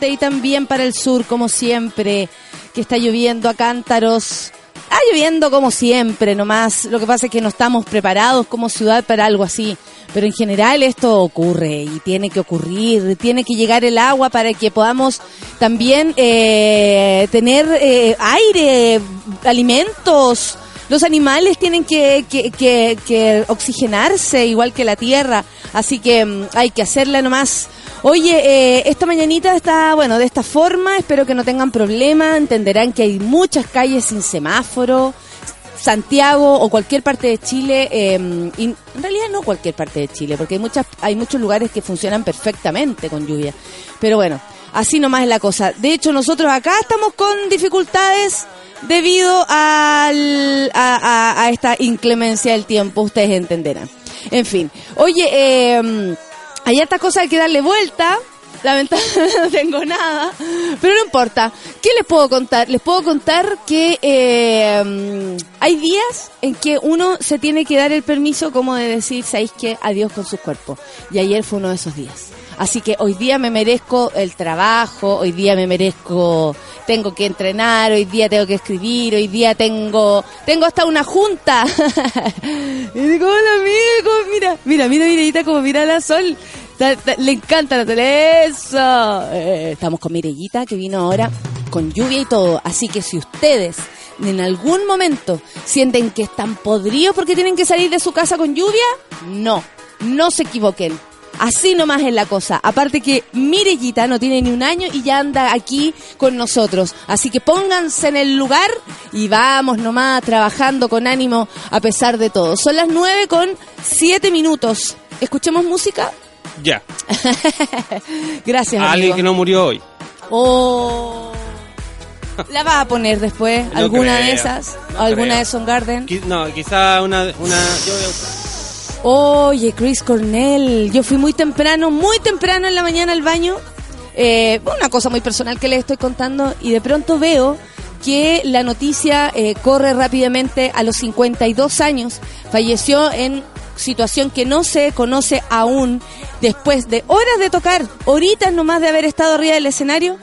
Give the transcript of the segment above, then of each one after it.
y también para el sur, como siempre, que está lloviendo a cántaros. Está lloviendo como siempre, nomás. Lo que pasa es que no estamos preparados como ciudad para algo así. Pero en general esto ocurre y tiene que ocurrir, tiene que llegar el agua para que podamos también eh, tener eh, aire, alimentos. Los animales tienen que, que, que, que oxigenarse igual que la tierra, así que mm, hay que hacerla nomás. Oye, eh, esta mañanita está, bueno, de esta forma, espero que no tengan problema, entenderán que hay muchas calles sin semáforo, Santiago o cualquier parte de Chile, eh, y en realidad no cualquier parte de Chile, porque hay muchas, hay muchos lugares que funcionan perfectamente con lluvia. Pero bueno, así nomás es la cosa. De hecho, nosotros acá estamos con dificultades debido al, a, a- a esta inclemencia del tiempo, ustedes entenderán. En fin, oye, eh, hay hartas cosas que darle vuelta. Lamentablemente no tengo nada, pero no importa. ¿Qué les puedo contar? Les puedo contar que eh, hay días en que uno se tiene que dar el permiso como de decir, ¿sabéis qué? Adiós con su cuerpo. Y ayer fue uno de esos días. Así que hoy día me merezco el trabajo, hoy día me merezco, tengo que entrenar, hoy día tengo que escribir, hoy día tengo, tengo hasta una junta. y digo, hola amigo, mira, mira, mira, Mireita como mira la sol. Le encanta la tele, eso. Eh, estamos con Mirellita que vino ahora con lluvia y todo. Así que si ustedes en algún momento sienten que están podridos porque tienen que salir de su casa con lluvia, no, no se equivoquen. Así nomás es la cosa. Aparte que Mirellita no tiene ni un año y ya anda aquí con nosotros. Así que pónganse en el lugar y vamos nomás trabajando con ánimo a pesar de todo. Son las nueve con siete minutos. ¿Escuchemos música? Ya. Gracias, A alguien amigo. que no murió hoy. Oh. ¿La vas a poner después? No ¿Alguna de esas? no ¿Alguna creo. de Son Garden? Qui- No, quizá una, una yo voy a. Oye, Chris Cornell, yo fui muy temprano, muy temprano en la mañana al baño. Eh, una cosa muy personal que les estoy contando y de pronto veo que la noticia eh, corre rápidamente a los 52 años. Falleció en situación que no se conoce aún después de horas de tocar, horitas nomás de haber estado arriba del escenario.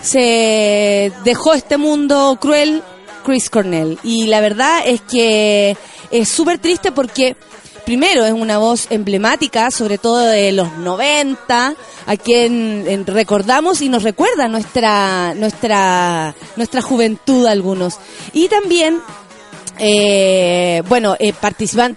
Se dejó este mundo cruel Chris Cornell. Y la verdad es que es súper triste porque primero es una voz emblemática, sobre todo de los 90, a quien en- recordamos y nos recuerda nuestra nuestra nuestra juventud algunos. Y también eh, bueno, eh, participan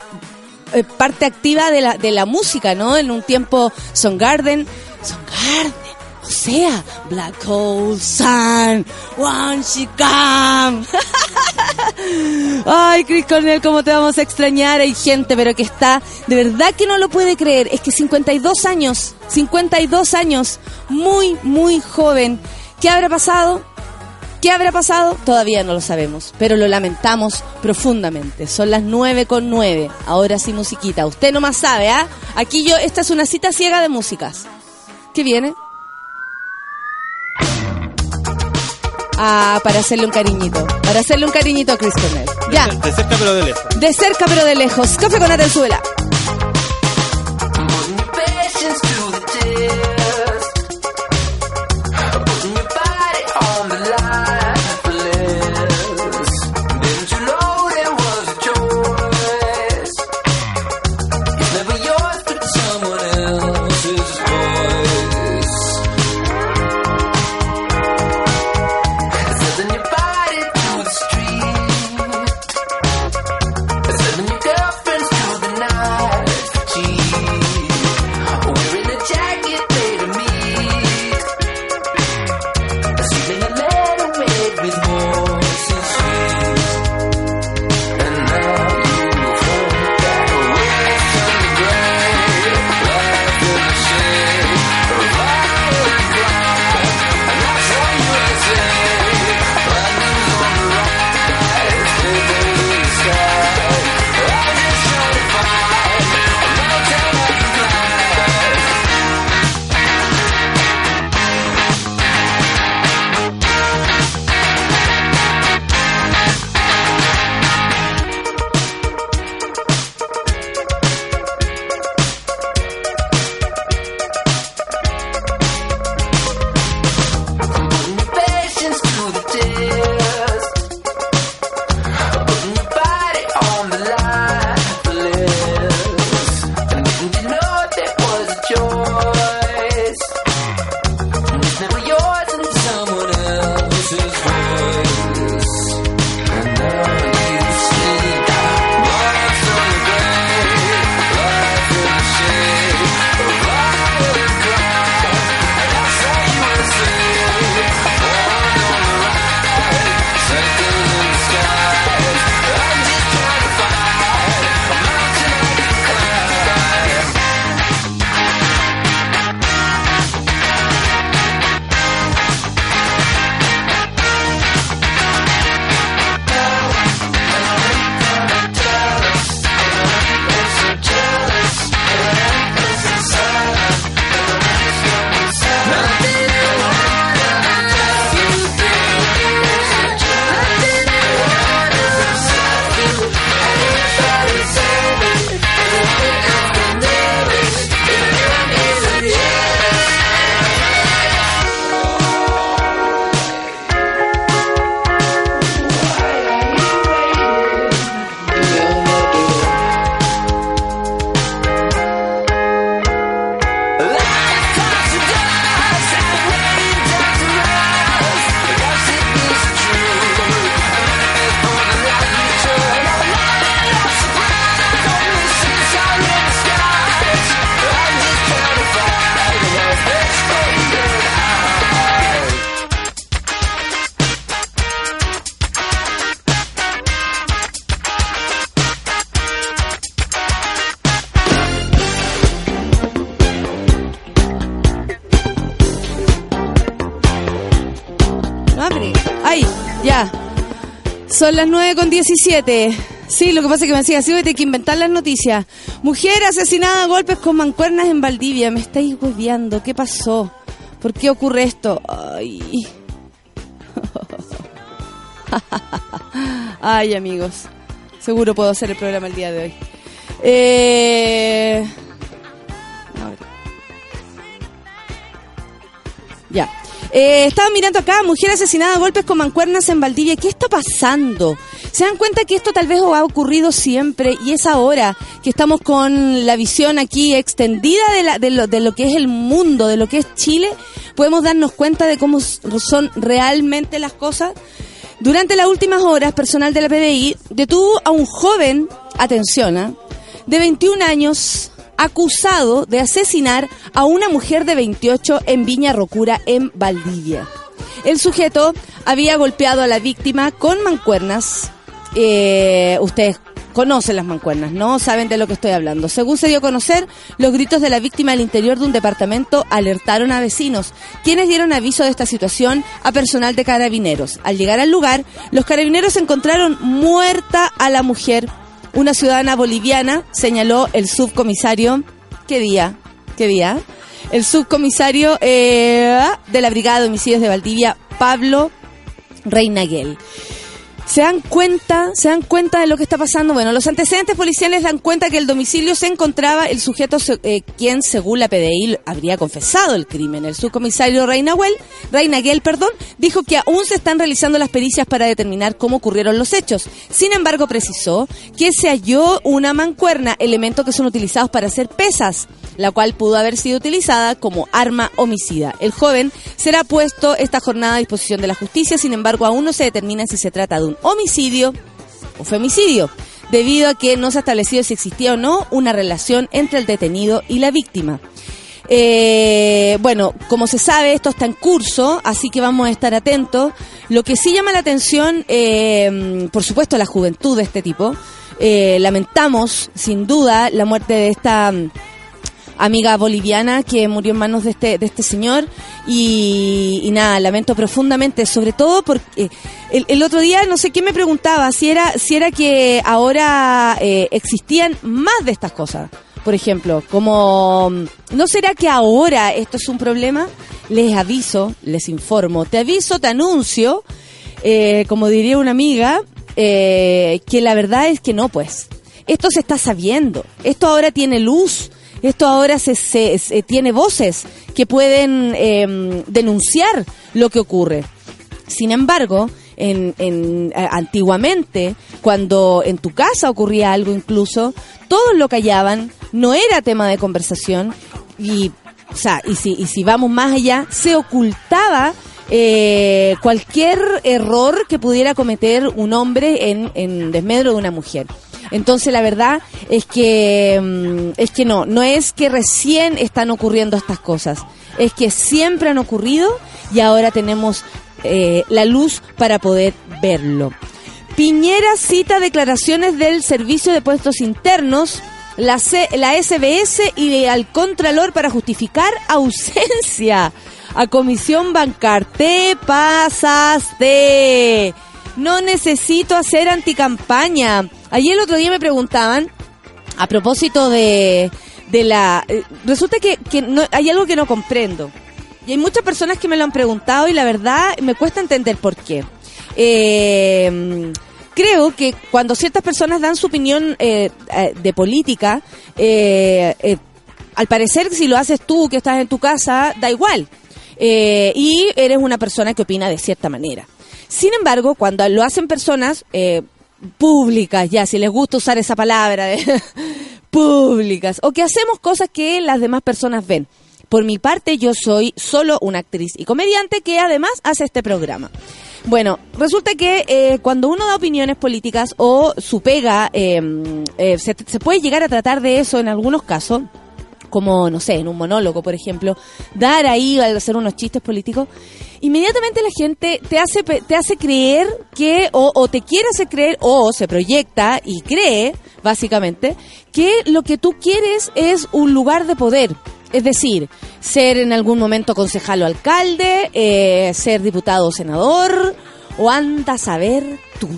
eh, parte activa de la de la música, ¿no? En un tiempo Soundgarden, Soundgarden o sea, Black Hole Sun, One She Come. Ay, Chris Cornell, cómo te vamos a extrañar. Hay gente, pero que está, de verdad que no lo puede creer. Es que 52 años, 52 años, muy, muy joven. ¿Qué habrá pasado? ¿Qué habrá pasado? Todavía no lo sabemos, pero lo lamentamos profundamente. Son las 9 con 9. Ahora sí, musiquita. Usted nomás sabe, ¿ah? Aquí yo, esta es una cita ciega de músicas. ¿Qué viene? Ah, para hacerle un cariñito. Para hacerle un cariñito a Chris Cornell. Ya. De cerca pero de lejos. De cerca pero de lejos. Café con Atenzuela. 17. Sí, lo que pasa es que me decía, sí, tener que inventar las noticias. Mujer asesinada a golpes con mancuernas en Valdivia. Me estáis hueveando. ¿Qué pasó? ¿Por qué ocurre esto? Ay. Ay, amigos. Seguro puedo hacer el programa el día de hoy. Eh... Ya. Eh, estaba mirando acá, mujer asesinada a golpes con mancuernas en Valdivia. ¿Qué está pasando? ¿Se dan cuenta que esto tal vez ha ocurrido siempre y es ahora que estamos con la visión aquí extendida de, la- de lo, de lo que es el mundo, de lo que es Chile? Podemos darnos cuenta de cómo son realmente las cosas. Durante las últimas horas, personal de la PDI detuvo a un joven, atención, ¿ah? de 21 años, acusado de asesinar a una mujer de 28 en Viña Rocura, en Valdivia. El sujeto había golpeado a la víctima con mancuernas. Eh, ustedes conocen las mancuernas, ¿no? Saben de lo que estoy hablando. Según se dio a conocer, los gritos de la víctima al interior de un departamento alertaron a vecinos, quienes dieron aviso de esta situación a personal de carabineros. Al llegar al lugar, los carabineros encontraron muerta a la mujer. Una ciudadana boliviana, señaló el subcomisario. ¿Qué día? ¿Qué día? El subcomisario eh, de la Brigada de Homicidios de Valdivia, Pablo Reinaguel. ¿Se dan cuenta? ¿Se dan cuenta de lo que está pasando? Bueno, los antecedentes policiales dan cuenta que el domicilio se encontraba el sujeto eh, quien, según la PDI, habría confesado el crimen. El subcomisario Reinaguel, Reinaguel, perdón, dijo que aún se están realizando las pericias para determinar cómo ocurrieron los hechos. Sin embargo, precisó que se halló una mancuerna, elementos que son utilizados para hacer pesas, la cual pudo haber sido utilizada como arma homicida. El joven será puesto esta jornada a disposición de la justicia, sin embargo, aún no se determina si se trata de un homicidio o femicidio, debido a que no se ha establecido si existía o no una relación entre el detenido y la víctima. Eh, bueno, como se sabe, esto está en curso, así que vamos a estar atentos. Lo que sí llama la atención, eh, por supuesto, la juventud de este tipo. Eh, lamentamos, sin duda, la muerte de esta amiga boliviana que murió en manos de este, de este señor y, y nada, lamento profundamente, sobre todo porque el, el otro día no sé quién me preguntaba si era, si era que ahora eh, existían más de estas cosas. Por ejemplo, como, ¿no será que ahora esto es un problema? Les aviso, les informo, te aviso, te anuncio, eh, como diría una amiga, eh, que la verdad es que no, pues. Esto se está sabiendo, esto ahora tiene luz, esto ahora se, se- se- tiene voces que pueden eh, denunciar lo que ocurre. Sin embargo, en, en- antiguamente, cuando en tu casa ocurría algo incluso, todos lo callaban, no era tema de conversación y, o sea, y si, y si vamos más allá, se ocultaba eh, cualquier error que pudiera cometer un hombre en, en desmedro de una mujer. Entonces la verdad es que mm, es que no, no es que recién están ocurriendo estas cosas, es que siempre han ocurrido y ahora tenemos eh, la luz para poder verlo. Piñera cita declaraciones del Servicio de Puestos Internos, la, la SBS y al Contralor para justificar ausencia a Comisión Bancar. Te pasaste. No necesito hacer anticampaña. Ayer el otro día me preguntaban, a propósito de, de la... eh, Resulta que, no, hay algo que no comprendo. Y hay muchas personas que me lo han preguntado y la verdad me cuesta entender por qué. Eh, creo que cuando ciertas personas dan su opinión eh, eh, de política, eh, eh, al parecer si lo haces tú que estás en tu casa, da igual. Y eres una persona que opina de cierta manera. Sin embargo, cuando lo hacen personas eh, públicas, ya, si les gusta usar esa palabra, públicas, o que hacemos cosas que las demás personas ven. Por mi parte, yo soy solo una actriz y comediante que además hace este programa. Bueno, resulta que eh, cuando uno da opiniones políticas o su pega, eh, eh, se puede llegar a tratar de eso en algunos casos, como, no sé, en un monólogo, por ejemplo, dar ahí, hacer unos chistes políticos, inmediatamente la gente te hace, te hace creer que, o, o te quiere hacer creer, o se proyecta y cree, básicamente, que lo que tú quieres es un lugar de poder. Es decir, ser en algún momento concejal o alcalde, eh, ser diputado o senador, o anda a saber tú.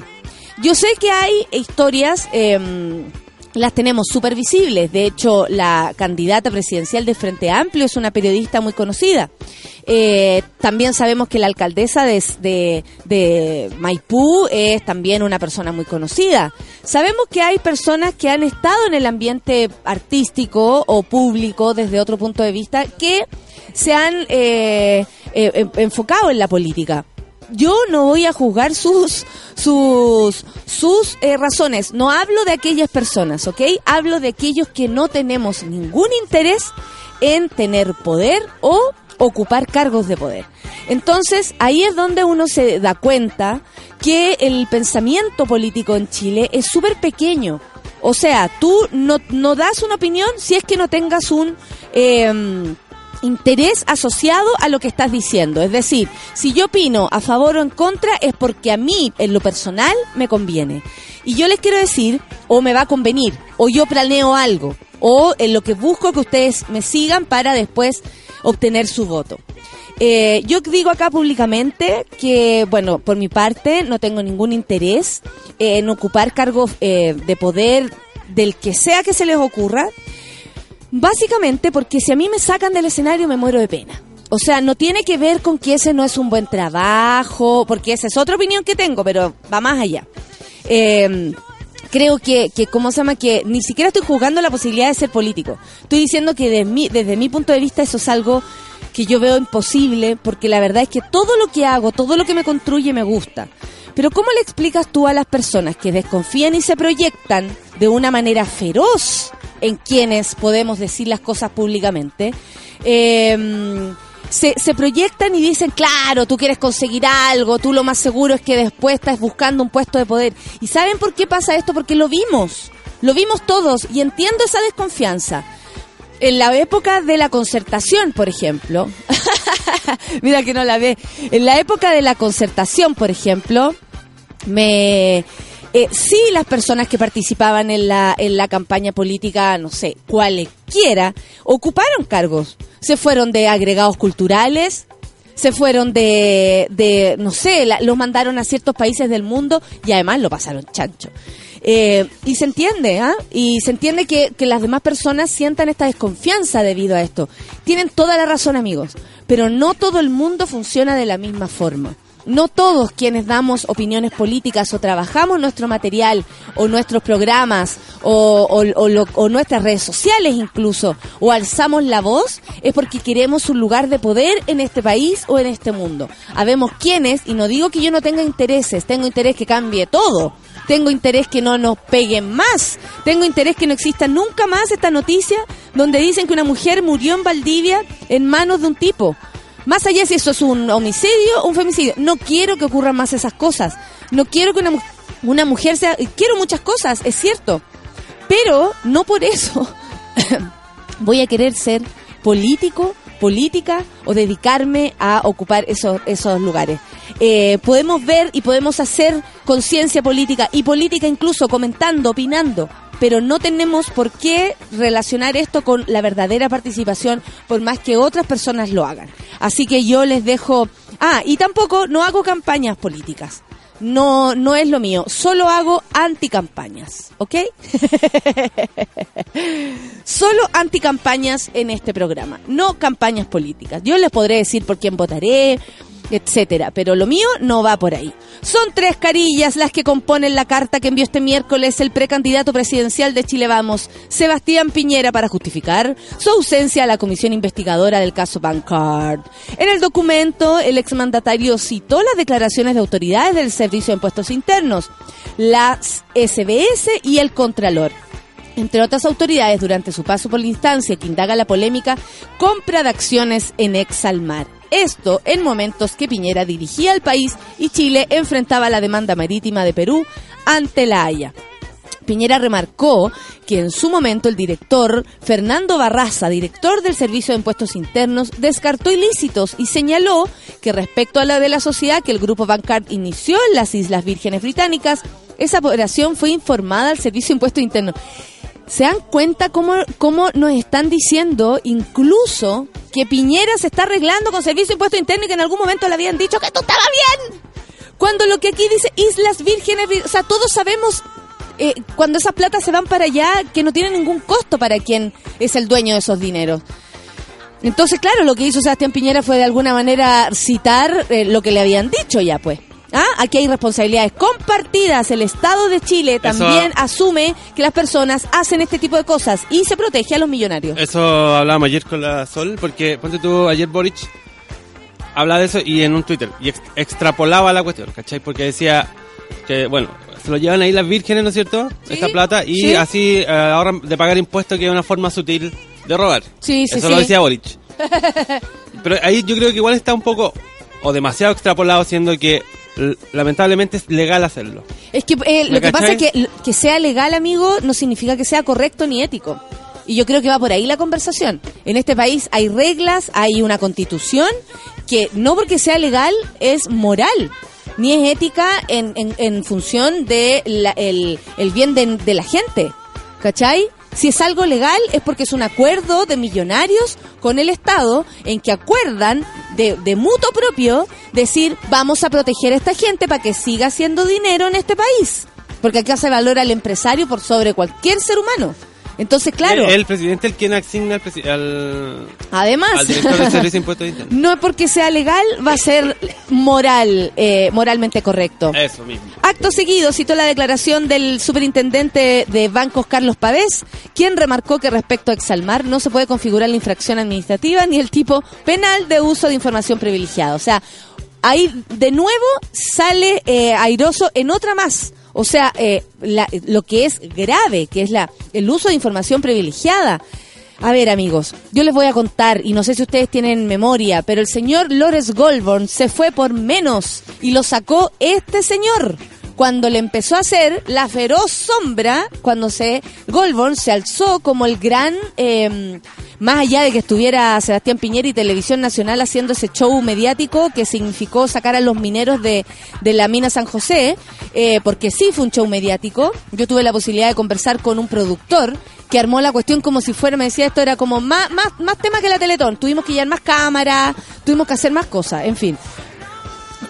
Yo sé que hay historias, em, las tenemos súper visibles. De hecho, la candidata presidencial de Frente Amplio es una periodista muy conocida. Eh, también sabemos que la alcaldesa de, de- Maipú es también una persona muy conocida. Sabemos que hay personas que han estado en el ambiente artístico o público desde otro punto de vista que se han eh, eh, em- enfocado en la política yo no voy a juzgar sus sus sus eh, razones. No hablo de aquellas personas, ¿ok? Hablo de aquellos que no tenemos ningún interés en tener poder o ocupar cargos de poder. Entonces, ahí es donde uno se da cuenta que el pensamiento político en Chile es súper pequeño. O sea, tú no, no das una opinión si es que no tengas un... em, interés asociado a lo que estás diciendo. Es decir, si yo opino a favor o en contra es porque a mí, en lo personal, me conviene. Y yo les quiero decir, o me va a convenir, o yo planeo algo, o en lo que busco que ustedes me sigan para después obtener su voto. Eh, yo digo acá públicamente que, bueno, por mi parte no tengo ningún interés eh, en ocupar cargos eh, de poder del que sea que se les ocurra, Básicamente porque si a mí me sacan del escenario me muero de pena. O sea, no tiene que ver con que ese no es un buen trabajo, porque esa es otra opinión que tengo, pero va más allá. Eh, creo que, que, ¿cómo se llama? Que ni siquiera estoy jugando la posibilidad de ser político. Estoy diciendo que de mi- desde mi punto de vista eso es algo que yo veo imposible, porque la verdad es que todo lo que hago, todo lo que me construye me gusta. Pero ¿cómo le explicas tú a las personas que desconfían y se proyectan de una manera feroz en quienes podemos decir las cosas públicamente? Eh, se, se proyectan y dicen, claro, tú quieres conseguir algo, tú lo más seguro es que después estás buscando un puesto de poder. ¿Y saben por qué pasa esto? Porque lo vimos, lo vimos todos y entiendo esa desconfianza. En la época de la concertación, por ejemplo, mira que no la ve, en la época de la concertación, por ejemplo, me eh, sí las personas que participaban en la en la campaña política no sé cualquiera ocuparon cargos se fueron de agregados culturales se fueron de, de no sé, la- los mandaron a ciertos países del mundo y además lo pasaron chancho. Eh, y se entiende, ¿ah? Y se entiende que, que las demás personas sientan esta desconfianza debido a esto. Tienen toda la razón, amigos, pero no todo el mundo funciona de la misma forma. No todos quienes damos opiniones políticas o trabajamos nuestro material o nuestros programas o, lo- nuestras redes sociales incluso o alzamos la voz es porque queremos un lugar de poder en este país o en este mundo. Habemos quienes, y no digo que yo no tenga intereses, tengo interés que cambie todo. Tengo interés que no nos peguen más. Tengo interés que no exista nunca más esta noticia donde dicen que una mujer murió en Valdivia en manos de un tipo. Más allá si eso es un homicidio un femicidio. No quiero que ocurran más esas cosas. No quiero que una, una mujer sea... Quiero muchas cosas, es cierto. Pero no por eso voy a querer ser político, política o dedicarme a ocupar esos, esos lugares. Eh, podemos ver y podemos hacer conciencia política y política incluso comentando, opinando, pero no tenemos por qué relacionar esto con la verdadera participación por más que otras personas lo hagan. Así que yo les dejo... Ah, y tampoco no hago campañas políticas. No, no es lo mío. Solo hago anticampañas, ¿ok? Solo anticampañas en este programa, no campañas políticas. Yo les podré decir por quién votaré, etcétera, pero lo mío no va por ahí. Son tres carillas las que componen la carta que envió este miércoles el precandidato presidencial de Chile Vamos, Sebastián Piñera, para justificar su ausencia a la comisión investigadora del caso Bancard. En el documento, el exmandatario citó las declaraciones de autoridades del Servicio de Impuestos Internos, las SBS y el Contralor entre otras autoridades, durante su paso por la instancia que indaga la polémica compra de acciones en Exalmar. Esto en momentos que Piñera dirigía al país y Chile enfrentaba la demanda marítima de Perú ante la Haya. Piñera remarcó que en su momento el director Fernando Barraza, director del Servicio de Impuestos Internos, descartó ilícitos y señaló que respecto a la de la sociedad que el grupo Bancard inició en las Islas Vírgenes Británicas, esa operación fue informada al Servicio de Impuestos Internos. ¿Se dan cuenta cómo, cómo nos están diciendo incluso que Piñera se está arreglando con servicio de impuesto interno y que en algún momento le habían dicho que tú estaba bien? Cuando lo que aquí dice Islas Vírgenes, o sea, todos sabemos eh, cuando esas platas se van para allá que no tienen ningún costo para quien es el dueño de esos dineros. Entonces, claro, lo que hizo Sebastián Piñera fue de alguna manera citar eh, lo que le habían dicho ya, pues. ¿Ah? Aquí hay responsabilidades compartidas. El Estado de Chile también asume que las personas hacen este tipo de cosas y se protege a los millonarios. Eso hablábamos ayer con la Sol, porque ponte tú, ayer Boric hablaba de eso y en un Twitter, y ex- extrapolaba la cuestión, ¿cachai? Porque decía que, bueno, se lo llevan ahí las vírgenes, ¿no es cierto? Sí, Esta plata, y sí. así eh, ahorran de pagar impuestos, que es una forma sutil de robar. Sí, sí, Eso sí. lo decía Boric. Pero ahí yo creo que igual está un poco, o demasiado extrapolado, siendo que lamentablemente es legal hacerlo. Es que eh, lo ¿Me que pasa es que que sea legal, amigo, no significa que sea correcto ni ético. Y yo creo que va por ahí la conversación. En este país hay reglas, hay una constitución que no porque sea legal es moral, ni es ética en, en, en función de la- el, el bien de, de la gente. ¿Cachai? Si es algo legal es porque es un acuerdo de millonarios con el Estado en que acuerdan de, de mutuo propio decir vamos a proteger a esta gente para que siga haciendo dinero en este país. Porque acá se valora al empresario por sobre cualquier ser humano. Entonces, claro, El, el presidente el quien asigna al, al, además, al director del Servicio de Impuestos Internos. no es porque sea legal, va a ser moral, eh, moralmente correcto. Eso mismo. Acto seguido citó la declaración del superintendente de bancos Carlos Pavés, quien remarcó que respecto a Exalmar no se puede configurar la infracción administrativa ni el tipo penal de uso de información privilegiada. O sea, ahí de nuevo sale eh, airoso en otra más. O sea, eh, la- lo que es grave, que es la el uso de información privilegiada. A ver, amigos, yo les voy a contar, y no sé si ustedes tienen memoria, pero el señor Lores Goldborn se fue por menos y lo sacó este señor. Cuando le empezó a hacer la feroz sombra, cuando se Goldborn se alzó como el gran, eh, más allá de que estuviera Sebastián Piñera y Televisión Nacional haciendo ese show mediático que significó sacar a los mineros de, de la mina San José, eh, porque sí fue un show mediático. Yo tuve la posibilidad de conversar con un productor que armó la cuestión como si fuera, me decía, esto era como más, más, más tema que la Teletón. Tuvimos que llevar más cámaras, tuvimos que hacer más cosas, en fin.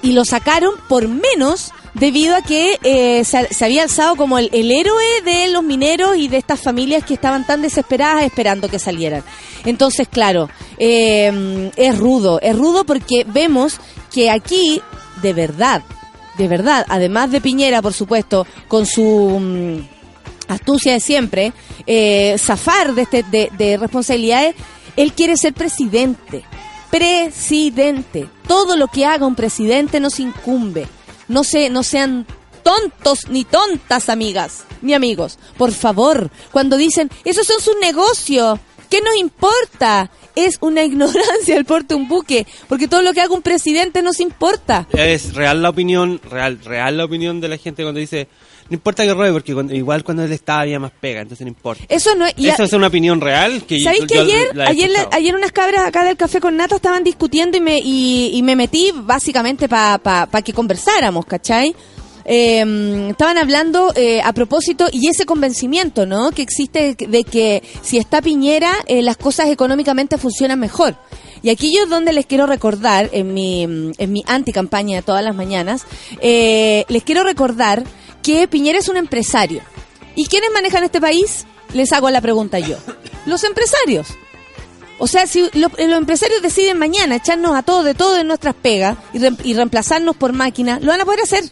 Y lo sacaron por menos debido a que eh, se, se había alzado como el, héroe de los mineros y de estas familias que estaban tan desesperadas esperando que salieran. Entonces, claro, eh, es rudo, es rudo porque vemos que aquí, de verdad, de verdad, además de Piñera, por supuesto, con su mm, astucia de siempre, eh, zafar de, este, de, de responsabilidades, él quiere ser presidente. Presidente. Todo lo que haga un presidente nos incumbe. No, se, no sean tontos ni tontas, amigas, ni amigos. Por favor, cuando dicen, esos son sus negocios, ¿qué nos importa? Es una ignorancia el porte un buque, porque todo lo que haga un presidente nos importa. Es real la opinión, real, real la opinión de la gente cuando dice, no importa que robe, porque cuando- igual cuando él estaba había más pega, entonces no importa. Eso no es... y a- es una opinión real que ¿Sabéis que ayer, la ayer, la- ayer unas cabras acá del café con nata estaban discutiendo y me, y, y me metí básicamente para pa, pa que conversáramos, ¿cachai? Eh, estaban hablando eh, a propósito y ese convencimiento, ¿no? Que existe de que si está Piñera, eh, las cosas económicamente funcionan mejor. Y aquí yo es donde les quiero recordar, en mi, en mi anticampaña de todas las mañanas, eh, les quiero recordar que Piñera es un empresario. ¿Y quiénes manejan este país? Les hago la pregunta yo. Los empresarios. O sea, si lo- los empresarios deciden mañana echarnos a todos de todo de nuestras pegas y, reem- y reemplazarnos por máquina, lo van a poder hacer.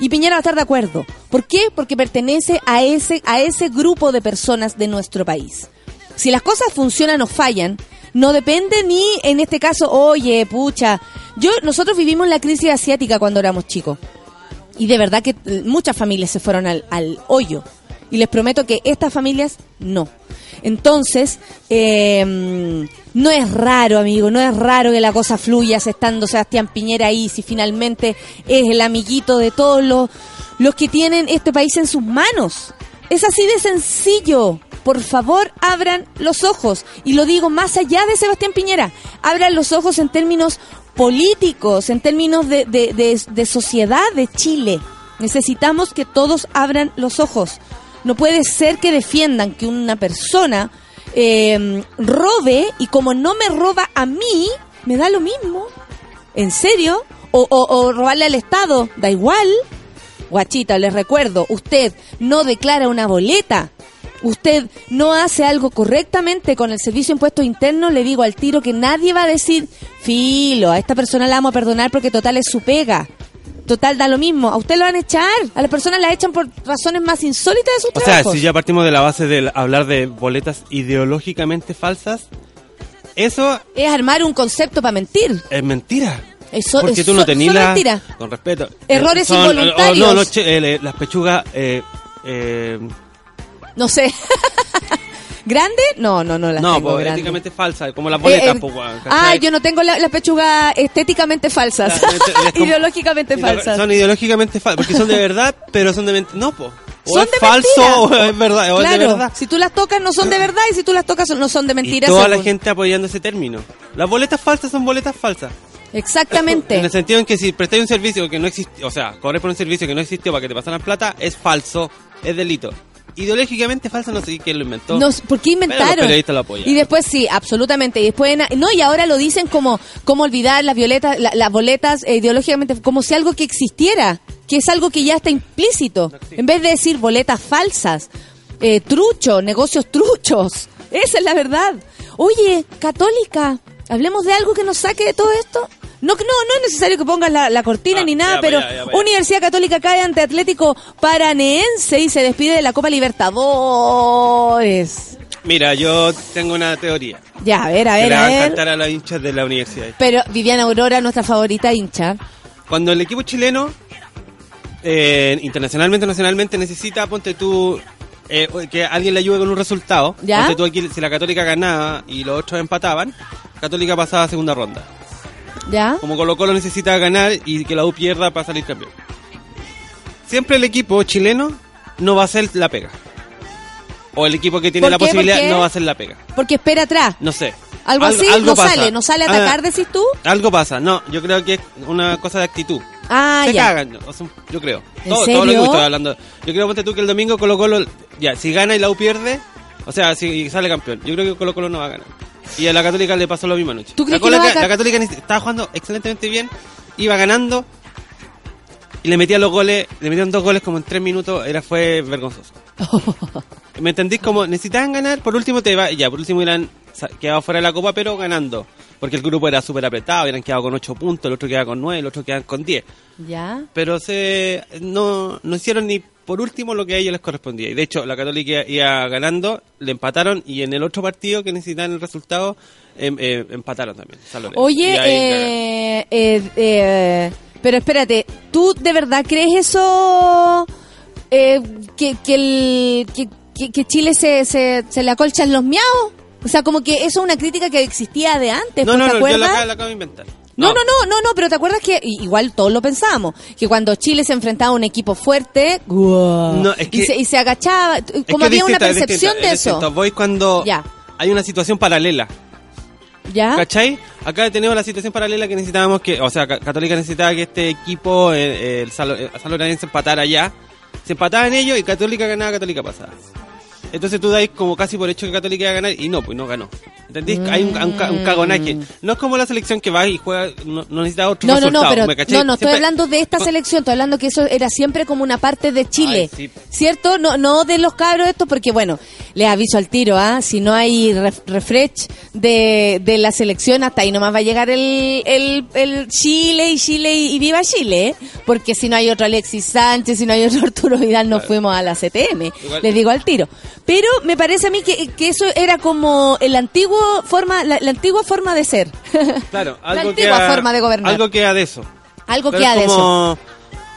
Y Piñera va a estar de acuerdo. ¿Por qué? Porque pertenece a ese, a ese grupo de personas de nuestro país. Si las cosas funcionan o fallan, no depende ni, en este caso, oye, pucha. Yo, nosotros vivimos la crisis asiática cuando éramos chicos. Y de verdad que muchas familias se fueron al, al hoyo. Y les prometo que estas familias no. Entonces, eh, no es raro, amigo, no es raro que la cosa fluya estando Sebastián Piñera ahí, si finalmente es el amiguito de todos los, los que tienen este país en sus manos. Es así de sencillo. Por favor, abran los ojos. Y lo digo más allá de Sebastián Piñera. Abran los ojos en términos políticos, en términos de, de, de- sociedad de Chile. Necesitamos que todos abran los ojos. No puede ser que defiendan que una persona eh, robe y como no me roba a mí, me da lo mismo. ¿En serio? O, o- o robarle al Estado, da igual. Guachita, les recuerdo, usted no declara una boleta. Usted no hace algo correctamente con el servicio de impuestos internos, le digo al tiro que nadie va a decir, filo, a esta persona la vamos a perdonar porque total es su pega. Total da lo mismo. A usted lo van a echar. A las personas la echan por razones más insólitas de sus O sea, si ya partimos de la base de hablar de boletas ideológicamente falsas, eso Es armar un concepto para mentir. es mentira. Eso Porque es tú no tenías la... mentira. Con respeto. Errores Son- involuntarios. no, no, che, eh, las pechugas... Eh, eh, No sé. ¿Grande? No, no, no las no, tengo pues, grandes. éticamente falsas, como las boletas, Eh, eh, pues, weón, ah, yo no tengo la, la pechuga estéticamente falsas. Como- Ideológicamente falsas. Son ideológicamente falsas, porque son de verdad, pero son de mentira. No, po. O Son es de falso mentira. o es verdad. O es de verdad. si tú las tocas no son de verdad y si tú las tocas no son de Y mentira. toda la gente apoyando ese término. Las boletas falsas son boletas falsas. En Exactamente. el sentido en que si prestáis un servicio que no existe, o sea, cobres por un servicio que no existió para que te pasaran plata, es falso, es delito. Ideológicamente falso, no sé quién lo inventó. No, ¿Por qué Pero los inventaron? lo. Y después sí, absolutamente. Y después, no, y ahora lo dicen como, como olvidar las violetas, la- las boletas eh, ideológicamente, como si algo que existiera, que es algo que ya está implícito. En vez de decir boletas falsas, eh, trucho, negocios truchos. Esa es la verdad. Oye, católica, hablemos de algo que nos saque de todo esto. No, no, no es necesario que pongas la, la cortina Ah, ni nada, ya, pero ya, ya, ya. Universidad Católica cae ante Atlético Paraneense y se despide de la Copa Libertadores. Mira, yo tengo una teoría. Ya, a ver, a ver, a a a los hinchas de la universidad. Pero Viviana Aurora, nuestra favorita hincha. Cuando el equipo chileno, eh, internacionalmente, nacionalmente, necesita, ponte tú, eh, que alguien le ayude con un resultado. ¿Ya? Ponte tú aquí, si la Católica ganaba y los otros empataban, Católica pasaba a segunda ronda. ¿Ya? Como Colo Colo necesita ganar y que la U pierda para salir campeón. Siempre el equipo chileno no va a hacer la pega. O el equipo que tiene ¿Por la posibilidad no va a hacer la pega. Porque espera atrás. No sé. Algo así no sale, no sale a atacar, Ah, decís tú. Algo pasa, no, yo creo que es una cosa de actitud. Ah, se ya. cagan, yo creo. ¿En todo, serio? todo lo que estoy hablando. Yo creo, ponte tú que el domingo Colo Colo, ya, si gana y la U pierde, o sea, si sale campeón, yo creo que Colo Colo no va a ganar. Y a la Católica le pasó lo mismo anoche. ¿Tú la, crees que no va a Católica- ca- la Católica estaba jugando excelentemente bien, iba ganando y le metían los goles, le metían dos goles como en tres minutos, era fue vergonzoso. ¿Me entendís? Como necesitaban ganar, por último te va, ya, por último sa- quedado fuera de la copa, pero ganando. Porque el grupo era súper apretado, hubieran quedado con ocho puntos, el otro quedaba con nueve, el otro quedaba con diez Ya. pero se no, no hicieron ni por último lo que a ellos les correspondía. Y de hecho, la Católica iba ganando, le empataron y en el otro partido que necesitaban el resultado, em- eh, empataron también. Oye, eh, eh, eh, pero espérate, ¿tú de verdad crees eso? Eh, que, que, el, que, Chile se, se, se le acolchan los miaos? O sea, como que eso es una crítica que existía de antes, No, ¿pues, no, ¿te no, yo la, la acabo de inventar. No, no, no, no, no, pero te acuerdas que igual todos lo pensábamos, que cuando Chile se enfrentaba a un equipo fuerte, ¡guau! No, es y, se, y se agachaba, como había una percepción de es eso. distinto. Voy cuando Ya. hay una situación paralela. ¿Ya? ¿Cachai? Acá tenemos la situación paralela que necesitábamos que, o sea, Ca- Católica necesitaba que este equipo, eh, eh, el San, eh, San Lorenzo empatara ya. Se empataban ellos y Católica ganaba, Católica pasaba. Entonces tú dais como casi por hecho que Católica iba a ganar y no, pues no ganó. ¿Entendís? Hay un, un, un cagonaje. No es como la selección que va y juega, no, no necesita otro No, no, resultado. no, pero ¿me cachai? no, no, estoy hablando de esta selección, estoy hablando que eso era siempre como una parte de Chile, Ay, sí. ¿cierto? No, no de los cabros estos, porque bueno, les aviso al tiro, ¿ah? Si no hay ref- refresh de, de la selección, hasta ahí nomás va a llegar el, el, el Chile y Chile y, y viva Chile, ¿eh? Porque si no hay otro Alexis Sánchez, si no hay otro Arturo Vidal, nos fuimos a la CTM, Igual- les digo al tiro. Pero me parece a mí que, que eso era como el antiguo forma, la, la antigua forma de ser. Claro, La algo antigua queda- forma de gobernar. Algo queda de eso. Algo Pero queda es de eso.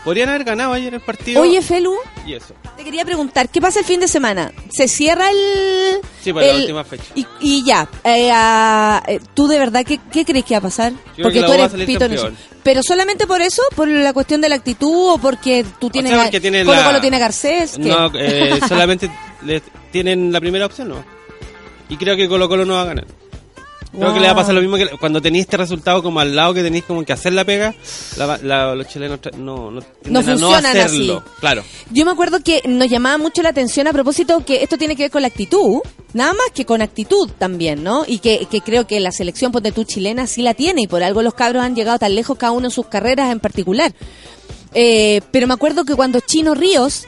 Podrían haber ganado ayer el partido. Oye, Felu, y eso. te quería preguntar, ¿qué pasa el fin de semana? ¿Se cierra el...? Sí, para la el- última fecha. Y, y ya, eh, eh, ¿tú de verdad qué, qué crees que va a pasar? creo que la tú eres pito en eso. campeón. ¿Pero solamente por eso? ¿Por la cuestión de la actitud o porque tú tienes... sea, porque tiene Colo la- Colo tiene Garcés? ¿qué? No, eh, solamente le- tienen la primera opción, ¿no? Y creo que Colo Colo no va a ganar. Creo que le va a pasar lo mismo que cuando tenéis este resultado como al lado que tenéis como que hacer la pega, la- la- los chilenos no, no, a funcionan hacerlo. así. Claro. Yo me acuerdo que nos llamaba mucho la atención a propósito que esto tiene que ver con la actitud, nada más que con actitud también, ¿no? Y que, que creo que la selección ponte tú chilena sí la tiene y por algo los cabros han llegado tan lejos cada uno en sus carreras en particular. Eh, pero me acuerdo que cuando Chino Ríos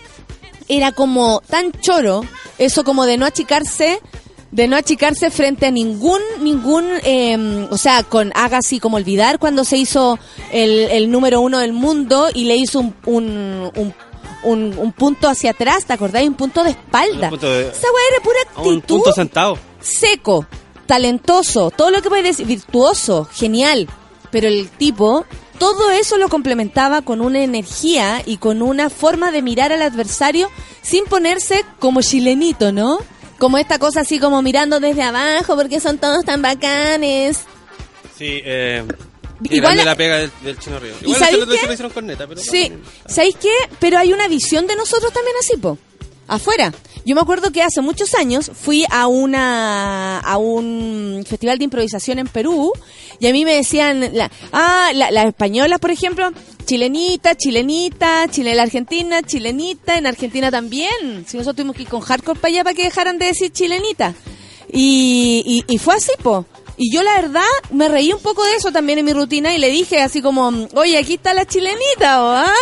era como tan choro, eso como de no achicarse, de no achicarse frente a ningún, ningún, eh, o sea, con haga así como olvidar cuando se hizo el, el número uno del mundo y le hizo un, un, un, un- un punto hacia atrás, ¿te acordáis? Un punto de espalda. Un punto de- Esa weá era pura A un actitud punto sentado. seco, talentoso, todo lo que puede decir, virtuoso, genial. Pero el tipo, todo eso lo complementaba con una energía y con una forma de mirar al adversario sin ponerse como chilenito, ¿no? Como esta cosa así como mirando desde abajo porque son todos tan bacanes. Sí, eh. Igual- la pega del, del Chino Río. ¿Y Igual sabéis los otros qué? pero Sí, ¿sabéis qué? Pero hay una visión de nosotros también así, po. Afuera. Yo me acuerdo que hace muchos años fui a una a un festival de improvisación en Perú y a mí me decían, la, ah, la- las españolas, por ejemplo, chilenita, chilenita, Chile, la Argentina, chilenita, en Argentina también. Si nosotros tuvimos que ir con hardcore para allá para que dejaran de decir chilenita. Y, y, y fue así, po. Y yo la verdad me reí un poco de eso también en mi rutina y le dije así como, oye, aquí está la chilenita, ¿o, ah?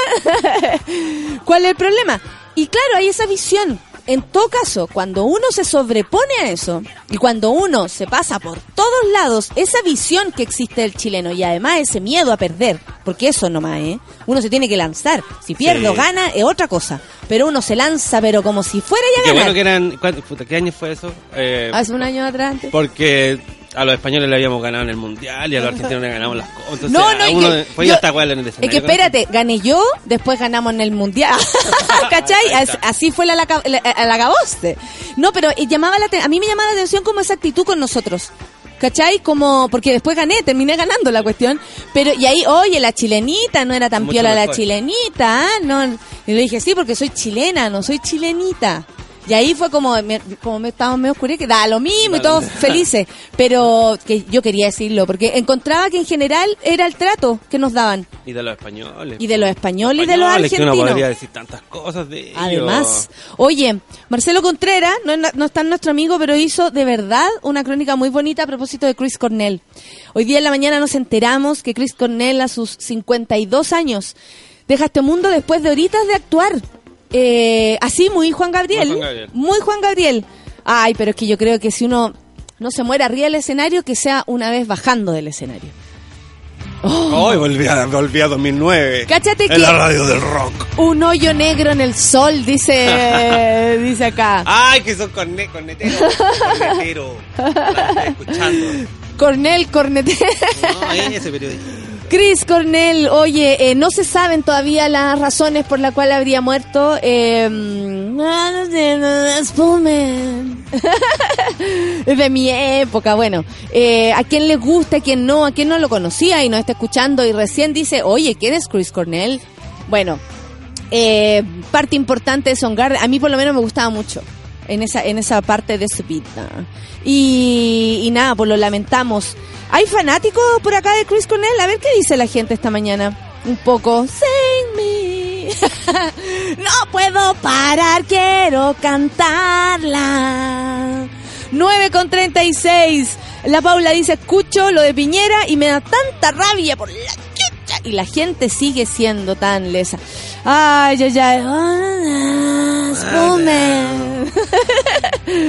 ¿cuál es el problema? Y claro, hay esa visión. En todo caso, cuando uno se sobrepone a eso y cuando uno se pasa por todos lados, esa visión que existe del chileno y además ese miedo a perder, porque eso nomás, ¿eh? Uno se tiene que lanzar. Si pierde o Sí. gana es otra cosa, pero uno se lanza, pero como si fuera ya a Qué ganar. bueno que eran. ¿cuánto- puta, ¿Qué año fue eso? Eh, Hace un año atrás. antes. porque a los españoles le habíamos ganado en el mundial y a los argentinos le ganamos las cosas. Entonces, No, no, a es uno que fue yo- hasta en el Es escenario. que espérate, gané yo, después ganamos en el mundial. ¿Cachai? Así fue la, la, la. No, pero llamaba la, a mí me llamaba la atención como esa actitud con nosotros. ¿Cachai? Como, porque después gané, terminé ganando la cuestión. Pero, y ahí, oye, la chilenita, no era tan Mucho piola la chilenita, ¿ah? No, y le dije, sí, porque soy chilena, no soy chilenita. Y ahí fue como, me, como me estábamos medio oscuros, que da lo mismo y todos felices. Pero que yo quería decirlo, porque encontraba que en general era el trato que nos daban. Y de los españoles. Y de los españoles y de los Españoles, que uno argentinos. podría decir tantas cosas de ellos. Además, oye, Marcelo Contreras, no, no está nuestro amigo, pero hizo de verdad una crónica muy bonita a propósito de Chris Cornell. Hoy día en la mañana nos enteramos que Chris Cornell a sus 52 años deja este mundo después de horitas de actuar. Eh, así, muy Juan Gabriel. Muy Juan Gabriel. Muy Juan Gabriel. Ay, pero es que yo creo que si uno no se muere arriba del escenario, que sea una vez bajando del escenario. Hoy volví a, volví a 2009. Cáchate que- En la radio del rock. Un hoyo negro en el sol, dice, dice acá. Ay, que son corne, corneteros. Corneteros. Están escuchando. Cornell, Cornete. No, ese periodista. Chris Cornell, oye, eh, no se saben todavía las razones por las cuales habría muerto. Eh, de mi época, bueno. Eh, a quién le gusta, a quién no, a quién no lo conocía y no está escuchando y recién dice, oye, ¿quién es Chris Cornell? Bueno, eh, parte importante de Soundgarden, a mí por lo menos me gustaba mucho en esa en esa parte de su vida. Y, y nada, pues lo lamentamos. ¿Hay fanáticos por acá de Chris Cornell? A ver qué dice la gente esta mañana. Un poco. Sing me. no puedo parar, quiero cantarla. 9 con 36. La Paula dice, escucho lo de Piñera y me da tanta rabia por la. Y la gente sigue siendo tan lesa. Ay, ay, ay. Ah, Spoolman.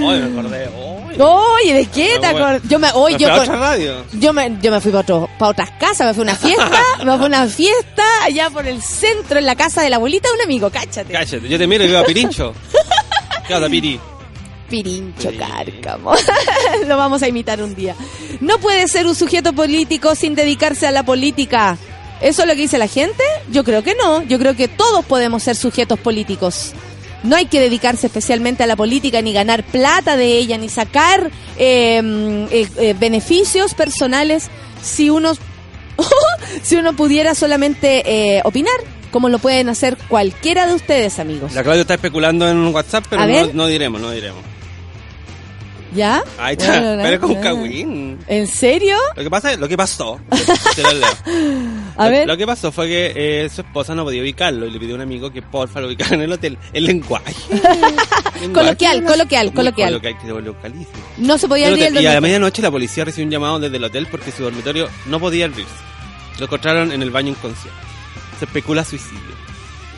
Hoy me acordé. Oye, ¿de qué te acordás? Yo me, hoy Me yo con- radio. yo me, yo me fui para, otro, para otras casas, me fui a una fiesta, me fui a una fiesta allá por el centro, en la casa de la abuelita de un amigo, cáchate. Cállate, yo te miro y veo a Pirincho. ¿Qué onda, Piri? Pirincho cárcamo. Lo vamos a imitar un día. No puede ser un sujeto político sin dedicarse a la política. ¿Eso es lo que dice la gente? Yo creo que no. Yo creo que todos podemos ser sujetos políticos. No hay que dedicarse especialmente a la política, ni ganar plata de ella, ni sacar eh, eh, eh, beneficios personales si uno, si uno pudiera solamente eh, opinar, como lo pueden hacer cualquiera de ustedes, amigos. La Claudia está especulando en WhatsApp, pero no diremos, no diremos. ¿Ya? Ahí está, Bueno, pero es como un cagüín. ¿En serio? Lo que pasa, lo que pasó, te lo leo. A lo, ver. lo que pasó fue que eh, su esposa no podía ubicarlo y le pidió a un amigo que porfa lo ubicara en el hotel. El lenguaje. Lenguaje. Coloquial, coloquial, coloquial. Coloquial, que lo localice. No se podía El abrir el hotel. Y a la dormitorio. medianoche la policía recibió un llamado desde el hotel porque su dormitorio no podía abrirse. Lo encontraron en el baño inconsciente. Se especula suicidio.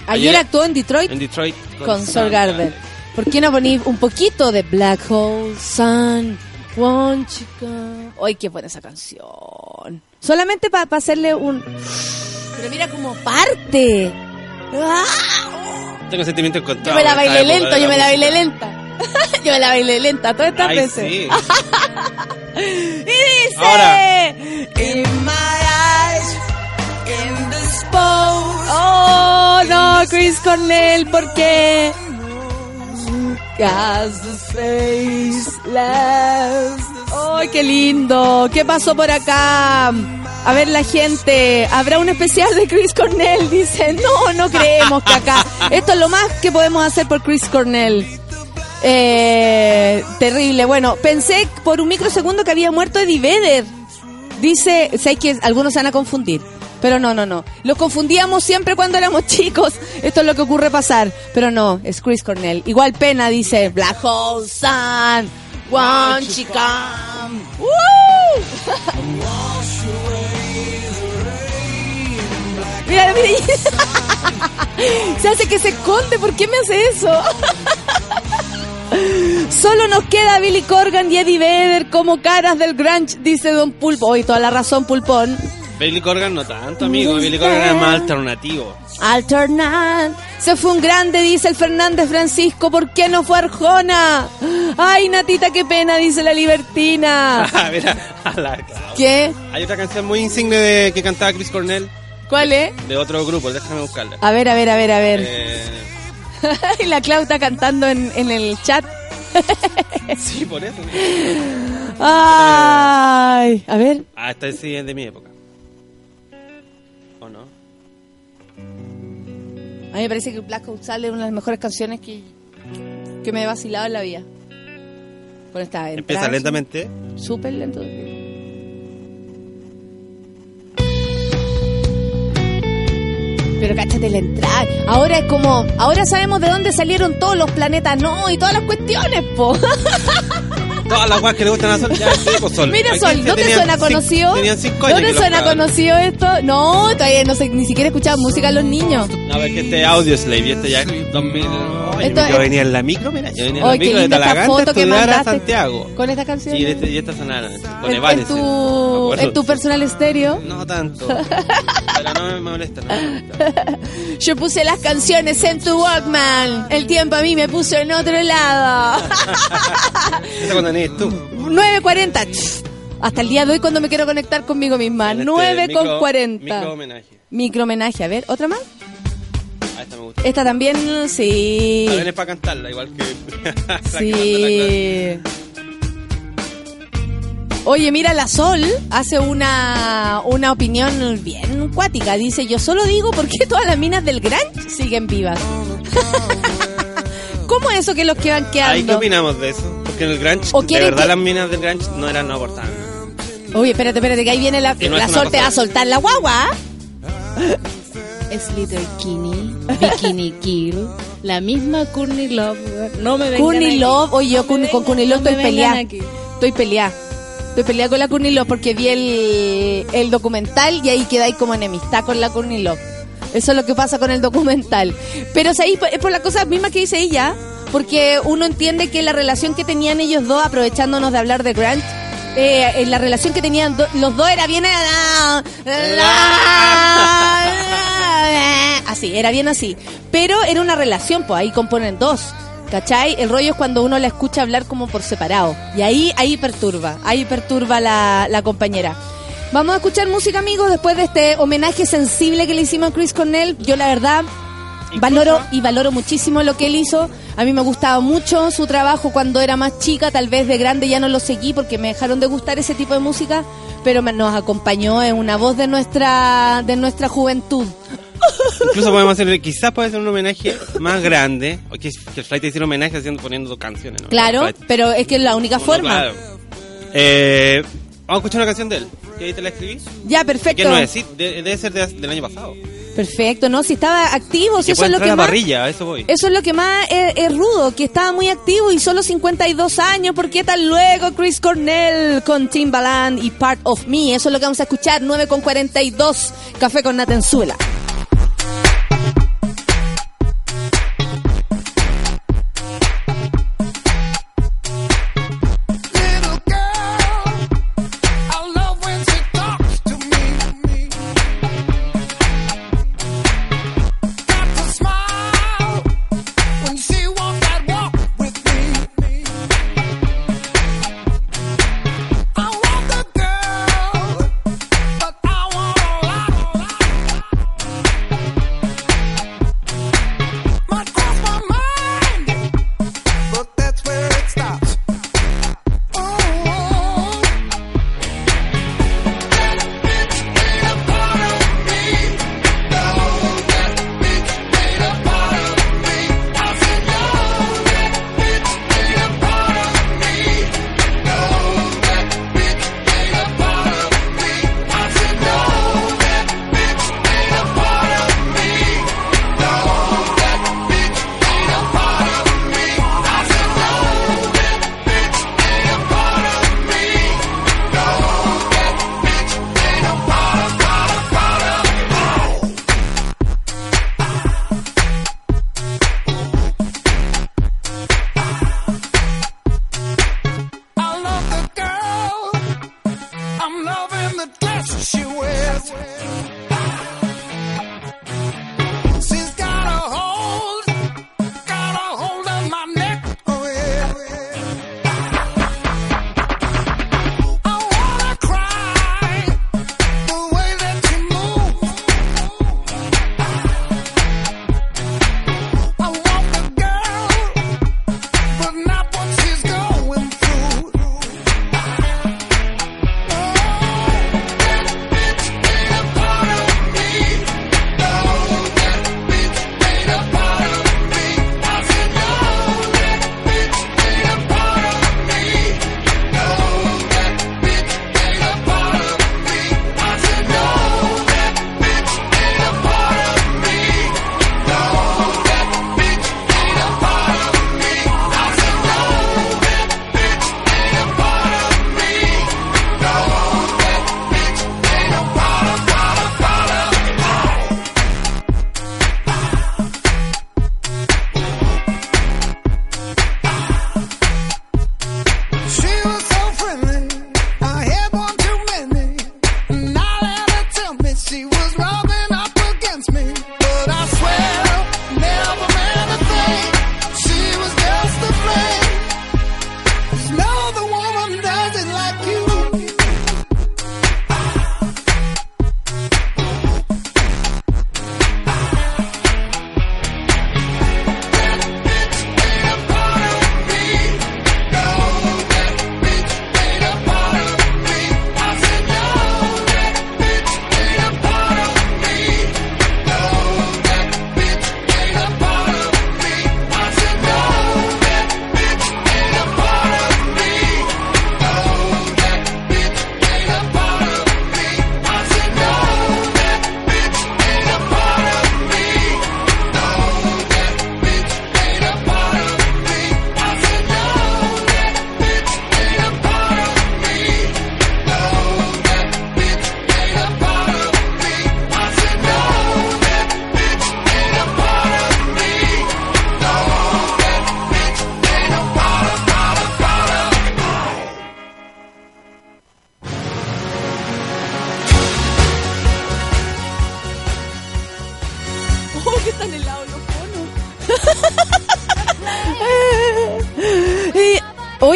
Ayer ayer- actuó en Detroit En Detroit. con Soul Garden. ¿Por qué no poní un poquito de Black Hole Sun? One chica. Ay, qué buena esa canción. Solamente para hacerle un. Pero mira como parte. ¡Ah! Tengo sentimientos Yo encontrados. me la bailé de yo me la bailé lenta. yo me la bailé lenta todas estas Ay, veces. sí. Y dice. Ahora. In my eyes, in the. Oh, no, Chris Cornell, ¿por qué? ¡Ay, qué lindo! ¿Qué pasó por acá? A ver, la gente, ¿habrá un especial de Chris Cornell? Dice, no, no creemos que acá. Esto es lo más que podemos hacer por Chris Cornell. Eh, terrible. Bueno, pensé por un microsegundo que había muerto Eddie Vedder. Dice, sé que algunos se van a confundir. Pero no, no, no. Los confundíamos siempre cuando éramos chicos. Esto es lo que ocurre pasar. Pero no, es Chris Cornell. Igual pena, dice Black Hole Sun. One. ¡Woo! Mira, mira. Se hace que se esconde. ¿Por qué me hace eso? Solo nos queda Billy Corgan y Eddie Vedder como caras del grunge, dice Don Pulpo. Hoy toda la razón, Pulpón. Billy Corgan no tanto, amigo. Billy Corgan era más alternativo. Alternat. Se fue un grande, dice el Fernández Francisco. ¿Por qué no fue Arjona? Ay, Natita, qué pena, dice la libertina. Ah, Mira, a la. ¿Qué? Hay otra canción muy insigne de, que cantaba Chris Cornell ¿Cuál es? de otro grupo, déjame buscarla. A ver, a ver, a ver, a ver. Eh, la Clau está cantando en, en el chat. sí, por eso. Ay, a ver. Ah, esta sí es de mi época. A mí me parece que Black Hole es una de las mejores canciones que, que me he vacilado en la vida. Con esta Empieza entrada, lentamente. Súper lento. Pero cáchate la entrada. Ahora es como, ahora sabemos de dónde salieron todos los planetas, no, y todas las cuestiones, po. Todas las guas que le gustan a Sol, ya pues Sol. Mira Sol, ¿no te tenían suena conocido? Tenían cinco años ¿No te suena conocido esto? No, todavía no sé, ni siquiera escuchaba música a los niños. No, es que este Audio Slave y este ya es 2000. Oye, Esto yo es- venía en la micro, mira, yo venía en la micro de Talagante a a. Santiago. Con esta canción. Sí, y este- y esta sonara, con en tu, personal estéreo. No tanto. Pero no me molesta, no me molesta. Yo puse las canciones en tu Walkman. El tiempo a mí me puso en otro lado. Tú. 9.40. Ch. Hasta el día de hoy cuando me quiero conectar conmigo misma. Este 9 con micro- 40. Micro homenaje. Micro homenaje. A ver, ¿otra más? A esta me gusta. Esta también, sí. Ver, es para cantarla, igual que. Sí. Oye, mira, la Sol hace una, una opinión bien cuática. Dice, yo solo digo por qué todas las minas del Grange siguen vivas. ¿Cómo es eso que los que van Ay, ¿qué quedando? opinamos de eso? Porque en el Grange, ¿O de verdad que- las minas del Grange no eran, no aportaban. Oye, espérate, espérate, que ahí viene la, no la es una Sol, te cosa- va a soltar la guagua. Es Little Bikini, Bikini Kill, la misma Courtney Love. No me Courtney Love, oye, yo con, con Courtney Love estoy peleada. Estoy peleada. Estoy peleada con la Courtney Love porque vi el, el documental y ahí quedáis como enemistad con la Courtney Love. Eso es lo que pasa con el documental. Pero es por la cosa misma que dice ella, porque uno entiende que la relación que tenían ellos dos, aprovechándonos de hablar de Grant, eh, la relación que tenían do- los dos era bien... Así, era bien así. Pero era una relación, pues ahí componen dos. ¿Cachai? El rollo es cuando uno la escucha hablar como por separado. Y ahí, ahí perturba, ahí perturba la, la compañera. Vamos a escuchar música, amigos, después de este homenaje sensible que le hicimos a Chris Cornell. Yo la verdad valoro y valoro muchísimo lo que él hizo. A mí me gustaba mucho su trabajo cuando era más chica, tal vez de grande ya no lo seguí porque me dejaron de gustar ese tipo de música, pero me- nos acompañó en una voz de nuestra de nuestra juventud. Incluso podemos hacer, quizás puede ser un homenaje más grande. O que, que el Flight hiciera homenaje haciendo, poniendo canciones, ¿no? Claro, pero es que es la única forma. claro. Eh, vamos a escuchar una canción de él. Que ahí te la escribí. Ya, Que perfecto. no es, sí, de- debe ser de- del año pasado. Perfecto, ¿no? Si estaba activo, si Que eso es lo que más... parrilla, eso voy. Eso es lo que más es, es rudo, que estaba muy activo y solo 52 años. ¿Por qué tal luego Chris Cornell con Timbaland y Part of Me? Eso es lo que vamos a escuchar. 9 con 42. Café con Natenzuela.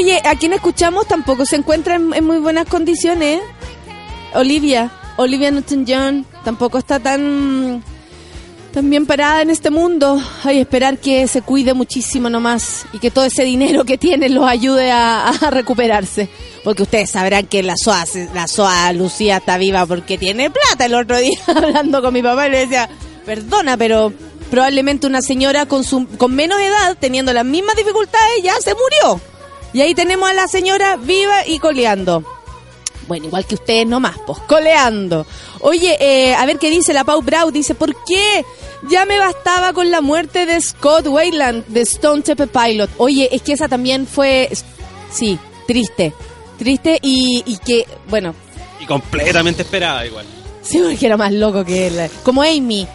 Oye, a quien escuchamos tampoco se encuentra en, muy buenas condiciones. Olivia, Olivia Newton-John, tampoco está tan, tan bien parada en este mundo. Hay esperar que se cuide muchísimo nomás y que todo ese dinero que tiene los ayude a, recuperarse. Porque ustedes sabrán que la SOA, la SOA Lucía está viva porque tiene plata. El otro día hablando con mi papá le decía, Perdona, pero probablemente una señora con, su, con menos edad, teniendo las mismas dificultades, ya se murió. Y ahí tenemos a la señora viva y coleando. Bueno, igual que ustedes nomás, pues, coleando. Oye, eh, a ver qué dice la Pau Brau. Dice, ¿por qué? Ya me bastaba con la muerte de Scott Wayland de Stone Temple Pilot. Oye, es que esa también fue, sí, triste. Triste y, y que, bueno, Y completamente esperada igual. sí, porque era más loco que él. Como Amy,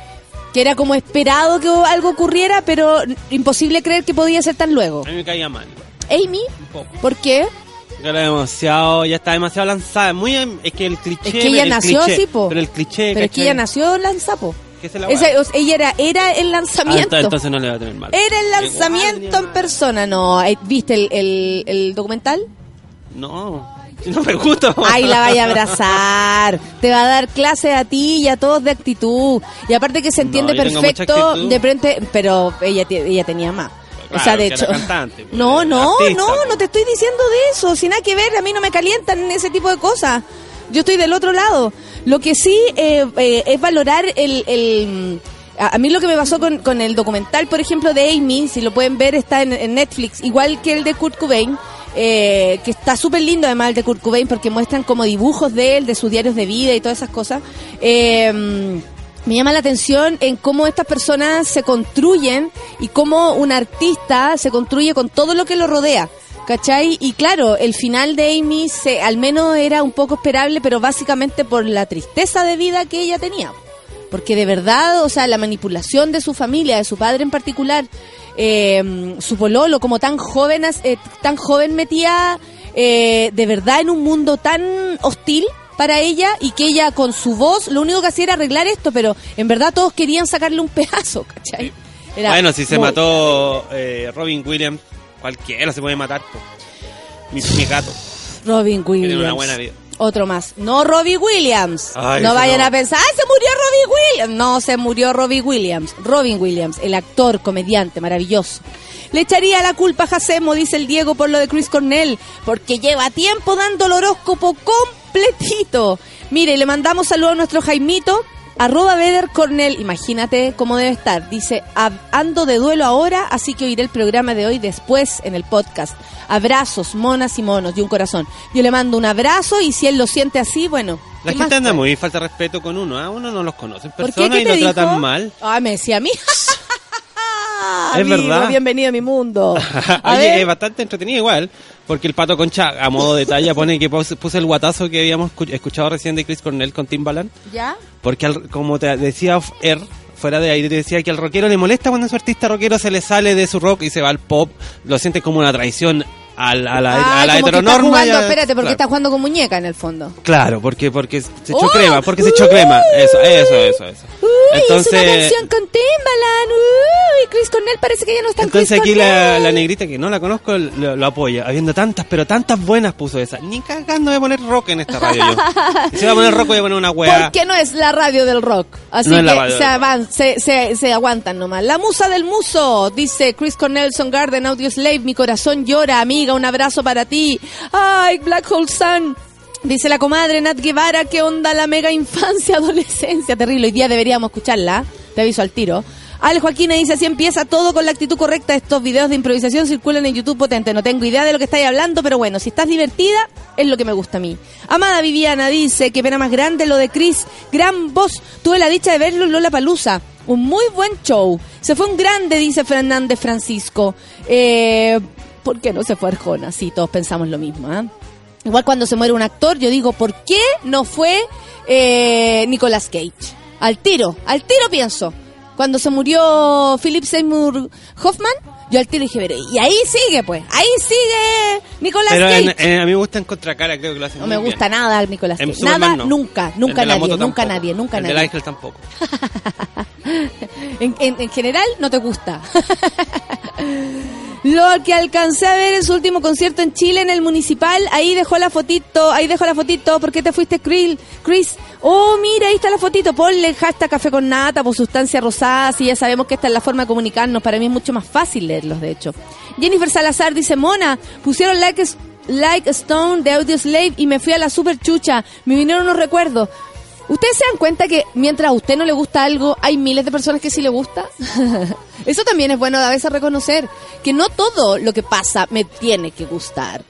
que era como esperado que algo ocurriera, pero imposible creer que podía ser tan luego. A mí me caía mal. igual, Amy. ¿por qué? Era demasiado, ya está demasiado lanzada. Muy, em- es que el cliché. Es que ella el nació cliché, así, po. Pero el cliché. Pero es que ella nació lanzapo. Se la Esa- o sea, ella era, era el Ah, lanzamiento. entonces, entonces no le va a tener mal. Era el lanzamiento en persona. No, eh, ¿viste el, el, el documental? No, no me gusta. Ay, la vaya a abrazar. Te va a dar clase a ti y a todos de actitud. Y aparte que se entiende perfecto de frente, pero ella, ella tenía más. O sea, de hecho. cantante, pues, no, no, artista, no, pues. no te estoy diciendo de eso. Sin nada que ver, a mí no me calientan ese tipo de cosas. Yo estoy del otro lado. Lo que sí eh, eh, es valorar el... el- a a mí lo que me pasó con, con el documental, por ejemplo, de Amy, si lo pueden ver, está en, en Netflix, igual que el de Kurt Cobain, eh, que está súper lindo además el de Kurt Cobain porque muestran como dibujos de él, de sus diarios de vida y todas esas cosas. Eh, me llama la atención en cómo estas personas se construyen y cómo un artista se construye con todo lo que lo rodea. ¿Cachai? Y claro, el final de Amy se, al menos era un poco esperable, pero básicamente por la tristeza de vida que ella tenía. Porque de verdad, o sea, la manipulación de su familia, de su padre en particular, eh, su pololo, como tan joven, eh, tan joven metía eh, de verdad en un mundo tan hostil para ella y que ella con su voz lo único que hacía era arreglar esto, pero en verdad todos querían sacarle un pedazo, ¿cachai? Era Bueno, si se muy- mató eh, Robin Williams, cualquiera se puede matar. Mi, mi gato. Robin Williams. Tiene una buena vida. Otro más. No Robbie Williams. Ay, no vayan no. a pensar, ¡ah, se murió Robbie Williams! No, se murió Robbie Williams. Robin Williams, el actor, comediante, maravilloso. Le echaría la culpa a Jacemo, dice el Diego, por lo de Chris Cornell, porque lleva tiempo dando el horóscopo completito. Mire, le mandamos saludos a nuestro Jaimito, arroba Beder Cornell, imagínate cómo debe estar. Dice, "Ab- ando de duelo ahora, así que oiré el programa de hoy después en el podcast. Abrazos, monas y monos, y un corazón. Yo le mando un abrazo y si él lo siente así, bueno. La ¿qué gente anda muy falta de respeto con uno, ¿ah? Uno no los conoce en ¿Por qué? persona ¿Qué y lo dijo? tratan mal. Ah, me decía a mí. Es Amigo, verdad. Bienvenido a mi mundo. A Oye, ver. es bastante entretenido igual, porque el Pato Concha, a modo de talla, pone que puse, el guatazo que habíamos escu- escuchado recién de Chris Cornell con Timbaland, ¿Ya? porque al- como te decía off air, fuera de aire, decía que al rockero le molesta cuando a su artista rockero se le sale de su rock y se va al pop, lo siente como una traición a la, Ah, a la está heteronorma. jugando, a- espérate, porque claro. está jugando con muñeca en el fondo. Claro, porque porque se echó ¡Oh! crema, porque se echó crema. Eso, eso, eso, eso. Uy, es una Entonces, canción con Timbaland. Uy, Chris Cornell parece que ya no está en entonces Chris aquí la, negrita que no la conozco lo, lo apoya, habiendo tantas, pero tantas buenas puso esa. Ni cagando de poner rock en esta radio yo. Si va a poner rock voy a poner una weá. Porque no es la radio del rock. Así No que se, del rock. avan- se, se, se aguantan nomás. La musa del muso, dice Chris Cornell Garden Audio Slave. Mi corazón llora, Un abrazo para ti. Ay, Black Hole Sun. Dice la comadre Nat Guevara, ¿qué onda la mega infancia, adolescencia? Terrible, hoy día deberíamos escucharla. Te aviso al tiro. Ale Joaquina dice, así empieza todo con la actitud correcta. Estos videos de improvisación circulan en YouTube potente. No tengo idea de lo que estáis hablando, pero bueno, si estás divertida, es lo que me gusta a mí. Amada Viviana dice, qué pena más grande lo de Chris. Gran voz. Tuve la dicha de verlo en Lola Palusa. Un muy buen show. Se fue un grande, dice Fernández Francisco. Eh, ¿Por qué no se fue Arjona? Sí, todos pensamos lo mismo. ¿ah? Igual cuando se muere un actor, yo digo, ¿por qué no fue eh, Nicolas Cage? Al tiro, al tiro pienso. Cuando se murió Philip Seymour Hoffman, yo al tiro dije, pero, y ahí sigue, pues, ahí sigue Pero en- Cage. en- a mí me gusta en contracara, creo que lo hacen no muy me bien. gusta nada Nicolas En Cage. Nada, no. nunca, El nunca nadie, nunca nadie, nunca El nadie. Ángel tampoco. En, en- en general no te gusta. Lo que alcancé a ver en su último concierto en Chile, en el municipal, ahí dejó la fotito, ahí dejó la fotito, ¿por qué te fuiste? Chris? Oh, mira, ahí está la fotito, ponle hashtag café con nata, por sustancia rosada, si ya sabemos que esta es la forma de comunicarnos, para mí es mucho más fácil leerlos, de hecho. Jennifer Salazar dice, Mona, pusieron like, like Stone de Audio Slave y me fui a la super chucha, me vinieron unos recuerdos. ¿Ustedes se dan cuenta que mientras a usted no le gusta algo, hay miles de personas que sí le gusta? Eso también es bueno a veces reconocer, que no todo lo que pasa me tiene que gustar.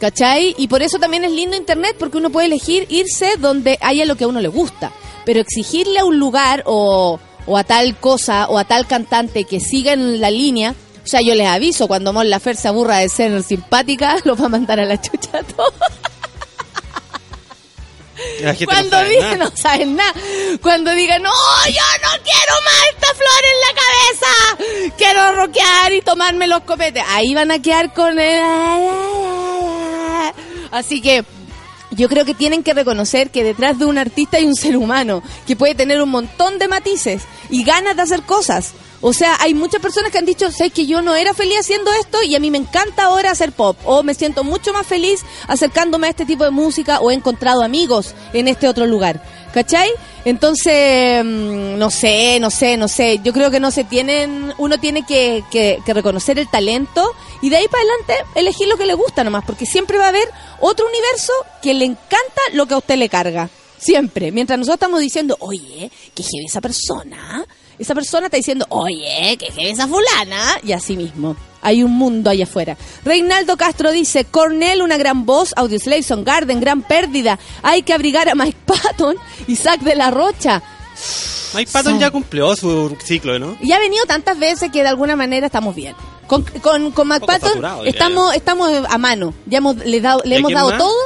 ¿Cachai? Y por eso también es lindo Internet, porque uno puede elegir irse donde haya lo que a uno le gusta. Pero exigirle a un lugar o, o a tal cosa o a tal cantante que siga en la línea, o sea, yo les aviso, cuando Mon Lafer se aburra de ser simpática, lo va a mandar a la chucha a todos. Cuando no digan, no saben nada. Cuando digan, no, yo no quiero más esta flor en la cabeza. Quiero rockear y tomarme los copetes. Ahí van a quedar con el... Así que yo creo que tienen que reconocer que detrás de un artista hay un ser humano que puede tener un montón de matices y ganas de hacer cosas. O sea, hay muchas personas que han dicho, sé que yo no era feliz haciendo esto y a mí me encanta ahora hacer pop. O me siento mucho más feliz acercándome a este tipo de música o he encontrado amigos en este otro lugar. ¿Cachai? Entonces, mm, no sé, no sé, no sé. Yo creo que no se tienen, uno tiene que, que- que reconocer el talento y de ahí para adelante elegir lo que le gusta nomás, porque siempre va a haber otro universo que le encanta lo que a usted le carga. Siempre. Mientras nosotros estamos diciendo, oye, que heavy esa persona. Esa persona está diciendo, oye, que heavy esa fulana. Y así mismo. Hay un mundo allá afuera. Reinaldo Castro dice, Cornell, una gran voz, Audioslave, Garden, gran pérdida. Hay que abrigar a Mike Patton, Isaac de la Rocha. Mike Patton ya cumplió su ciclo, ¿no? Y ha venido tantas veces que de alguna manera estamos bien. Con, con, con Mike Patton ya. estamos, estamos a mano. Ya hemos, le, dado- le ¿Y hemos dado más? todo.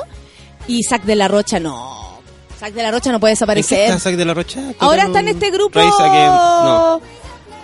Y Isaac de la Rocha no. Isaac de la Rocha no puede ¿En qué desaparecer. está Zack de la Rocha? Ahora está en este grupo. Raiza que- No.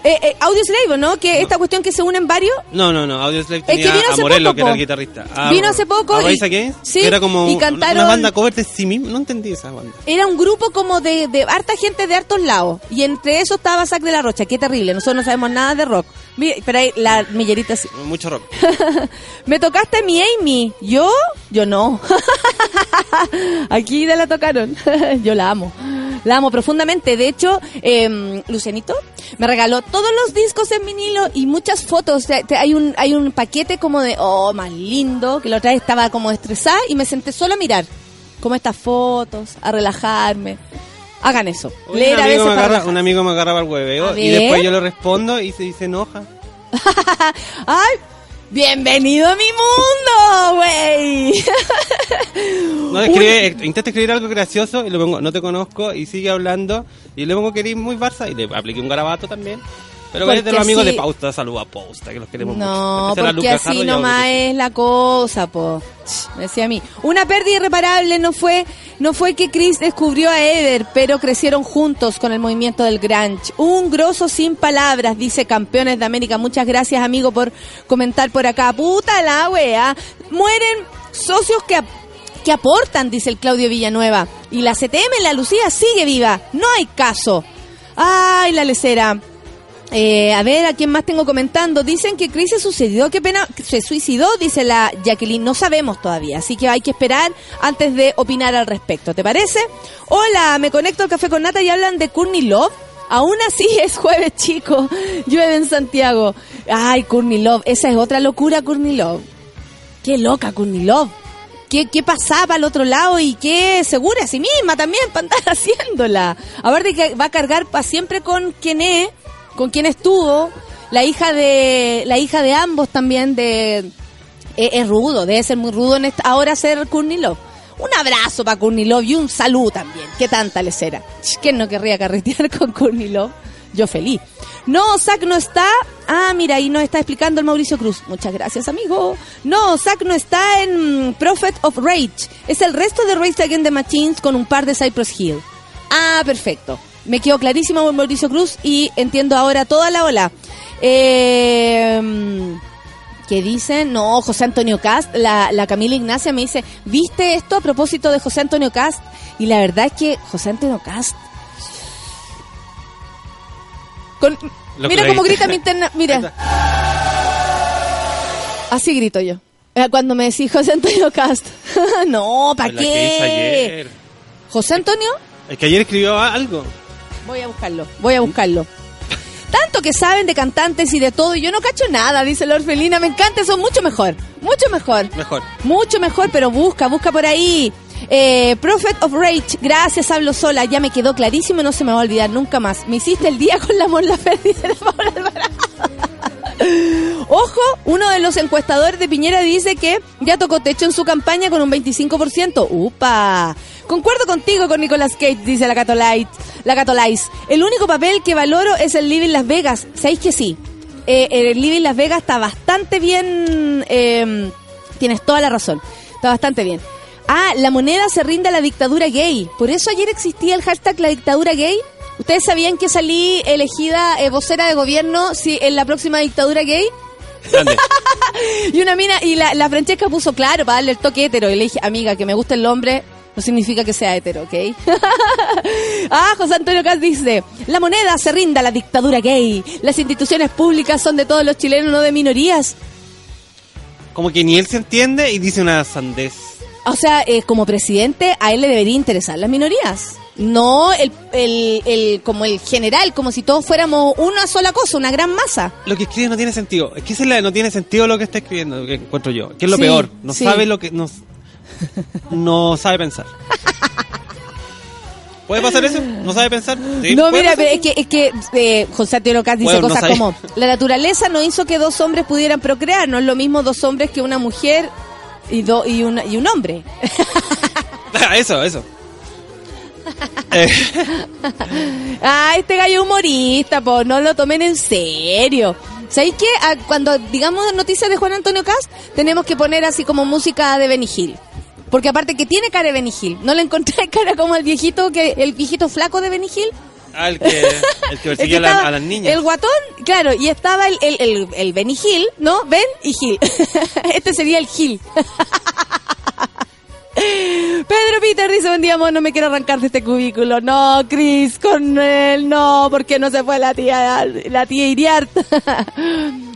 Eh, eh, Audio Slave, ¿no? Que esta cuestión que se unen varios. No, no, no. Audioslave Es que tenía vino a Morello, poco, que era el guitarrista. A- Vino hace poco ¿A y- Raiza qué? sí, Que era como y cantaron- una banda cover de sí mismo. No entendí esa banda. Era un grupo como de, de harta gente de hartos lados. Y entre eso estaba Zack de la Rocha. Qué terrible. Nosotros no sabemos nada de rock. Mira, pero ahí la millerita sí. Mucho rock. Me tocaste mi Amy. ¿Yo? Yo no. Aquí ya la tocaron. Yo la amo. La amo profundamente. De hecho, eh, Lucianito me regaló todos los discos en vinilo y muchas fotos. O sea, te- hay un hay un paquete como de, oh, más lindo, que la otra vez estaba como estresada y me senté solo a mirar como estas fotos, a relajarme. Hagan eso. Oye, Leer un, a amigo veces me agarra, un amigo me agarraba el hueveo A y después yo le respondo y se, y se enoja. ¡Ay! ¡Bienvenido a mi mundo, güey! No, escribe, eh, intenta escribir algo gracioso y le pongo, no te conozco, y sigue hablando, y le pongo que eres muy Barça, y le apliqué un garabato también. Pero de los amigos de Pausta, saluda a Pausta, que los queremos No, mucho. Empezar a porque así nomás es la cosa, po. Me decía a mí. Una pérdida irreparable no fue, no fue que Chris descubrió a Eder, pero crecieron juntos con el movimiento del grunge. Un grosso sin palabras, dice Campeones de América. Muchas gracias, amigo, por comentar por acá. Puta la wea. Mueren socios que, ap- que aportan, dice el Claudio Villanueva. Y la CTM, la Lucía, sigue viva. No hay caso. Ay, la lecera. Eh, a ver, ¿a quién más tengo comentando? Dicen que Chris se sucedió, qué pena, se suicidó, dice la Jacqueline. No sabemos todavía, así que hay que esperar antes de opinar al respecto. ¿Te parece? Hola, me conecto al café con Nata y hablan de Courtney Love. Aún así es jueves, chico. Llueve en Santiago. Ay, Courtney Love. Esa es otra locura, Courtney Love. Qué loca, Courtney Love. ¿Qué, qué pasaba al otro lado y qué segura a sí misma también para andar haciéndola? Aparte que va a cargar para siempre con quien es, con quien estuvo, la hija de la hija de ambos también de es, es rudo, debe ser muy rudo en esta- ahora ser Courtney Love. Un abrazo para Courtney Love y un saludo también. ¿Qué tanta les era? ¿Quién no querría carretear con Courtney Love? Yo feliz. No, Zack no está. Ah, mira, ahí nos está explicando el Mauricio Cruz. Muchas gracias, amigo. No, Zack no está en mm, Prophet of Rage. Es el resto de Race Against the Machines con un par de Cypress Hill. Ah, perfecto. Me quedó clarísimo Mauricio Cruz y entiendo ahora toda la ola. Eh, ¿Qué dicen? No, José Antonio Cast, la, la Camila Ignacia me dice, ¿viste esto a propósito de José Antonio Cast? Y la verdad es que José Antonio Cast... Con, mira que cómo grita mi interna... Mira. Así grito yo. Cuando me decís José Antonio Cast. no, ¿para que qué? ayer. José Antonio, Es que ayer escribió algo. Voy a buscarlo, voy a buscarlo. Tanto que saben de cantantes y de todo, y yo no cacho nada, dice la orfelina. Me encanta, eso mucho mejor, mucho mejor. Mejor. Mucho mejor, pero busca, busca por ahí. Eh, Prophet of Rage, gracias, hablo sola. Ya me quedó clarísimo y no se me va a olvidar nunca más. Me hiciste el día con la Mon Laferte, dice la Paola Alvarado. Ojo, uno de los encuestadores de Piñera dice que ya tocó techo en su campaña con un 25%. ¡Upa! Concuerdo contigo con Nicolas Cage, dice la Catolite. La. El único papel que valoro es el Living Las Vegas. ¿Sabéis que sí? Eh, el Living Las Vegas está bastante bien. eh, tienes toda la razón. Está bastante bien. Ah, la moneda se rinde a la dictadura gay. Por eso ayer existía el hashtag la dictadura gay. ¿Ustedes sabían que salí elegida eh, vocera de gobierno si en la próxima dictadura gay? Y una mina, y la, la Francesca puso claro para darle el toque hetero. Y le dije, amiga, que me guste el hombre no significa que sea hetero, ¿ok? ah, José Antonio Cas dice, la moneda se rinda a la dictadura gay. Las instituciones públicas son de todos los chilenos, no de minorías. Como que ni él se entiende y dice una sandez. O sea, eh, como presidente, a él le debería interesar las minorías. No el, el, el, como el general, como si todos fuéramos una sola cosa, una gran masa. Lo que escribe no tiene sentido. Es que ese es la- no tiene sentido lo que está escribiendo, lo que encuentro yo. Que es lo Sí, peor. No sí. sabe lo que. No, no sabe pensar. ¿Puede pasar eso? ¿No sabe pensar? Sí, No, mira, pero es que, es que eh, José Antonio Cas dice Bueno, cosas como, la naturaleza no hizo que dos hombres pudieran procrear, no es lo mismo dos hombres que una mujer y, do- y, una- y un hombre. eso, eso. Eh, Ah, este gallo humorista, po, no lo tomen en serio. ¿Sabéis qué? Ah, cuando digamos noticias de Juan Antonio Cas, tenemos que poner así como música de Benny Hill. Porque aparte que tiene cara de Benny Hill. ¿No le encontré cara como el viejito que el viejito flaco de Benny Hill? Ah, el que, el que El que persigue a, la- estaba- a las niñas. El guatón, claro, y estaba el, el, el, el Benny Hill, ¿no? Ben y Hill. este sería el Hill. Pedro Peter dice, buen día, amor, no me quiero arrancar de este cubículo. No, Chris, con él, no, porque no se fue la tía, la tía Iriart.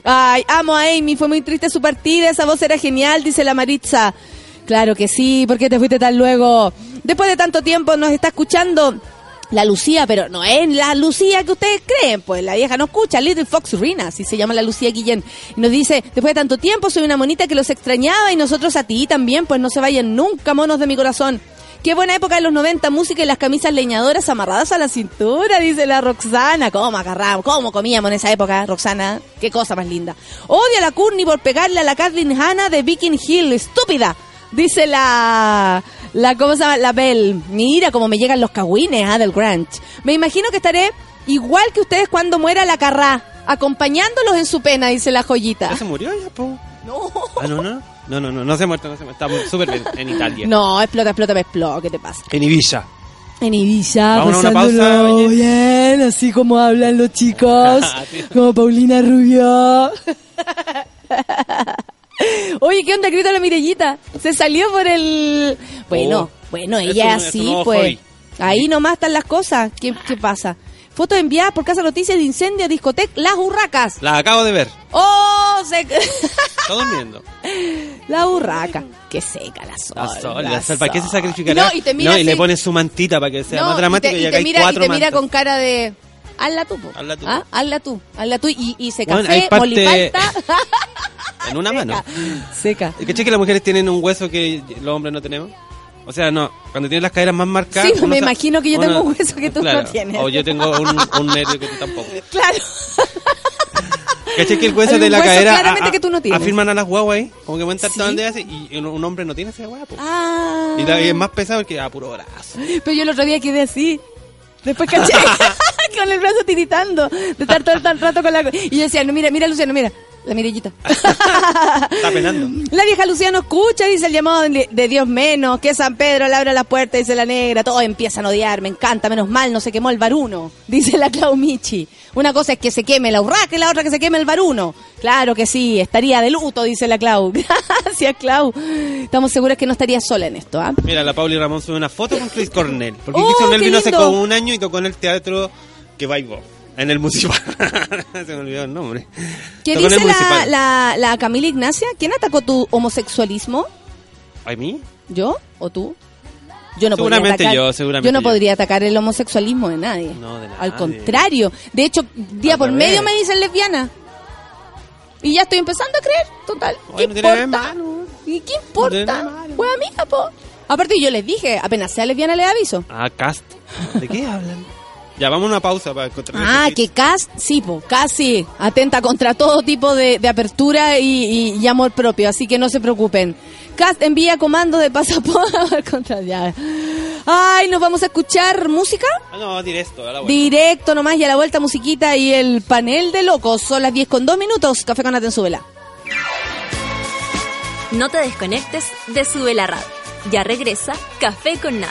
Ay, amo a Amy, fue muy triste su partida, esa voz era genial, dice la Maritza. Claro que sí, ¿por qué te fuiste tan luego? Después de tanto tiempo nos está escuchando la Lucía, pero no es la Lucía que ustedes creen, pues la vieja no escucha, Little Fox Rina, así se llama la Lucía Guillén. Y nos dice, después de tanto tiempo soy una monita que los extrañaba y nosotros a ti también, pues no se vayan nunca, monos de mi corazón. Qué buena época de los 90, música y las camisas leñadoras amarradas a la cintura, dice la Roxana. ¿Cómo agarramos? ¿Cómo comíamos en esa época, Roxana? Qué cosa más linda. Odio a la Courtney por pegarle a la Kathleen Hanna de Viking Hill, estúpida. Dice la, la, ¿cómo se llama? La Bell. Mira cómo me llegan los cagüines, ah, del Grant. Me imagino que estaré igual que ustedes cuando muera la Carrá, acompañándolos en su pena, dice la joyita. ¿Ya se murió ya, po? No. Ah, no, no. No, no, no, no se ha muerto, no se ha muerto. Está súper bien en Italia. No, explota, explota, me explota, ¿qué te pasa? En Ibiza. En Ibiza, Vamos a una pasándolo pausa, oye. bien, así como hablan los chicos, como Paulina Rubio. Oye, ¿qué onda, grito la Mirellita? Se salió por el... Bueno, Oh. bueno, ella es así, pues. hobby. Ahí nomás están las cosas. ¿Qué, qué pasa? Fotos enviadas por Casa Noticias de Incendio, Discoteca, Las Urracas. La acabo de ver. ¡Oh! Se... Está durmiendo. la urraca. Qué seca la sol. La sol, la sol. ¿Para qué se sacrificará? No, y te mira No, y le pones su mantita para que sea No, más dramático y y, te, y acá te mira, y cuatro te mira mantas. con cara de... Hazla tú, po. Hazla tú. ¿Ah? Hazla tú. Hazla tú. Y, y se Bueno, café, hay parte-. En una mano. Seca. ¿Caché que las mujeres tienen un hueso que los hombres no tenemos? O sea, no, cuando tienes las caderas más marcadas... Sí, me imagino que yo uno- tengo un hueso que tú no tienes. O yo tengo un, un nervio que tú tampoco. Claro. ¿Caché que el hueso de la hueso cadera claramente a- que tú no tienes. afirman a las guaguas ahí? Como que pueden estar Sí. todo el día así y un, un hombre no tiene ese guapo. Ah. Y, la- y es más pesado que a puro brazo. Pero yo el otro día quedé así. Después caché con el brazo tiritando de estar todo el rato con la... Y yo decía, no, mira, mira, Luciano, mira. La mirellita. Está penando. La vieja Lucía no escucha, dice el llamado de, de Dios menos, que San Pedro le abra la puerta, dice la negra, todos empiezan a odiar, me encanta, menos mal, no se quemó el varuno, dice la Clau Michi. Una cosa es que se queme la urraca y la otra que se queme el varuno. Claro que sí, estaría de luto, dice la Clau. Gracias, Clau. Estamos seguras que no estaría sola en esto, ¿ah? Mira, la Pauli Ramón sube una foto con Chris Cornell. Porque Oh, Chris Cornell vino hace como un año y tocó en el teatro que bailó. En el municipal. Se me olvidó el nombre. ¿Qué Tocó dice la, la, la Camila Ignacia? ¿Quién atacó tu homosexualismo? ¿A mí? ¿Yo o tú? Yo no Seguramente podría atacar, yo, seguramente Yo no yo. podría atacar el homosexualismo de nadie. No, de Al nadie. contrario. De hecho, día Al por revés. medio me dicen lesbiana. Y ya estoy empezando a creer, total. ¿Qué no importa? ¿Y qué No importa? malo. Pues amiga, po. Aparte yo les dije, apenas sea lesbiana les aviso. Ah, cast. ¿De qué hablan? Ya, vamos a una pausa para encontrar. Ah, que. Cast, sí, po, casi atenta contra todo tipo de, de apertura y, y- y amor propio, así que no se preocupen. Cast envía comando de pasaporte contra ya. Ay, nos vamos a escuchar música Ah, no, directo, a la vuelta. directo nomás y a la vuelta musiquita y el panel de locos. Son las 10 con 2 minutos. Café con Atenzuela. No te desconectes de Sube la Radio. Ya regresa Café con Nat.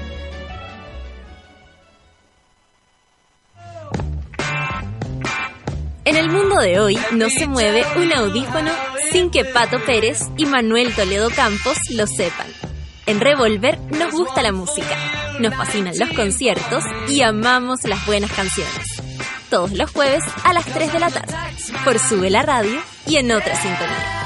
En el mundo de hoy no se mueve un audífono sin que Pato Pérez y Manuel Toledo Campos lo sepan. En Revolver nos gusta la música, nos fascinan los conciertos y amamos las buenas canciones. Todos los jueves a las 3 de la tarde, por Sube la Radio y en otra sintonía.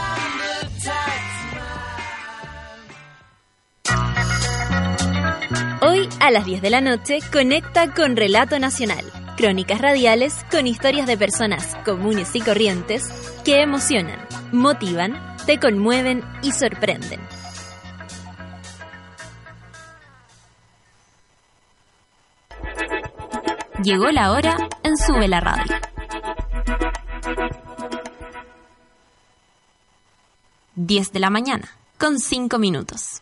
Hoy a las 10 de la noche conecta con Relato Nacional, crónicas radiales con historias de personas comunes y corrientes que emocionan, motivan, te conmueven y sorprenden. Llegó la hora en Sube la Radio. 10 de la mañana, con 5 minutos.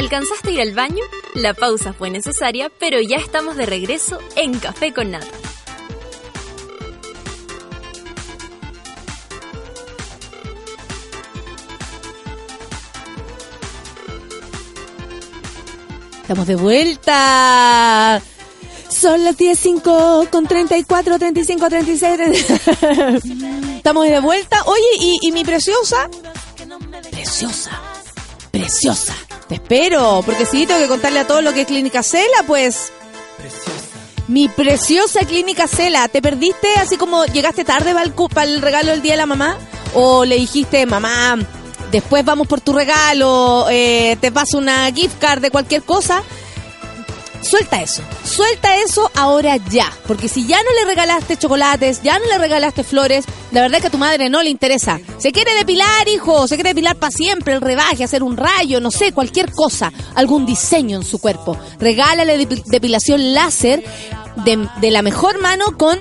¿Alcanzaste a ir al baño? La pausa fue necesaria, pero ya estamos de regreso en Café con Nata. Estamos de vuelta. Son las 10.05 con 34, 35, 36. Estamos de vuelta. Oye, ¿y, y mi preciosa? Preciosa. Preciosa. Te espero, porque sí, tengo que contarle a todos lo que es Clínica Cela, pues. Mi preciosa Clínica Cela, ¿te perdiste así como llegaste tarde para el, cu- para el regalo del Día de la Mamá? ¿O le dijiste, mamá, después vamos por tu regalo, eh, te paso una gift card de cualquier cosa? Suelta eso, suelta eso ahora ya, porque si ya no le regalaste chocolates, ya no le regalaste flores, la verdad es que a tu madre no le interesa. Se quiere depilar, hijo, se quiere depilar para siempre, el rebaje, hacer un rayo, no sé, cualquier cosa, algún diseño en su cuerpo. Regálale depi- depilación láser de, de la mejor mano con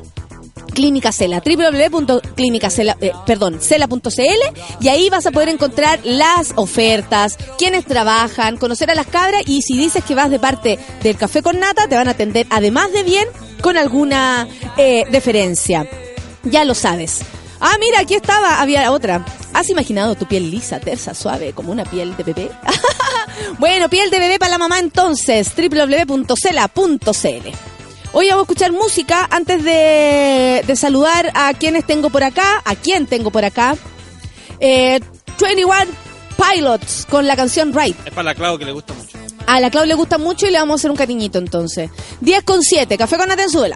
Clínica Cela, www.clinicacela, eh, perdón, cela.cl y ahí vas a poder encontrar las ofertas, quienes trabajan, conocer a las cabras y si dices que vas de parte del Café con Nata, te van a atender además de bien con alguna eh, deferencia. Ya lo sabes. Ah, mira, aquí estaba, había otra. ¿Has imaginado tu piel lisa, tersa, suave, como una piel de bebé? bueno, piel de bebé para la mamá entonces, www.cela.cl. Hoy vamos a escuchar música antes de, de saludar a quienes tengo por acá, a quién tengo por acá. Eh, 21 Pilots con la canción Right. Es para la Clau que le gusta mucho. A la Clau le gusta mucho y le vamos a hacer un cariñito entonces. 10 con 7, café con Atenzuela.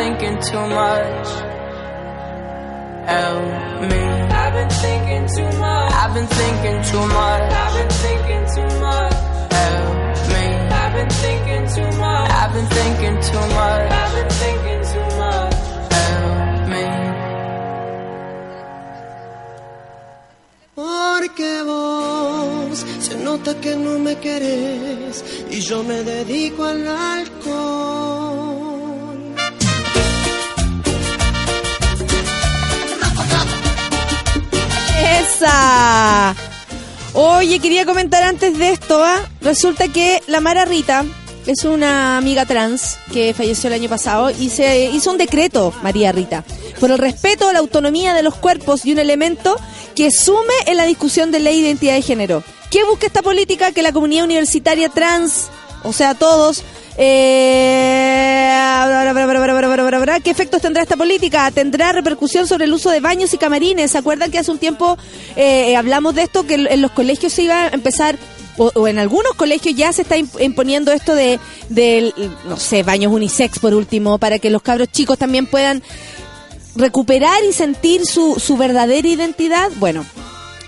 Thinking too much. Help me. I've been thinking too much. I've been thinking too much. I've been thinking too much. Help me. I've been thinking too much. I've been thinking too much. I've been thinking too much. Help me. Porque vos se nota que no me querés y yo me dedico al alcohol. ¡Esa! Oye, quería comentar antes de esto, ¿ah? Resulta que la Mara Rita es una amiga trans que falleció el año pasado y se hizo un decreto, María Rita, por el respeto a la autonomía de los cuerpos y un elemento que sume en la discusión de ley de identidad de género. ¿Qué busca esta política? Que la comunidad universitaria trans, o sea, todos, eh, ¿Qué efectos tendrá esta política? ¿Tendrá repercusión sobre el uso de baños y camarines? ¿Se acuerdan que hace un tiempo eh, hablamos de esto, que en los colegios se iba a empezar o, o, en algunos colegios ya se está imponiendo esto de, de, no sé, baños unisex por último, para que los cabros chicos también puedan recuperar y sentir su, su verdadera identidad. Bueno,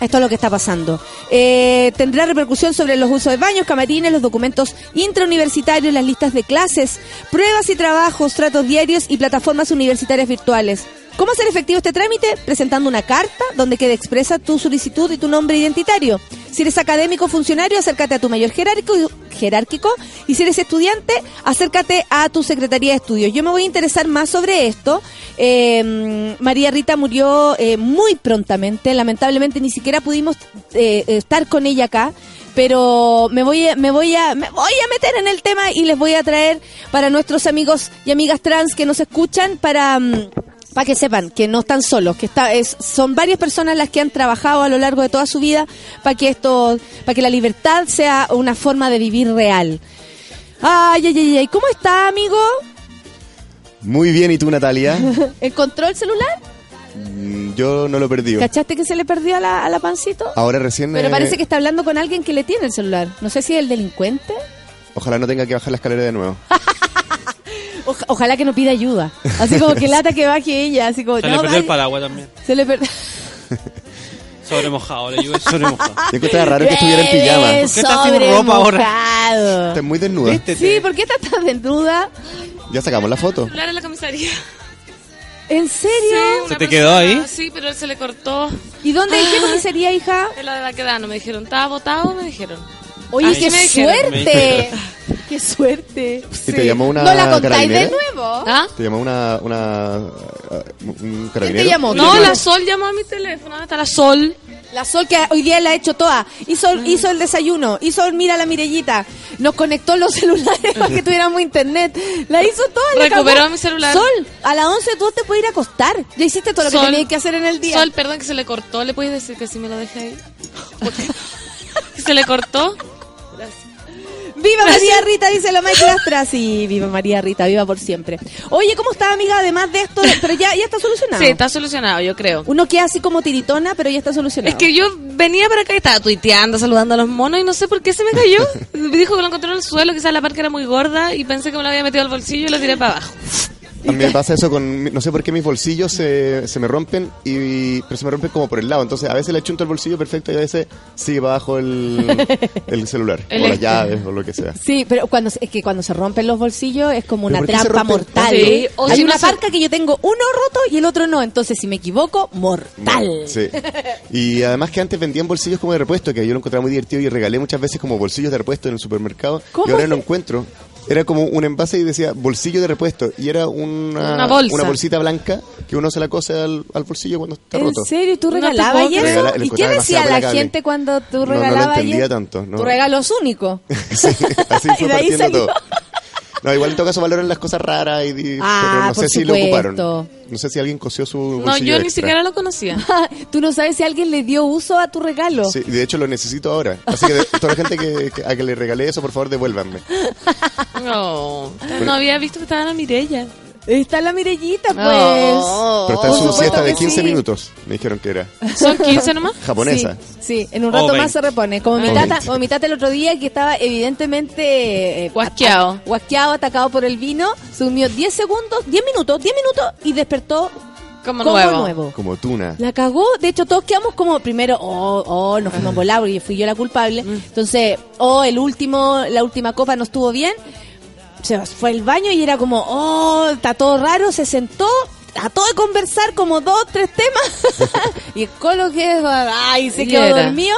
esto es lo que está pasando. Eh, tendrá repercusión sobre los usos de baños, camarines, los documentos intrauniversitarios, las listas de clases, pruebas y trabajos, tratos diarios y plataformas universitarias virtuales. ¿Cómo hacer efectivo este trámite? Presentando una carta donde quede expresa tu solicitud y tu nombre identitario. Si eres académico o funcionario, acércate a tu mayor jerárquico, jerárquico y si eres estudiante, acércate a tu Secretaría de Estudios. Yo me voy a interesar más sobre esto. Eh, María Rita murió eh, muy prontamente, lamentablemente ni siquiera pudimos eh, estar con ella acá pero me voy me voy a me voy a meter en el tema y les voy a traer para nuestros amigos y amigas trans que nos escuchan para mm, Para que sepan que no están solos, que está, es, son varias personas las que han trabajado a lo largo de toda su vida para que esto, para que la libertad sea una forma de vivir real. Ay, ay, ay, ay. ¿Cómo está, amigo? Muy bien, ¿y tú, Natalia? ¿Encontró el celular? Mm, Yo no lo perdido. ¿Cachaste que se le perdió a la, a la pancito? Ahora recién... Pero eh, parece que está hablando con alguien que le tiene el celular. No sé si es el delincuente. Ojalá no tenga que bajar la escalera de nuevo. Oja- ojalá que no pida ayuda. Así como que lata que baje ella. Así como, Se no, le perdió el paraguas también. Se le perdió. Sobre mojado, le llueve sobre mojado. Yo encontraba raro que estuviera en pijama. ¿Por qué estás sin ropa ahora? Estás muy desnuda. Vístete. Sí, ¿por qué estás tan desnuda? Ya sacamos la foto. celular en la comisaría. ¿En serio? Sí, ¿Se te quedó ahí? Sí, pero él se le cortó. ¿Y dónde? ¿En qué comisaría, hija? En la de Baquedano me dijeron, ¿estaba botado? Me dijeron. Oye, Así qué me suerte. qué suerte. Y te llamó una ¿No la contáis de nuevo? ¿Ah? Te llamó una... una un ¿Quién carabinero. te llamó? No, la Sol llamó a mi teléfono. ¿Dónde está la Sol? La Sol que hoy día la ha hecho toda. Hizo, Mm. hizo el desayuno, hizo el mira la mirellita, nos conectó los celulares para que tuviéramos internet. La hizo toda. la Recuperó mi celular. Sol, a las 11 tú te puedes ir a acostar. Ya hiciste todo lo que tenías que hacer en el día. Sol, perdón que se le cortó. ¿Le puedes decir que sí me lo deje ahí? ¿Se le cortó? ¡Viva María Rita! Dice la Michael Astra. Sí, viva María Rita, viva por siempre. Oye, ¿cómo está, amiga? Además de esto, pero ya, ya está solucionado. Sí, está solucionado, yo creo. Uno queda así como tiritona, pero ya está solucionado. Es que yo venía para acá y estaba tuiteando, saludando a los monos y no sé por qué se me cayó. Me dijo que lo encontró en el suelo, quizás la parca era muy gorda y pensé que me lo había metido al bolsillo y lo tiré para abajo. A mí me pasa eso con... mi- No sé por qué mis bolsillos se, se me rompen, y pero se me rompen como por el lado. Entonces a veces le chunto el bolsillo perfecto y a veces sigue para abajo el, el celular. El o las llaves o lo que sea. Sí, pero cuando es que cuando se rompen los bolsillos es como ¿Pero una trampa mortal. Sí, o Hay si una no se- parca que yo tengo uno roto y el otro no, entonces si me equivoco, mortal. Sí. Y además que antes vendían bolsillos como de repuesto, que yo lo encontraba muy divertido y regalé muchas veces como bolsillos de repuesto en el supermercado. ¿Cómo? Y ahora lo encuentro. Era como un envase y decía bolsillo de repuesto. Y era una, Una bolsa. bolsita blanca que uno se la cose al, al bolsillo cuando está ¿En roto. serio? ¿Tú regalabas y. Regala- ¿Y qué decía la gente cuando tú No, no lo regalabas? y entendía tanto, no. Tu regalos únicos. Sí, así Y fue de ahí partiendo salió. todo. No, igual en todo caso valoran las cosas raras y, y- Ah, pero no sé si lo ocuparon. No sé si alguien cosió su No, yo ni extra. siquiera lo conocía. Tú no sabes si alguien le dio uso a tu regalo. Sí, de hecho lo necesito ahora. Así que de- toda la gente que, que- a que le regalé eso, por favor, devuélvanme. No, no había visto que estaba la Mirella. Está la Mirellita, pues. Oh. Pero está en su siesta de que 15 sí. minutos, me dijeron que era. ¿Son 15 nomás? Japonesa. Sí, sí, en un rato O más 20. se repone. Como mi O tata, 20. como mi tata el otro día que estaba evidentemente eh, Guasqueado. guasqueado, atacado por el vino, se durmió 10 segundos, 10 minutos, 10 minutos y despertó Como, como nuevo. nuevo. Como tuna. La cagó, de hecho todos quedamos como primero, oh, oh, nos fuimos volados porque fui yo la culpable. Entonces, oh, el último, la última copa no estuvo bien. Se fue al baño y era como, oh, está todo raro, se sentó, trató de conversar como dos, tres temas. y el colo que, ay, se quedó dormido.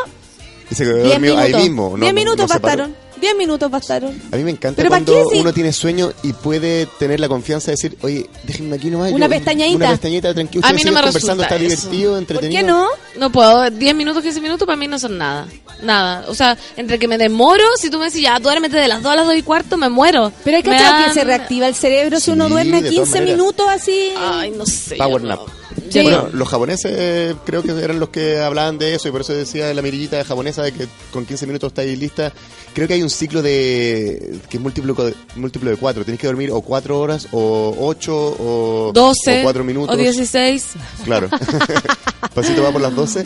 Y se quedó 10 dormido minutos. ahí mismo. ¿no? 10 No- minutos bastaron. 10 minutos bastaron. A mí me encanta ¿Pero cuando qué si- uno tiene sueño y puede tener la confianza de decir, oye, déjenme aquí nomás. Una yo- pestañadita. Una pestañita tranquilo. A mí no me conversando, resulta está eso. divertido, ¿Por entretenido. qué no? No puedo, 10 minutos, 15 minutos para mí no son nada. Nada. O sea, entre que me demoro, si tú me decís, ya, duérmete de las 2 a las 2 y cuarto, me muero. Pero hay que Me cachar que dan- se reactiva el cerebro si Sí, uno duerme de todas 15 maneras. minutos así. Ay, no sé. Power nap. no. Sí. Bueno, los japoneses creo que eran los que hablaban de eso y por eso decía la mirillita japonesa de que con 15 minutos está ahí lista. Creo que hay un ciclo de que es múltiplo, de- múltiplo de 4. Tienes que dormir o 4 horas o 8 o 12 o 4 minutos. o 16. Claro. Pasito va por las 12.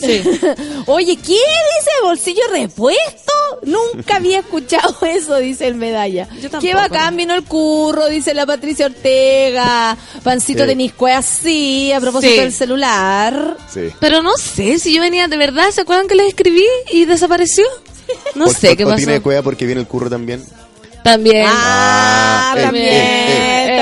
Sí. Oye, ¿qué dice bolsillo repuesto? Nunca había escuchado eso, dice el medalla. Yo tampoco, Qué bacán no. vino el curro, dice la Patricia Ortega. Pancito Sí. de Niscue así, a propósito Sí. del celular. Sí. Pero no sé, si yo venía de verdad, ¿se acuerdan que les escribí y desapareció? No O- sé o- qué o tiene pasó. cueva porque viene el curro también. También. Ah, Ah, eh, también, eh, eh.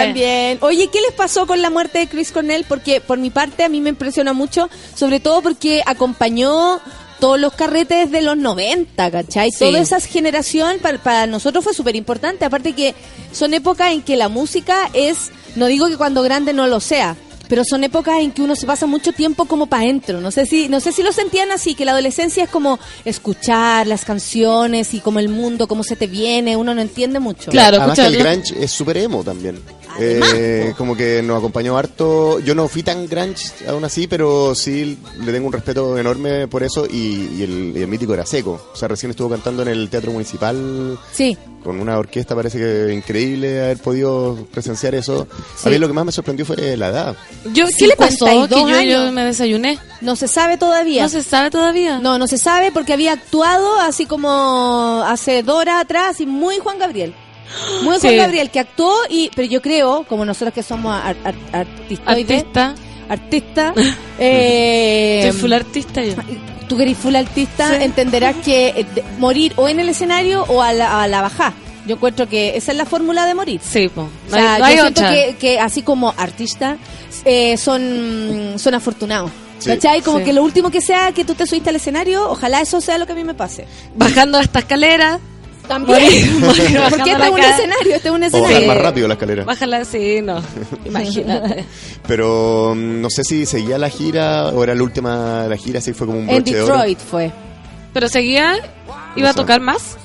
También. Oye, ¿qué les pasó con la muerte de Chris Cornell? Porque por mi parte a mí me impresiona mucho, sobre todo porque acompañó todos los carretes de los 90, ¿cachai? Sí. Toda esa generación para, para nosotros fue súper importante. Aparte que son épocas en que la música es, no digo que cuando grande no lo sea, pero son épocas en que uno se pasa mucho tiempo como para adentro. No sé si, no sé si lo sentían así, que la adolescencia es como escuchar las canciones y como el mundo, cómo se te viene, uno no entiende mucho. Claro, Además que el grunge es súper emo también. Eh, como que nos acompañó harto. Yo no fui tan grunge aún así, pero sí le tengo un respeto enorme por eso. Y, y el, y el mítico era seco. O sea, recién estuvo cantando en el Teatro Municipal Sí. con una orquesta. Parece que increíble haber podido presenciar eso. Sí. A mí lo que más me sorprendió fue la edad. Yo, ¿Qué le pasó? Que 52 yo, me desayuné. No se sabe todavía. No se sabe todavía. No, no se sabe porque había actuado así como hace dos horas atrás y muy Juan Gabriel. Muy Juan Sí. Gabriel que actuó y pero yo creo, como nosotros que somos ar- ar- Artista. artista, eh, Soy full artista yo. tú que eres full artista, Sí. entenderás que eh, de- morir o en el escenario o a la, a la bajá. Yo encuentro que esa es la fórmula de morir. Sí, po. O No hay- sea, no hay yo siento que, que así como artista eh, son, son afortunados. Sí. ¿Cachai? Como Sí. que lo último que sea que tú te subiste al escenario, ojalá eso sea lo que a mí me pase. Bajando esta escalera. También. Morir, morir Porque este es un escenario, este es un O bajar escenario. más rápido la escalera. Bájala, sí, no. Imagínate. Pero mm, no sé si seguía la gira o era la última de la gira, así fue como un En broche de oro. Detroit fue. Pero seguía, iba No a sé. tocar más.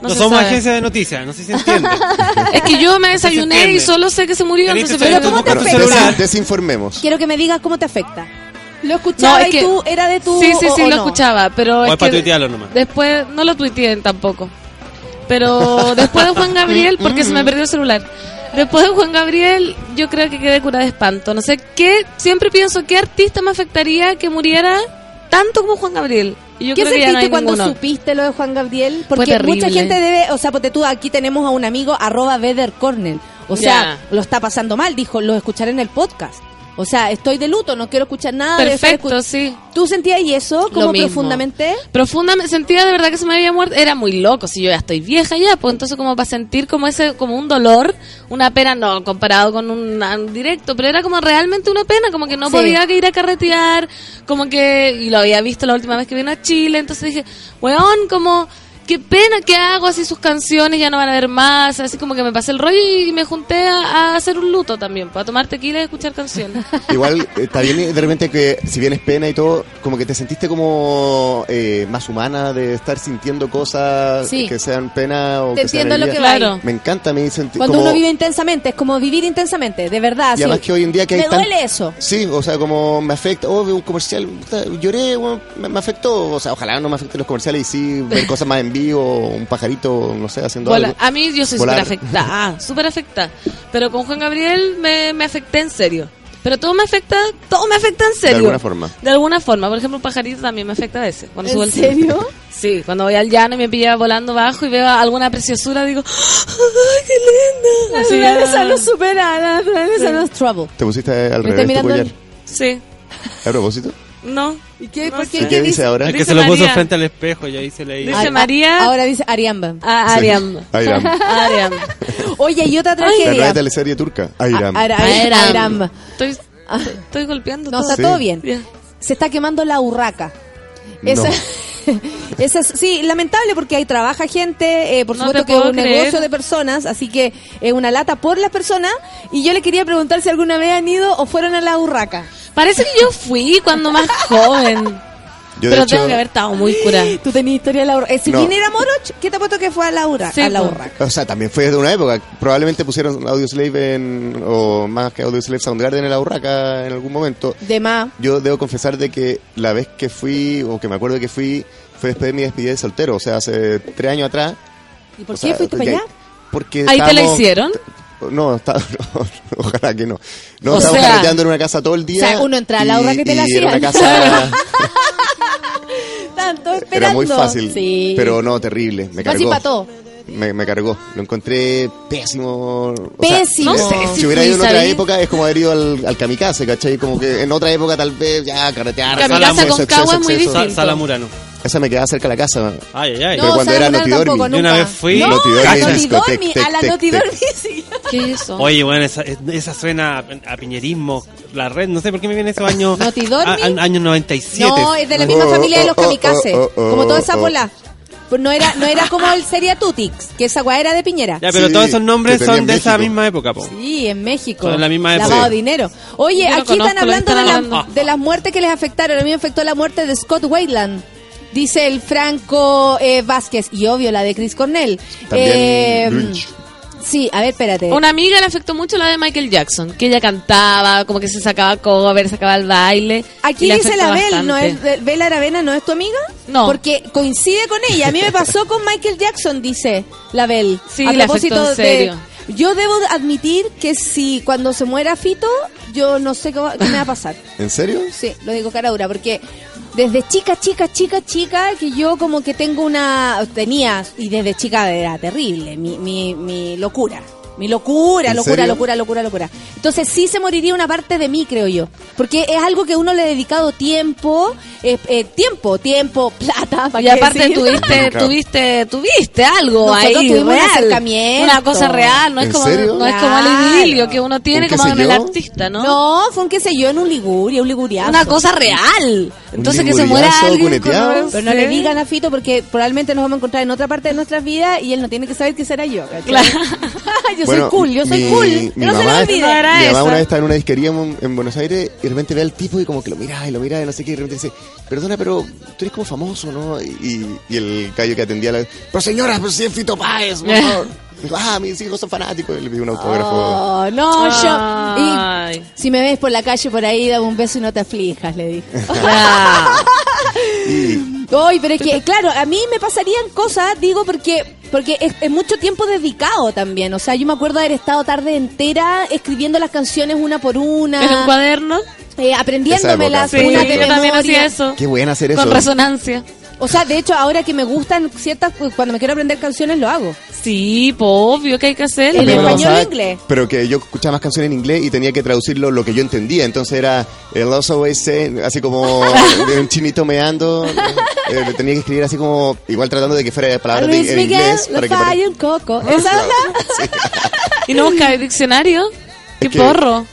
No, somos sabe. agencia de noticias, no sé si se entiende. Es que yo me desayuné y solo sé que se murió. Entonces, pero ¿cómo te afecta? desinformemos. Quiero que me digas cómo te afecta. ¿Lo escuchaba No, es y que- tú era de tu Sí, sí, o- sí, o lo no? escuchaba, pero O es es para que tuitearlo nomás. después no lo tuiteé tampoco. Pero después de Juan Gabriel, porque se me perdió el celular. Después de Juan Gabriel, yo creo que quedé cura de espanto. No sé qué, siempre pienso qué artista me afectaría que muriera tanto como Juan Gabriel. Y yo ¿Qué creo que ya no sentiste hay cuando ninguno. supiste lo de Juan Gabriel? Porque terrible. mucha gente debe, o sea, porque tú aquí tenemos a un amigo, arroba Beder Cornell. O sea, lo está pasando mal, dijo, lo escucharé en el podcast. O sea, estoy de luto, no quiero escuchar nada de Perfecto, escu- sí. ¿Tú sentías y eso como profundamente? Profundamente, sentía de verdad que se me había muerto. Era muy loco, si yo ya estoy vieja ya, pues entonces como para sentir como ese, como un dolor, una pena, no comparado con un, un directo, pero era como realmente una pena, como que no Sí. podía ir a carretear, como que, y lo había visto la última vez que vino a Chile, entonces dije, weón, como, qué pena que hago así sus canciones, ya no van a ver más, así como que me pasé el rollo y me junté a, a hacer un luto también, para tomar tequila y escuchar canciones. Igual eh, está bien de repente que, si bien es pena y todo, como que te sentiste como eh, más humana de estar sintiendo cosas Sí. que sean pena o Te que sean entiendo lo que. Claro. Me encanta a mí sentir Cuando como... uno vive intensamente, es como vivir intensamente, de verdad. y sí. además que hoy en día que hay Me tan- duele eso. Sí, o sea, como me afecta, oh, veo un comercial, puta, lloré, bueno, me, me afectó, o sea, ojalá no me afecten los comerciales y sí ver cosas más en vivo, un pajarito, no sé, haciendo Vola- algo. A mí yo soy súper afectada, súper afectada. Pero con Juan Gabriel me, me afecté en serio. Pero todo me afecta, todo me afecta en serio. alguna forma. De alguna forma. Por ejemplo, un pajarito también me afecta a veces. Cuando subo ¿En el cielo. serio? Sí, cuando voy al llano y me pilla volando bajo y veo alguna preciosura, digo, ¡ay, qué linda! La naturaleza ah. no supera, la naturaleza no es trouble. ¿Te pusiste al revés tu collar? Sí, ¿A propósito? No. ¿Y qué? No ¿Por sé. qué? ¿Y qué dice ahora? Es que Dice se lo puso María. frente al espejo y ahí se le Dice Ah, María. Ahora dice Ariamba. A Ariam. Ayram. Ariam. Oye, y otra La nueva tragedia. teleserie turca. Ayram. A- Ara- Ariam. Ariamba. Estoy, estoy golpeando No, todo. está Sí. todo bien. Ya. Se está quemando la urraca. No. Esa, esa es- sí, lamentable porque ahí trabaja gente, eh, por No supuesto que es un creer. negocio de personas, así que es una lata por las personas. Y yo le quería preguntar si alguna vez han ido o fueron a la urraca. Parece que yo fui cuando más joven. Yo, de pero hecho, tengo que haber estado muy curada. Tú tenías historia de la urraca. Eh, si No. viniera Moroch, ¿qué te apuesto que fue a la, urra- Sí, a la po. urraca? O sea, también fue de una época. Probablemente pusieron Audioslave en, o más que Audioslave Soundgarden en la Urraca en algún momento. De más. Yo debo confesar de que la vez que fui, o que me acuerdo que fui, fue después de mi despedida de soltero. O sea, hace tres años atrás. ¿Y por qué sea, fuiste para allá? Porque ¿Ahí te la hicieron? No, está, no, ojalá que no. No, O estábamos sea- en una casa todo el día. O sea, uno entra a la Urraca y te la Era una hacían. esperando. era muy fácil. Sí. Pero no, terrible. Me Fácil cargó. para todo. Me, me cargó. Lo encontré pésimo. O sea, Pésimo. no sé si si hubiera ido en otra época es como haber ido al, al kamikaze, ¿cachai? Como que en otra época tal vez ya carretear. Kamikaze exceso, con exceso, Cagua es muy exceso. difícil. Sa- Sala Murano. Esa me quedaba cerca de la casa. Ay, ay, ay. Pero cuando Sala era Noti tampoco, Dormi. Yo una vez fui- No, a Dormi, a la tec, Noti tec. Dormi, sí. ¿Qué es eso? Oye, bueno, esa, esa suena a piñerismo, la red, no sé por qué me viene esos años. ¿Noti Dormi? a- a- años 97. No, es de la misma Oh, familia de los oh, oh, kamikazes. oh, oh, como toda esa oh. bola. Pues no era, no era como el Seria Tutix, que esa guay era de Piñera. Ya, pero Sí, todos esos nombres son de esa misma época, po. Sí, en México. Son de la misma época. Lavado Sí. dinero. Oye, no aquí están conozco hablando de, la- de las muertes que les afectaron. A mí me afectó la muerte de Scott Wayland. Dice el Franco eh, Vázquez. Y obvio, la de Chris Cornell. También Eh. Sí, a ver, espérate. Una amiga le afectó mucho la de Michael Jackson, que ella cantaba, como que se sacaba cover, sacaba el baile. Aquí dice la Bel, ¿no es Bel Aravena no es tu amiga? No. Porque coincide con ella. A mí me pasó con Michael Jackson, dice la Bel. Sí, a propósito en de- serio. yo debo admitir que si cuando se muera Fito, yo no sé qué, va- qué me va a pasar. ¿En serio? Sí, lo digo cara dura, porque desde chica, chica, chica, chica, que yo como que tengo una... Tenía, y desde chica era terrible, mi, mi, mi locura. Mi locura, ¿En locura, serio? locura, locura, locura. Entonces sí se moriría una parte de mí, creo yo. Porque es algo que uno le ha dedicado tiempo, eh, eh, tiempo, tiempo, plata. ¿para Y aparte decir? tuviste, Claro. tuviste, tuviste algo Nosotros ahí tuvimos un real. acercamiento. Una cosa real, no es ¿En como, serio? no es como el idilio que uno tiene ¿Un como en el artista, ¿no? No, fue un qué sé yo en un Liguria, un liguriazo. Una cosa real. Entonces que se muera alguien con- Pero no le digan a Fito porque probablemente nos vamos a encontrar en otra parte de nuestras vidas y él no tiene que saber que será yo. Claro. yo Bueno, soy cool, yo soy mi- cool. Mi no se lo mamá, olvide. Mi mamá eso. una vez estaba en una disquería en, en Buenos Aires y de repente ve al tipo y como que lo mira y lo mira y no sé qué y de repente dice, perdona, pero tú eres como famoso, ¿no? Y, y el gallo que atendía la... Pero señora, pues si es Fito Páez, por favor. Dijo, ah, mis hijos son fanáticos. Y le pidió un autógrafo. Oh, no, yo. Y si me ves por la calle por ahí, dame un beso y no te aflijas, le dije. Y Ay, pero es que, claro, a mí me pasarían cosas, digo, porque porque es, es mucho tiempo dedicado también. O sea, yo me acuerdo haber estado tarde entera escribiendo las canciones una por una. En un cuaderno. eh, aprendiéndomelas época, una sí, de yo también memoria. hacía eso. qué bueno hacer eso. Con resonancia. O sea, de hecho, ahora que me gustan ciertas, pues, cuando me quiero aprender canciones, lo hago. Sí, pues obvio que hay que hacerlo. ¿En español pasaba, o inglés? Pero que yo escuchaba más canciones en inglés y tenía que traducirlo lo que yo entendía. Entonces era el Lost Always Say, así como de un chinito meando. Eh, le tenía que escribir así como, igual tratando de que fuera palabras de, en Miguel, inglés. lo Para que falla pare- un coco. ¿Esa Claro, onda? ¿Y no buscáis diccionario? ¿Qué Es que- porro?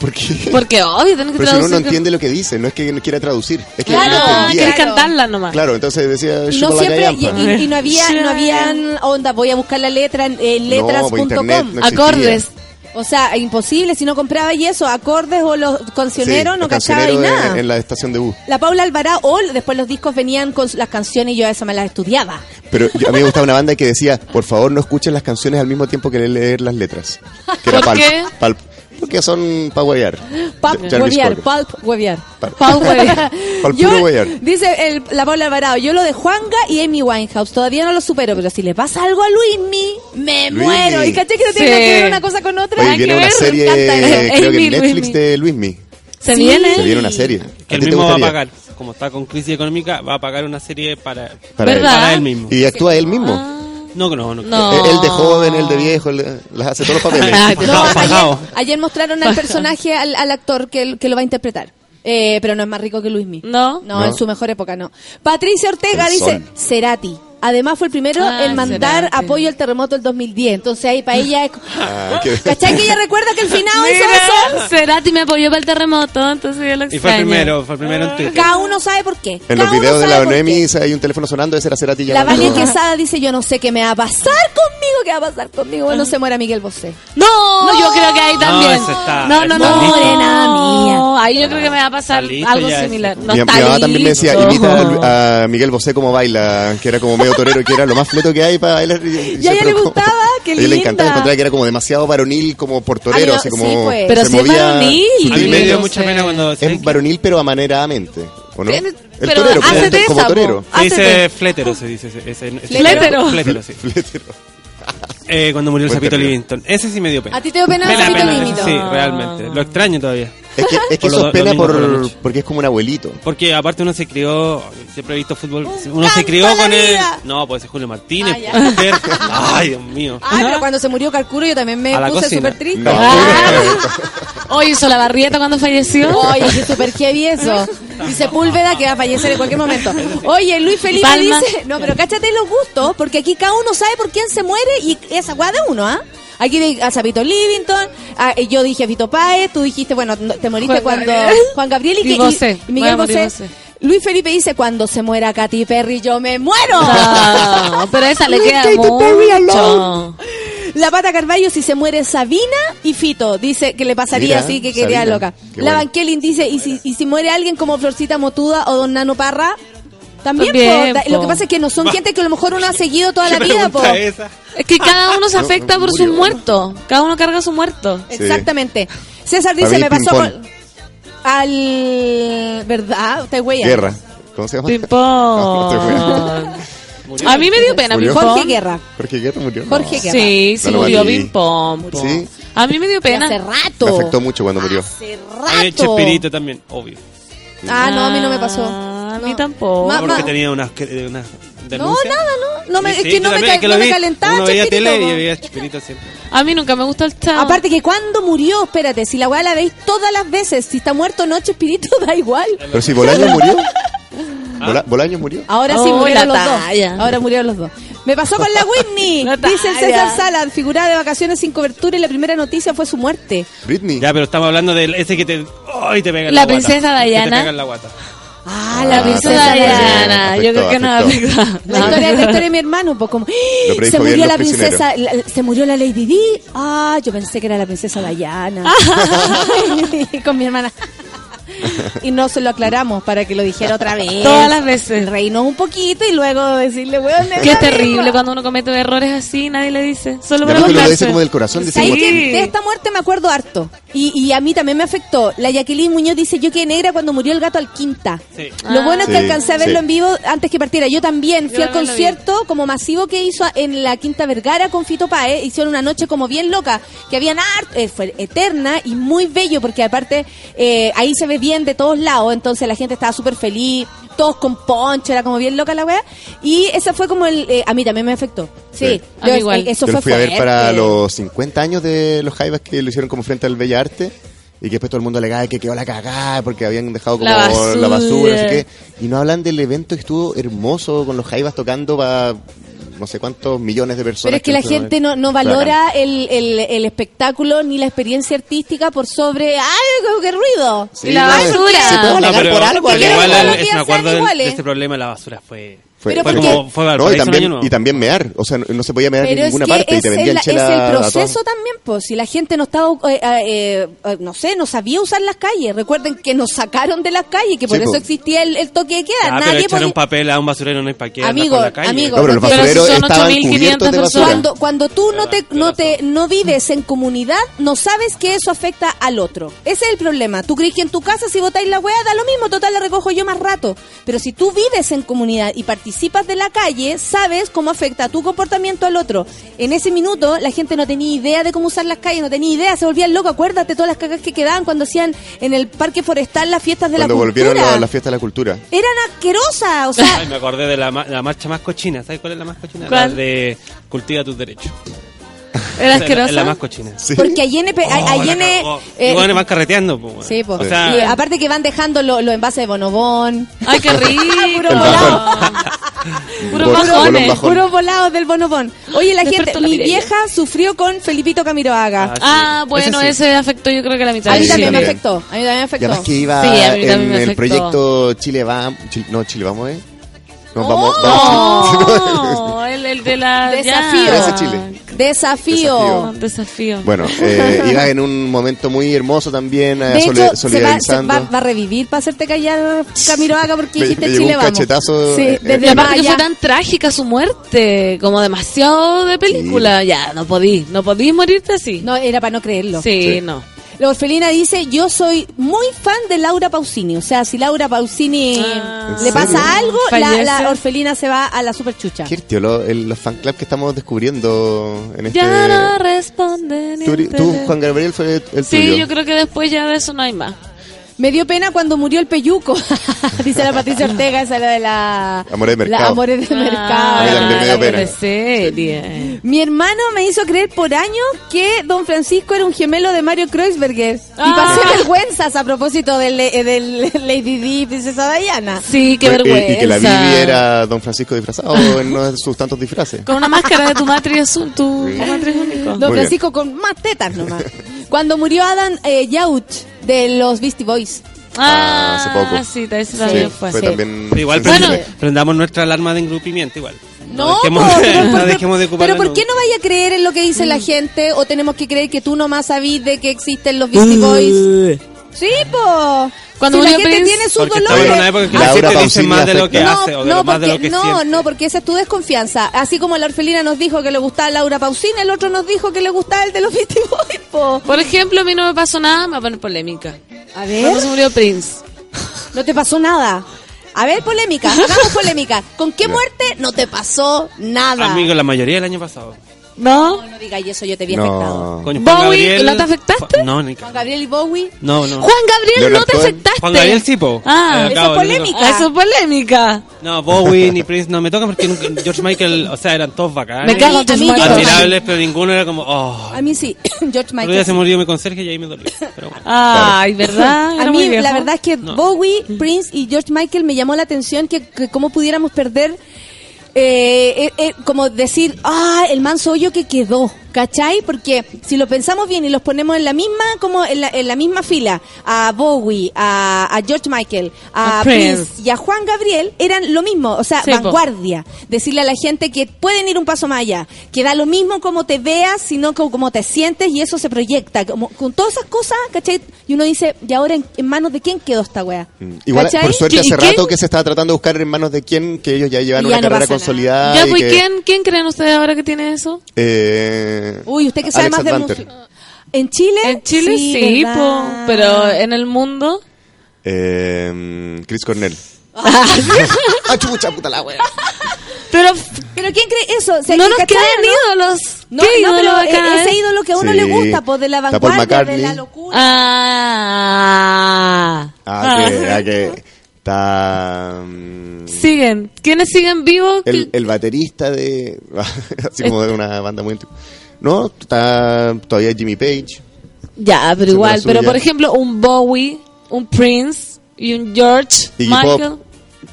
¿Por qué? Porque obvio, tenés que Pero si uno traducir. no entiende lo que dice, no es que no quiera traducir, es que Claro, no Ah, Claro. cantarla nomás. Claro, entonces decía Y no "Chupa la siempre, y, callampa". y- y no había, no habían, onda, voy a buscar la letra en eh, letras.com. no existía. Acordes. O sea, imposible, si no compraba y eso, acordes o los cancioneros, Sí, no cachaba y nada. En, en la estación de bus. La Paula Alvarado, o después los discos venían con las canciones y yo eso me las estudiaba. Pero yo- a mí me gustaba una banda que decía, por favor no escuchen las canciones al mismo tiempo que leer las letras. Que era ¿Por qué? Porque son pa' huevear. Jarvis huevear, pulp huevear. Pulp. Dice el- la Paula Alvarado, yo lo de Juanga y Amy Winehouse, todavía no lo supero, pero si le pasa algo a Luismi, me Luismi. muero. Y caché que no tiene Sí. que ver una cosa con otra. Oye, Hay viene que una ver, serie, me encanta eso. creo que Amy, en Netflix Luismi. de Luismi. Se Sí. viene. Se viene una serie. Que ¿A él ti te mismo va a pagar. Como está con crisis económica, va a pagar una serie para, Para él. ¿Verdad? para él mismo. Y actúa él mismo. Ah. No, no, no. No. Él, él de joven, él de viejo, él, las hace todos los papeles. No, ayer, ayer mostraron al personaje, al, al actor que, que lo va a interpretar. Eh, pero no es más rico que Luismi. No. No, No. en su mejor época no. Patricia Ortega El dice, sol. Cerati. Además fue el primero Ah, en mandar apoyo al terremoto del 2010. Entonces ahí para ella es... Ah, qué- ¿Cachai que ella recuerda que el finado hizo eso? Cerati me apoyó para el terremoto, entonces yo lo Y fue el extraño. primero, fue el primero en Twitter. Cada uno sabe por qué. En Cada los videos de la. ONEMI hay un teléfono sonando, ese era Cerati La. Vania Quesada dice, yo no sé qué me va a pasar conmigo, qué va a pasar conmigo. Bueno, se muera Miguel Bosé. No, yo creo que ahí también. ese está- no, no, no. Morena mía. Ahí yo creo que me va a pasar algo similar. No mi, mamá también me decía, imita a, Miguel Bosé como baila, que era como medio torero, que era lo más fleto que hay para bailar. Y, Y a ella le como- gustaba, qué A ella le linda. encantaba, encontraba que era como demasiado varonil, como por torero, así como sí, pues. Pero se si es movía varonil. A mí me dio no mucha sé. pena cuando... Es varonil, pero amaneramente, ¿o no? El pero torero, como, hácete como esa, torero. Se dice flétero, se dice. Ese, ese- ese- Flétero. Flétero, sí. Fletero. Eh, cuando murió el sapito término. Livingston. Ese sí me dio pena. ¿A ti te dio pena el Sapito? Sí, realmente. Lo extraño todavía. Es que, es que eso es pena por porque es como un abuelito. Porque aparte uno se crió, siempre he visto fútbol, uno se crió con él. No, pues es Julio Martínez, Ah, mujer. Ay, Dios mío. Ay, pero cuando se murió Carcuro yo también me puse súper triste. No. Hoy hizo la barrieta cuando falleció. Oye, qué súper heavy eso. Y Sepúlveda que va a fallecer en cualquier momento. Oye, Luis Felipe Palma. dice, no, pero cáchate los gustos, porque aquí cada uno sabe por quién se muere y esa guada de uno, ¿ah? Aquí de- a Sapito Livington, a- eh, yo dije a Vito Páez, tú dijiste, bueno, no- te moriste Juan cuando Gabriel. Juan Gabriel y, Y que- y- Bosé. y Miguel Bosé. Luis Felipe dice, cuando se muera Katy Perry, yo me muero. No, pero esa le queda Katy Perry mucho. La pata Carballo si se muere Sabina y Fito. Dice que le pasaría Mira, así, que quería Sabina. loca. Qué la Kelly dice, ¿y si, y si muere alguien como Florcita Motuda o Don Nano Parra? También, También, po. Lo que pasa es que no son gente que a lo mejor uno ha seguido toda ¿Qué la vida, po. esa? Es que cada uno se No, afecta por murió. su muerto. Cada uno carga su muerto. Exactamente. César dice, me pasó con... Al... ¿Verdad? Usted güey. Guerra. ¿Cómo se llama? Ping-pong. A mí me dio pena ¿Murió? Jorge Guerra. Jorge Guerra murió. No. Jorge Guerra. Sí, sí, No murió po. Sí. A mí me dio pena. Hace rato. Me afectó mucho cuando murió. Hace rato. Chespirito también, obvio. Ah, no, a mí no me pasó. A mí No. tampoco. Ma- Porque tenía unas, que- No, nada, no. no me, Sí, es que no me, cal- que no me vi. calentaba Uno veía Chespirito, tele y po. veía Chespirito siempre. A mí nunca me gusta el chavo. Aparte que cuando murió, espérate, si la weá la veis todas las veces, si está muerto o no, Chespirito da igual. Pero si Bolaño murió. Ah. Bola- Bolaño murió. Ahora sí Oh, murieron la los talla. dos. Ahora murieron los dos. Me pasó con la Whitney. La Dice el talla. César Sala, figurada de vacaciones sin cobertura y la primera noticia fue su muerte. Britney. Ya, pero estamos hablando de ese que te. ¡Ay, te pega en La la, guata. princesa Que Diana. te pega en la guata. Ah, la princesa Diana. Afectó, Yo creo que no afectó. La historia, la historia de mi hermano, pues como se murió la princesa, la- se murió la Lady Di. Ah, yo pensé que era la princesa Diana. Con mi hermana. y no se lo aclaramos para que lo dijera otra vez. Todas las veces. Reírnos un poquito y luego decirle, weón, es Qué terrible misma. cuando uno comete errores así, nadie le dice. Solo para lo dice como del corazón. Dice. De esta muerte me acuerdo harto. Y, y a mí también me afectó. La Jacqueline Muñoz dice, yo quedé negra cuando murió el gato al quinta. Sí. Lo bueno es que Sí, alcancé a verlo sí. en vivo antes que partiera. Yo también fui Yo al concierto como masivo que hizo en la Quinta Vergara con Fito Paez. Hicieron una noche como bien loca, que habían art, eh, fue eterna y muy bello porque aparte eh, ahí se ve bien de todos lados. Entonces la gente estaba súper feliz, todos con poncho, era como bien loca la wea. Y esa fue como el... eh, a mí también me afectó. Sí, Sí. A mí yo- igual. eso Yo fue fui a ver para los 50 años de los Jaivas que lo hicieron como frente al Bella Arte. Y que después todo el mundo alegaba que quedó la cagada porque habían dejado como La la basura. basura, no sé qué. Y no hablan del evento que estuvo hermoso con los Jaivas tocando para no sé cuántos millones de personas. Pero es que la ver. gente no, no valora el, el, el espectáculo ni la experiencia artística por sobre... ¡Ay, qué, qué ruido! Sí, Y la no, basura. Se puede No, alegar pero por algo. pero igual el- es- me acuerdo de problema, la basura fue. Fue, Pero fue porque- como, fue al no, y también, y también mear. O sea, no, no se podía mear Pero en es ninguna que parte y es, te el, vendían es chela el a todas. proceso también, pues. Si la gente no estaba, eh, eh, eh, no sé, no sabía usar las calles. Recuerden que nos sacaron de las calles, que por Sí, eso po. existía el, el toque de queda. Ah, pero Nadie echar podía- un papel a un basurero no es para qué. Amigo, por la calle. amigo. No, pero los Pero si estaban 8.500 cubiertos de basura. Cuando, cuando tú no te, no te no vives en comunidad, no sabes que eso afecta al otro. Ese es el problema. Tú crees que en tu casa si botáis la hueá da lo mismo, total la recojo yo más rato. Pero si tú vives en comunidad y participas de la calle, sabes cómo afecta tu comportamiento al otro. En ese minuto la gente no tenía idea de cómo usar las calles, no tenía idea, se volvían locos. Acuérdate todas las cagas que quedaban cuando hacían en el parque forestal las fiestas de Cuando la volvieron cultura. la, la fiesta de la cultura. Eran asquerosas, o sea, Ay, me acordé de la, ma- la marcha más cochina. ¿Sabes cuál es la más cochina? ¿Cuál? La de Cultiva tus derechos. Era la- asquerosa. Es la más cochina. Sí. porque allí en, Oh, la eh, Y bueno, van carreteando. pues, bueno. Sí, pues. O sea, Y aparte que van dejando los lo envases de bonobón. Ay, qué rico. Puro El volado. Puro Bol- bajones. Puros volados del bonobón. Oye, la Despertó gente, la mi vieja sufrió con Felipito Camiroaga. Ah, bueno, Ese sí. ese afectó yo creo que la mitad a mí sí, también me afectó. A mí también me Y afectó. además que iba Sí, a mí también en me el afectó. proyecto Chile va, Chile- no, Chile vamos, ¿eh? No, Oh. vamos, vamos. No, el, el de la... Desafío. ya. Chile. Desafío. Desafío. Bueno, eh, iba en un momento muy hermoso también, eh, De hecho, se va, se solidarizando. va- va a revivir para hacerte callar Camiroaga porque Me- dijiste me llegó Chile un vamos. cachetazo, Sí, eh, desde Y aparte que fue tan trágica su muerte, como demasiado de película. Ya, no podí, no podí morirte así. No, era para no creerlo. sí, Sí. no. La orfelina dice, yo soy muy fan de Laura Pausini. O sea, si Laura Pausini Ah. le ¿En pasa serio? algo, la, la orfelina se va a la superchucha. Qué tío, lo- el- los fan club que estamos descubriendo en este... Ya no responde ni tú. Juan Gabriel, fue el Sí, tuyo. yo creo que después ya de eso no hay más. Me dio pena cuando murió el peyuco. Dice la Patricia Ortega, esa era de la... Amores de La mercado. Amores de mercado. A mí también me dio Ah, pena. serie. Mi hermano me hizo creer por años que Don Francisco era un gemelo de Mario Kreuzberger. Y Ah. pasé vergüenzas a propósito del, eh, del Lady Di y Princesa Diana. Sí, qué Y- vergüenza. Y, que la Bibi era Don Francisco disfrazado en uno de sus tantos disfraces. Con una máscara de tu matriz azul, tu, tu matriz único. Don Muy bien. Francisco con más tetas nomás. Cuando murió Adam eh, Yauch de los Beastie Boys. Ah, hace poco. sí, ese Sí, también fue. fue Sí. también... pero igual prende- prendamos nuestra alarma de engrupimiento igual. No, dejemos, po, pero, no dejemos de ocupar pero ¿por qué no vaya a creer en lo que dice la gente o tenemos que creer que tú nomás sabís de que existen los Beastie Boys? Sí, po. Cuando si la murió gente Prince- tiene sus dolores. Laura dice más de lo que hace o de no, de lo porque, que no, siente. no, porque esa es tu desconfianza. Así como la orfelina nos dijo que le gustaba Laura Pausini, el otro nos dijo que le gustaba el de los Beastie Boys, po. Por ejemplo, a mí no me pasó nada, me va a poner polémica. A ver, Cuando se murió Prince. no te pasó nada. A ver, polémica, hagamos polémica. ¿Con qué muerte no te pasó nada? Amigo, la mayoría del año pasado. ¿No? No, no digas eso, yo te vi afectado. Bowie, ¿no te afectaste? No, ni Juan Gabriel y Bowie. No, no. Juan Gabriel, no te afectaste. Juan Gabriel sí, po. Ah, Eh, acabo, es polémica. Ah, eso es polémica. No, Bowie ni Prince no me tocan porque nunca- George Michael, o sea, eran todos bacanes. Me cago en. George Admirables, pero ninguno era como, oh. A mí sí, George Michael. se murió mi conserje y ahí me dolió. Pero bueno. Ay, ¿verdad? A mí la verdad es que No. Bowie, Prince y George Michael me llamó la atención que, que cómo pudiéramos perder eh, eh, eh, como decir, ah, el manso hoyo que quedó, ¿cachai? Porque si lo pensamos bien y los ponemos en la misma, como en la, en la misma fila, a Bowie, a, a George Michael, a A Prince. Prince. y a Juan Gabriel, eran lo mismo, o sea, Sí, po. vanguardia. Decirle a la gente que pueden ir un paso más allá, que da lo mismo como te veas, sino como, como te sientes y eso se proyecta. Como, con todas esas cosas, ¿cachai? Y uno dice, ¿y ahora en, en manos de quién quedó esta wea? Mm. Igual, ¿Cachai? por suerte, ¿Qué- hace rato que se estaba tratando de buscar en manos de quién, que ellos ya llevan una no carrera consolidada. Ya, y pues, que, ¿quién, ¿quién creen ustedes ahora que tiene eso? eh, Uy, usted que sabe Alex más de música. ¿En Chile? En Chile sí, pero en el mundo... Eh, Chris Cornell. ah, chucha, puta la wea. Pero ¿Pero quién cree eso? O sea, no que nos ¿cachai, quedan no? ídolos. No, ¿Qué no, ídolo pero bacán, e- ese eh? ídolo que a uno Sí. le gusta, pues de la vanguardia, de la locura. Ah. Ah, que, ah, que está mm, Siguen. ¿Quiénes siguen vivos? el, el baterista de. así como de una banda muy antigua. No, está todavía Jimmy Page. Ya, pero igual. Pero por ejemplo, un Bowie, un Prince y un George Iggy Michael.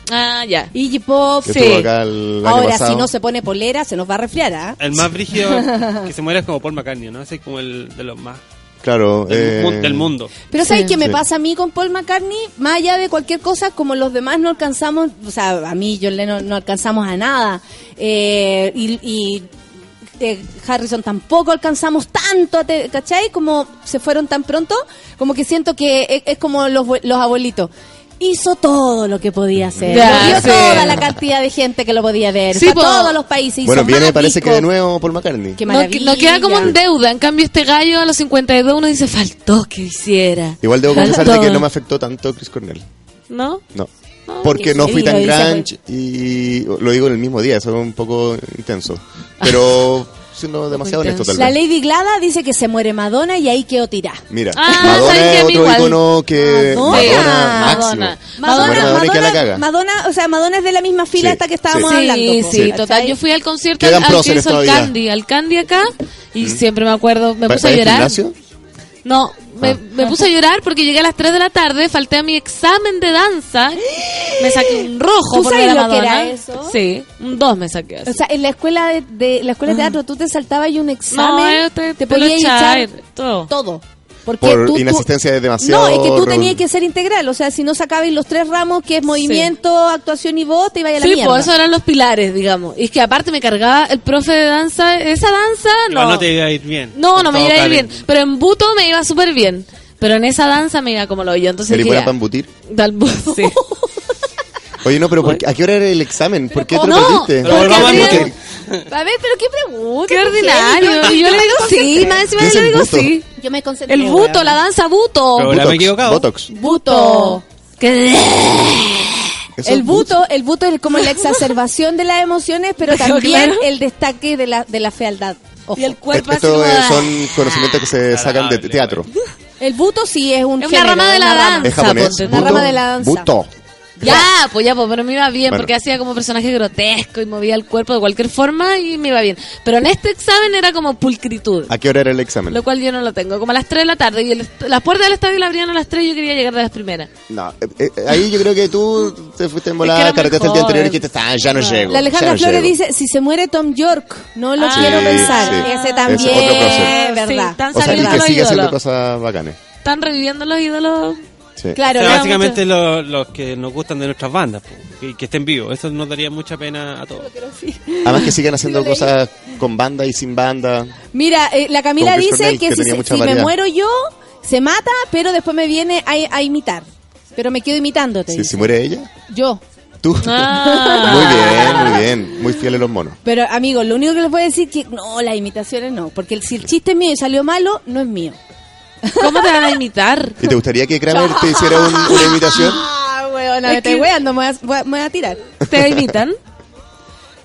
Ah, ya. Iggy Pop. Sí. el Ahora, pasado. si no se pone polera, se nos va a resfriar, ¿ah? El más brígido que se muere es como Paul McCartney, ¿no? Ese es como el de los más Claro. del, eh, del mundo. Pero ¿sabes Sí. qué me Sí. pasa a mí con Paul McCartney? Más allá de cualquier cosa, como los demás no alcanzamos, o sea, a mí, John Lennon, no alcanzamos a nada. Eh, y y, eh, Harrison tampoco alcanzamos tanto, te- ¿cachai? Como se fueron tan pronto, como que siento que es, es como los, bue- los abuelitos. Hizo todo lo que podía hacer. Ya, Lo vio sí. toda la cantidad de gente que lo podía ver. Sí, po. todos los países. hizo Bueno, viene, parece que de nuevo Paul McCartney. Qué No, queda como en deuda. En cambio, este gallo a los 52 uno dice, faltó que hiciera. Igual debo confesar Faltó. de que no me afectó tanto Chris Cornell. ¿No? No. Porque que no fui tan dice, grunge y lo digo en el mismo día, eso es un poco intenso. Pero siendo demasiado honesto tal La vez. Lady Glada dice que se muere Madonna y ahí quedó tirada. Mira, Ah, Madonna es otro icono que Madonna. Madonna. Madonna. Muere Madonna y queda la caga. Madonna, o sea, Madonna es de la misma fila Sí, hasta que estábamos sí. hablando. Sí, sí, total. Yo fui al concierto al, al que hizo el. Candy, al Candy acá, y siempre me acuerdo, me ¿Va- puse a llorar. gimnasio? No, me, Ah. me puse a llorar porque llegué a las 3 de la tarde, falté a mi examen de danza, me saqué un rojo ¿Tú por sabes ver a lo que era eso? Sí, un 2 me saqué. así. O sea, en la escuela de, de- la escuela de teatro tú te saltabas y un examen, te pelo podías echar todo. todo. Porque Por tú- tú- inasistencia de demasiado. No, es que tú tenías que ser integral. O sea, si no sacabas los tres ramos, que es movimiento, actuación y voz, te iba a la Sí, mierda. pues esos eran los pilares, digamos. Y es que aparte me cargaba el profe de danza, esa danza, no. Igual no te iba a ir bien. No, no me iba a ir bien. Pero en buto me iba súper bien. Pero en esa danza me iba como lo yo. Entonces ¿Eres dije, buena ya, para embutir? dal bu- sí. Oye, no, pero ¿por qué- ¿a qué hora era el examen? ¿Por qué te lo No, perdiste? Porque- buque. A ver, pero qué pregunta. Qué ordinario. Y yo le digo sí, más encima ¿Qué es yo le el digo buto? sí. Yo me concentré. El buto, la danza buto. Pero- Programa equivocado. Botox. Buto. Eso El es buto, el buto es como la exacerbación de las emociones, pero también claro. el destaque de la, de la fealdad. Ojo. Y el cuerpo así Esto como... ah. son conocimientos que se sacan de teatro. El buto sí es un Es una género, rama de la una rama. danza. Es japonés. tú. Una Buto. rama de la danza. Buto. Ya, pues ya, pues, pero me iba bien Bueno. porque hacía como personaje grotesco y movía el cuerpo de cualquier forma y me iba bien. Pero en este examen era como pulcritud. ¿A qué hora era el examen? Lo cual yo no lo tengo. Como a las 3 de la tarde. Y el- las puertas del estadio la abrían a las 3 y yo quería llegar de las primeras. No, eh, eh, ahí yo creo que tú te fuiste en Es que volada, era carreteaste el día anterior y dijiste, ah, ya no llego. La Alejandra no Flores llego". dice, si se muere Tom York, no lo Ah, quiero Sí, pensar. sí. Ese Es también, otro prócer. verdad. Sí, están O sea, que los sigue haciendo cosas bacanes. Están reviviendo los ídolos. Sí. Claro, O sea, básicamente lo- los que nos gustan de nuestras bandas, po, que, que estén vivos. Eso nos daría mucha pena a todos. Además que siguen haciendo cosas con banda y sin banda. Mira, eh, la Camila Chris dice que, que si, si me muero yo, se mata, pero después me viene a, a imitar. pero me quedo imitándote. Si, si muere ella, Yo. tú. Ah. muy bien, muy bien. Muy fieles los monos. Pero amigos, lo único que les voy a decir que no, las imitaciones no, porque el- si el chiste es mío y salió malo, no es mío. ¿Cómo te van a imitar? ¿Y te gustaría que Kramer te hiciera un- una imitación? Ah, weona, Es me estoy que- weando, me voy a, voy a- me voy a tirar. ¿Te imitan?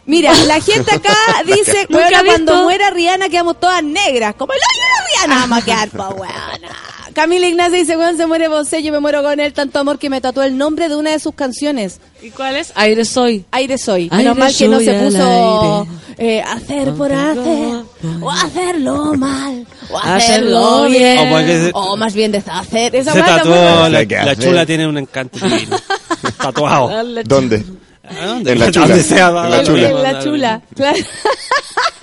Mira, la gente acá dice, visto. cuando muera Rihanna quedamos todas negras. Como el hoyo de Rihanna vamos a quedar, po, weona. Camila Ignacia dice, weón, se muere Bosé, yo me muero con él, tanto amor que me tatuó el nombre de una de sus canciones. ¿Y cuál es? Aire soy. Aire soy. Aire Menos mal que no soy se puso aire. eh, hacer por hacer, o hacerlo mal, o hacerlo bien. O se- o más bien deshacer. Esa Se tatuó, buena. la, ¿Qué la chula tiene un encanto divino. Tatuado. ¿Dónde? ¿A dónde? En la chula. donde sea, En la chula. En la chula, claro.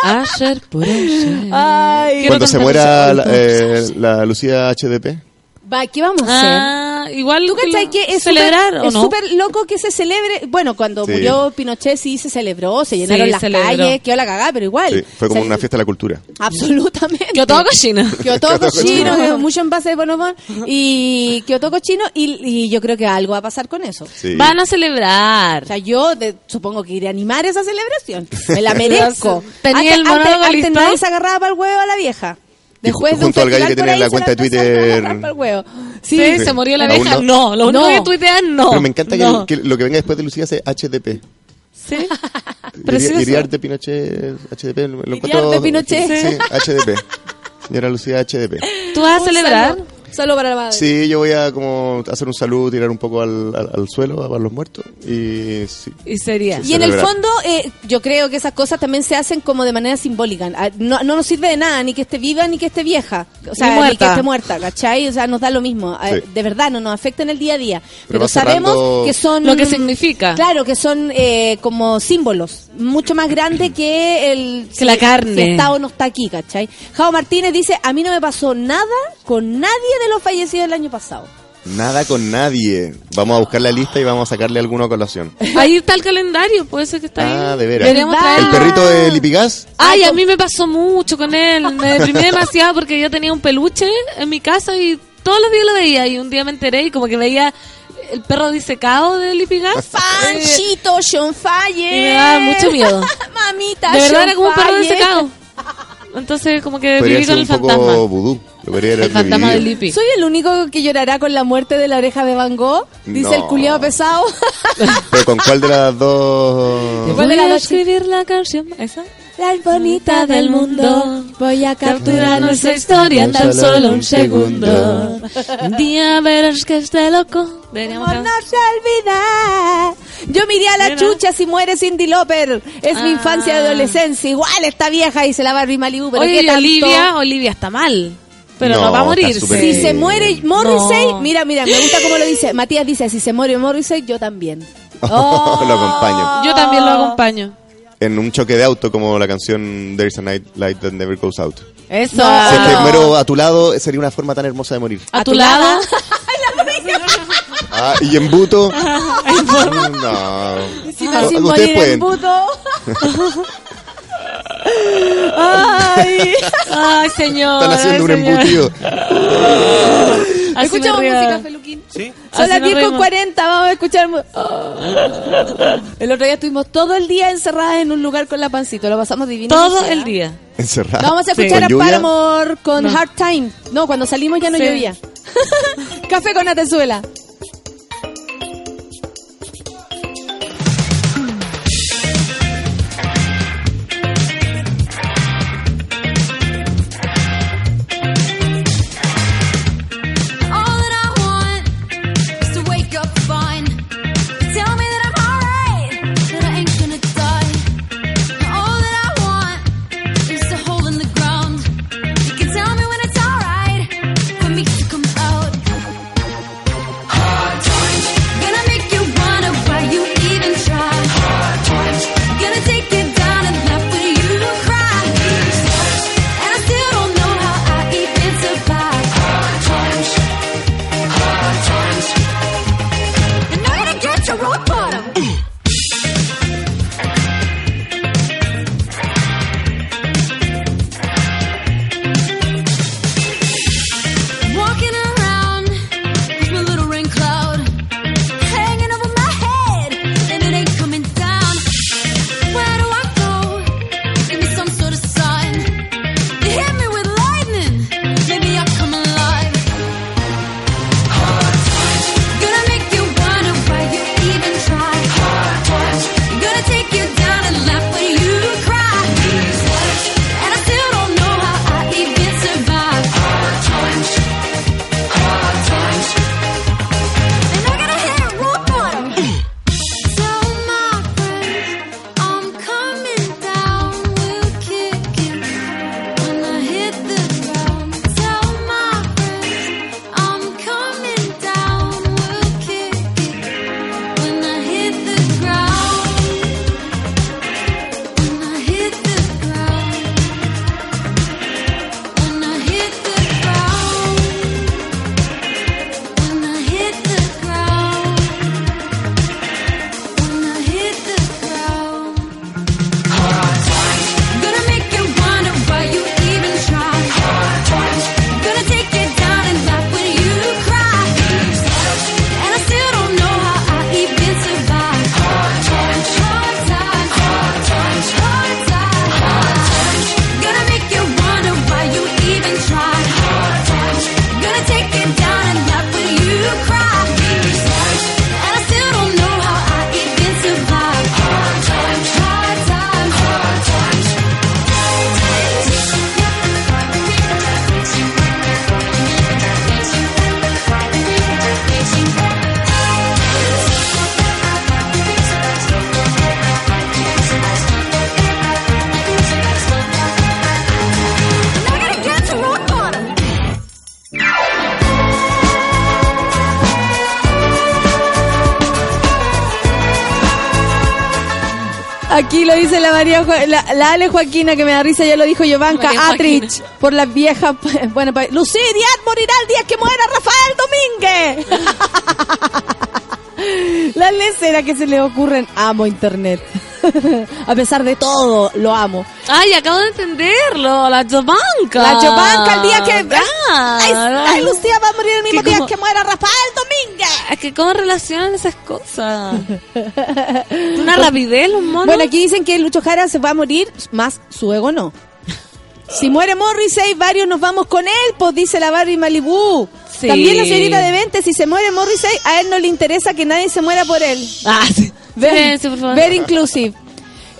Ayer por ayer. Ay, Cuando se muera la, eh, la Lucía HDP. Va, ¿qué vamos a hacer? Ah, igual ¿Tú que lo- que es celebrar o es no? súper loco que se celebre? Bueno, cuando Sí. murió Pinochet sí se celebró, se llenaron Sí, las celebró. calles, quedó la cagada, pero igual. Sí, fue como una fiesta de la cultura. Absolutamente. Quedó todo cochino. Quedó todo Quedó todo cochino, mucho envase de bonobón y quedó todo cochino y, y yo creo que algo va a pasar con eso. Sí. Van a celebrar. O sea, yo de- supongo que iré a animar esa celebración. Me la merezco. Tenía el antes, monólogo antes, antes nadie se agarraba para el huevo a la vieja. Después de un junto al gallo que tiene ahí la cuenta de Twitter. Sí, Sí, se murió la ¿Aún vieja. no? Lo único No. que tuitean no. Pero me encanta que, No. que lo que venga después de Lucía sea HDP. Sí. Iriarte Pinochet, HDP. Lo Iriarte encuentro- Pinochet. Sí, HDP. Señora Lucía HDP. ¿Tú vas a celebrar? Solo para la madre. Sí, yo voy a como hacer un saludo, tirar un poco al, al, al suelo para los muertos. Y sí. Y sería. Y en el fondo, eh, yo creo que esas cosas también se hacen como de manera simbólica. Ah, No, no nos sirve de nada, ni que esté viva ni que esté vieja. O sea, Ni que esté muerta, ¿cachai? O sea, nos da lo mismo. Ah, Sí. De verdad, no nos afecta en el día a día. Pero, sabemos cerrando- que son... Lo que significa. Claro, que son eh, como símbolos. Mucho más grandes que el... Que la carne. Si está o no está aquí, ¿cachai? Jao Martínez dice, a mí no me pasó nada con nadie de los fallecidos del año pasado. Nada con nadie. Vamos a buscar la lista y vamos a sacarle alguno a colación. Ahí está el calendario, puede ser que está ahí. Ah, de veras. ¿El perrito de Lipigas? Ay, a mí me pasó mucho con él. Me deprimí demasiado porque yo tenía un peluche en mi casa y todos los días lo veía. Y un día me enteré y como que veía el perro disecado de Lippy Gas. Panchito, Sean. Y me daba mucho miedo. Mamita, De verdad Sean era como un perro disecado. Entonces como que Podría viví ser con un el poco fantasma. vudú. Lo podría haber El fantasma de vivido. Lippy. ¿Soy el único que llorará con la muerte de la oreja de Van Gogh? Dice No. el culiado pesado. Pero ¿con cuál de las dos? ¿Cuál de Voy las a dos? escribir la canción. ¿Esa? La bonita del mundo. Voy a Capturar nuestra historia en tan solo un segundo. Un día verás que esté loco. Deberíamos no se olvida. Yo miré a la Mira. chucha si muere Cindy Lauper. Es mi Ah. infancia y adolescencia. Igual está vieja y se la Barbie Malibu. Pero Oye, ¿qué tanto? Olivia, Olivia está mal. Pero no, No, va a súper Si bien. se muere Morrissey, No. mira, mira, me gusta cómo lo dice. Matías dice, si se muere Morrissey, yo también. Lo acompaño. Yo también lo acompaño. En un choque de auto como la canción There's a night light that never goes out. Eso. No. Si es que no. muero a tu lado, sería una forma tan hermosa de morir. A tu lado. Ah, y en buto. no. Si hacen Ustedes morir en pueden. Ay. Ay, señor. Están haciendo un ay, señor. embutido. Así Escuchamos música, Feluquín. ¿Sí? Son las nos 10 con reímos. 40, vamos a escuchar. El otro día estuvimos todo el día encerradas en un lugar con la pancito, lo pasamos divino. Todo el día. Encerrado. Vamos a Sí. escuchar ¿Con a? Paramore con No. Hard Time. No, cuando salimos ya no Sí. llovía. Café con Atezuela. Aquí lo dice la María Jo- la, la Ale Joaquina, que me da risa, ya lo dijo Joaquina. Atrich, por las viejas. Bueno, pa- Lucidia morirá el día que muera Rafael Domínguez. Las leceras que se le ocurren, amo internet. A pesar de todo, lo amo. Ay, acabo de entenderlo. La Jovanka. La Giovanka el día que. Ay, ay, Lucía va a morir el mismo día como- que muera Rafael que cómo relacionan esas cosas. Una rapidez, los monos. Bueno, aquí dicen que Lucho Jara se va a morir, más su ego no. Si muere Morrissey, varios nos vamos con él, pues dice la Barbie Malibu. Sí. También la señorita de 20, si se muere Morrissey, a él no le interesa que nadie se muera por él. Ah, sí. Ver, Silencio, por favor. ver inclusive.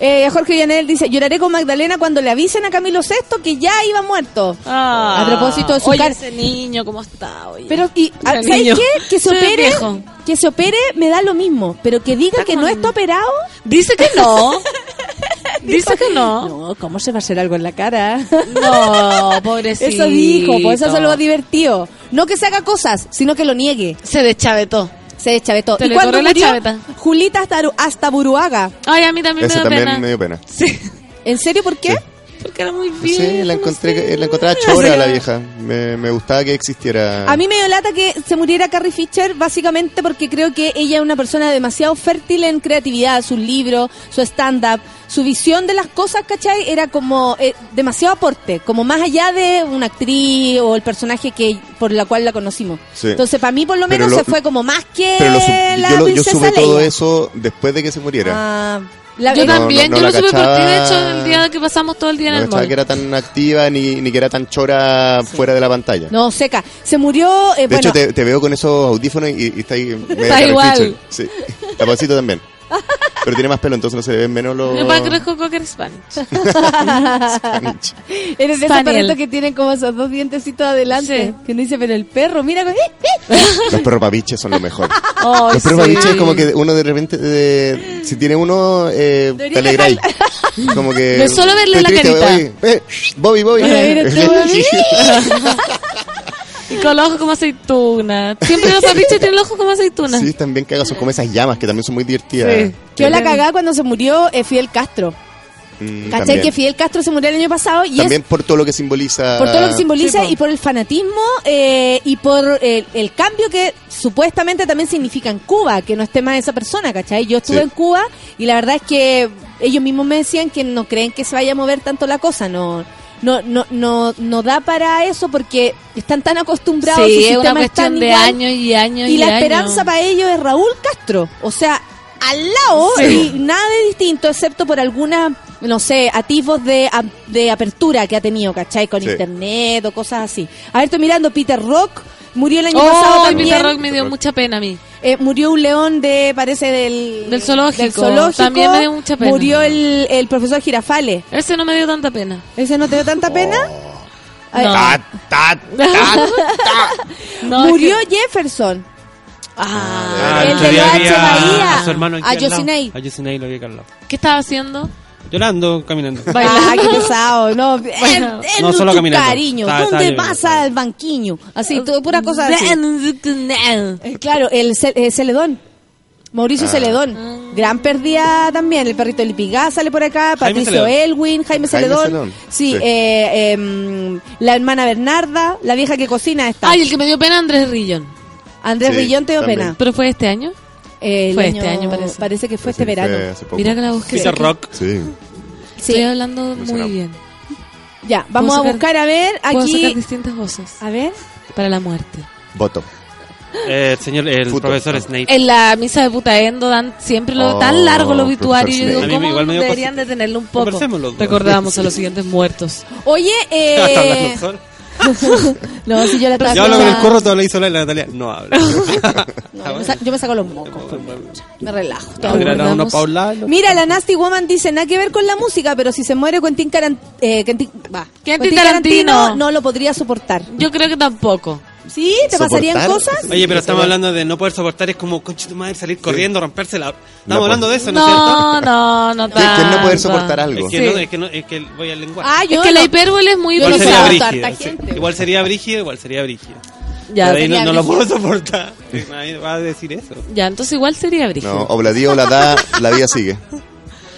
Eh, Jorge Villanel dice, lloraré con Magdalena cuando le avisen a Camilo VI que ya iba muerto. Ah. A propósito de su Oye, ese niño, ¿cómo está? Oye. Pero, y, ah, ¿sabes niño. qué? Que se Se opere, viejo. que se opere me da lo mismo, pero que diga que no está operado. Dice que no. Dice que no. No, ¿cómo se va a hacer algo en la cara? No, pobrecito. Eso dijo, por eso es lo divertido. No que se haga cosas, sino que lo niegue. Se deschavetó. Se deschavetó. Se ¿Y le cuando corrió la murió? chaveta. Julita hasta, hasta Buruaga. Ay, a mí también Ese me da también pena. me dio pena. Sí, ¿En serio por qué? porque era muy bien. Sí, la encontré, la encontraba chora la vieja. Me, me gustaba que existiera. A mí me dio lata que se muriera Carrie Fisher básicamente porque creo que ella es una persona demasiado fértil en creatividad, sus libros, su stand-up, su visión de las cosas, ¿cachai? Era como eh, demasiado aporte, como más allá de una actriz o el personaje que por la cual la conocimos. Sí. Entonces, para mí por lo Pero menos lo- se fue como más que Pero lo la yo, lo- yo princesa supe todo eso después de que se muriera. Ah, la- Yo No, también, no, yo no lo la supe por ti, de hecho, el día que pasamos todo el día en no el mall. que era tan activa ni, ni que era tan chora fuera de la pantalla. No, seca. Se murió, eh, de bueno, hecho, te, te veo con esos audífonos y, y está ahí. Está igual. Sí. También. Pero tiene más pelo, entonces no se le ven menos los. Creo que era Spanish. Spanish. eres de esos perritos que tienen como esos dos dientecitos adelante. Sí. Que no dice, pero el perro, mira. ¡eh, eh! Los perros papiches son lo mejor. Ay, los perros sí. papiches, como que uno de repente. de- si tiene uno, eh, te alegráis. Como que. De solo verle la triste, carita. oye, eh, Bobby, Bobby. Y con los ojos como aceituna. Siempre los papiches tienen los ojos como aceituna. Sí, también cagas, son como esas llamas que también son muy divertidas. Sí. Quedó la cagada cuando se murió eh, Fidel Castro. Mm, ¿Cachai? también. Que Fidel Castro se murió el año pasado y También es por todo lo que simboliza. por todo lo que simboliza Sí, y por el fanatismo eh, y por el cambio que supuestamente también significa en Cuba, que no esté más esa persona, ¿cachai? Yo estuve Sí. en Cuba y la verdad es que ellos mismos me decían que no creen que se vaya a mover tanto la cosa, no no no no no da para eso porque están tan acostumbrados Sí, su es una sistema es tan cuestión de igual. años y años y, y la años. esperanza para ellos es Raúl Castro. O sea, al lado Sí. y nada de distinto, excepto por algunas, no sé, atisbos de, de apertura que ha tenido, ¿cachai? Con Sí. internet o cosas así. A ver, estoy mirando Peter Rock. Murió el año pasado Oh, también. Peter Rock me dio mucha pena a mí. Eh, murió un león de, parece, del, Del zoológico. del zoológico. También me dio mucha pena. Murió el, el profesor Girafales. Ese no me dio tanta pena. ¿Ese no te dio tanta pena? Ay, No. Ta, ta, ta. No, es murió que- Jefferson. Ah, el otro de Bahía. A su hermano aquí A. Yosinei. A Yosinei lo vi acá al lado. ¿Qué estaba haciendo? Llorando, caminando. Ah, qué pesado. No, Bueno. en, en No, solo tu caminando. cariño. ¿Dónde vas al banquiño? Así, todo, pura cosa así. Eh, claro, el eh, Celedón. Mauricio Ah. Celedón. Gran pérdida también. El perrito Lipigá sale por acá. Jaime Patricio Celedón. Elwin, Jaime Jaime Celedón. Celedón, Sí, sí. eh, em, la hermana Bernarda, la vieja que cocina está. Ay, el que me dio pena Andrés Rillón. Andrés Sí, Rillón te dio también. pena. ¿Pero fue este año? El Fue este año, parece. que fue este Sí, verano. fue hace poco. Mira que la busqué. Peter Rock. Sí. Sí. Estoy hablando muy bien. Ya, vamos a sacar- buscar a ver Puedo sacar aquí. distintas voces A ver. para la muerte. Voto. Eh, el señor, el Fútbol, profesor. Snape. En la misa de Putaendo dan siempre lo, Oh, tan largo el obituario. Yo digo. A ¿cómo igual deberían cosita. detenerlo un poco? Recordamos a los siguientes muertos. Oye, eh. no, si yo la estaba Yo hablo con el curro, te habla sola y la Natalia no habla. No, yo, me sa- yo me saco los mocos. Me relajo. todo. Paulano. Mira, la Nasty Woman dice, nada que ver con la música, pero si se muere Quentin, Caran- eh. Quentin Tarantino. no lo podría soportar. Yo creo que tampoco. ¿Sí? ¿Te pasarían cosas? Oye, pero estamos hablando de no poder soportar, es como, conche tu madre, salir corriendo, romperse la... Estamos No, hablando de eso, ¿no, es cierto? No, no, no ¿Quién- quién no poder soportar algo? Es que, Sí. no, es que, no, es que voy al lenguaje. Ah, Es que la no. hipérbole es muy no igual sería sí. gente. Igual sería brígido, igual sería brígido. Ya, Pero ahí no, no lo puedo soportar. Nadie va a decir eso. ya, entonces igual sería brígido. No, obladía o la da, la vida sigue.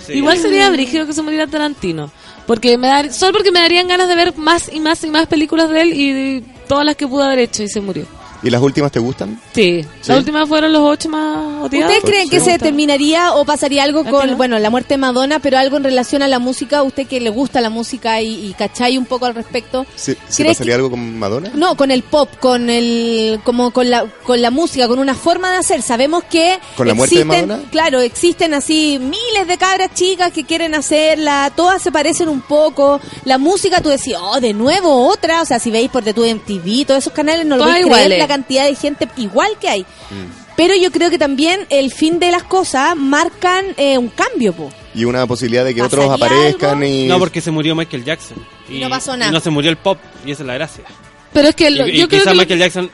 Sí. Igual sería brígido que se muriera Tarantino. Porque me dar, solo porque me darían ganas de ver más y más y más películas de él y de todas las que pudo haber hecho y se murió. ¿Y las últimas te gustan? Sí. ¿Sí? Las últimas fueron los ocho más odiados. ¿Ustedes creen que Sí. se terminaría o pasaría algo ¿A con, no? bueno, la muerte de Madonna, pero algo en relación a la música? ¿Usted que le gusta la música y, y cachai un poco al respecto? ¿Se, se ¿Crees pasaría algo con Madonna? No, con el pop, con el, como con la, con la música, con una forma de hacer. Sabemos que ¿Con la muerte de Madonna? claro, existen así miles de cabras chicas que quieren hacerla, todas se parecen un poco. La música, tú decís, oh, de nuevo otra. O sea, si veis por The MTV, todos esos canales, no lo Todas iguales. la cantidad de gente igual que hay. Mm. Pero yo creo que también el fin de las cosas marcan eh, un cambio, po. Y una posibilidad de que otros ¿Pasaría aparezcan algo? y... No, porque se murió Michael Jackson. Y no pasó nada. Y no se murió el pop, y esa es la gracia. Pero es que lo- y y yo creo quizá que lo- Michael Jackson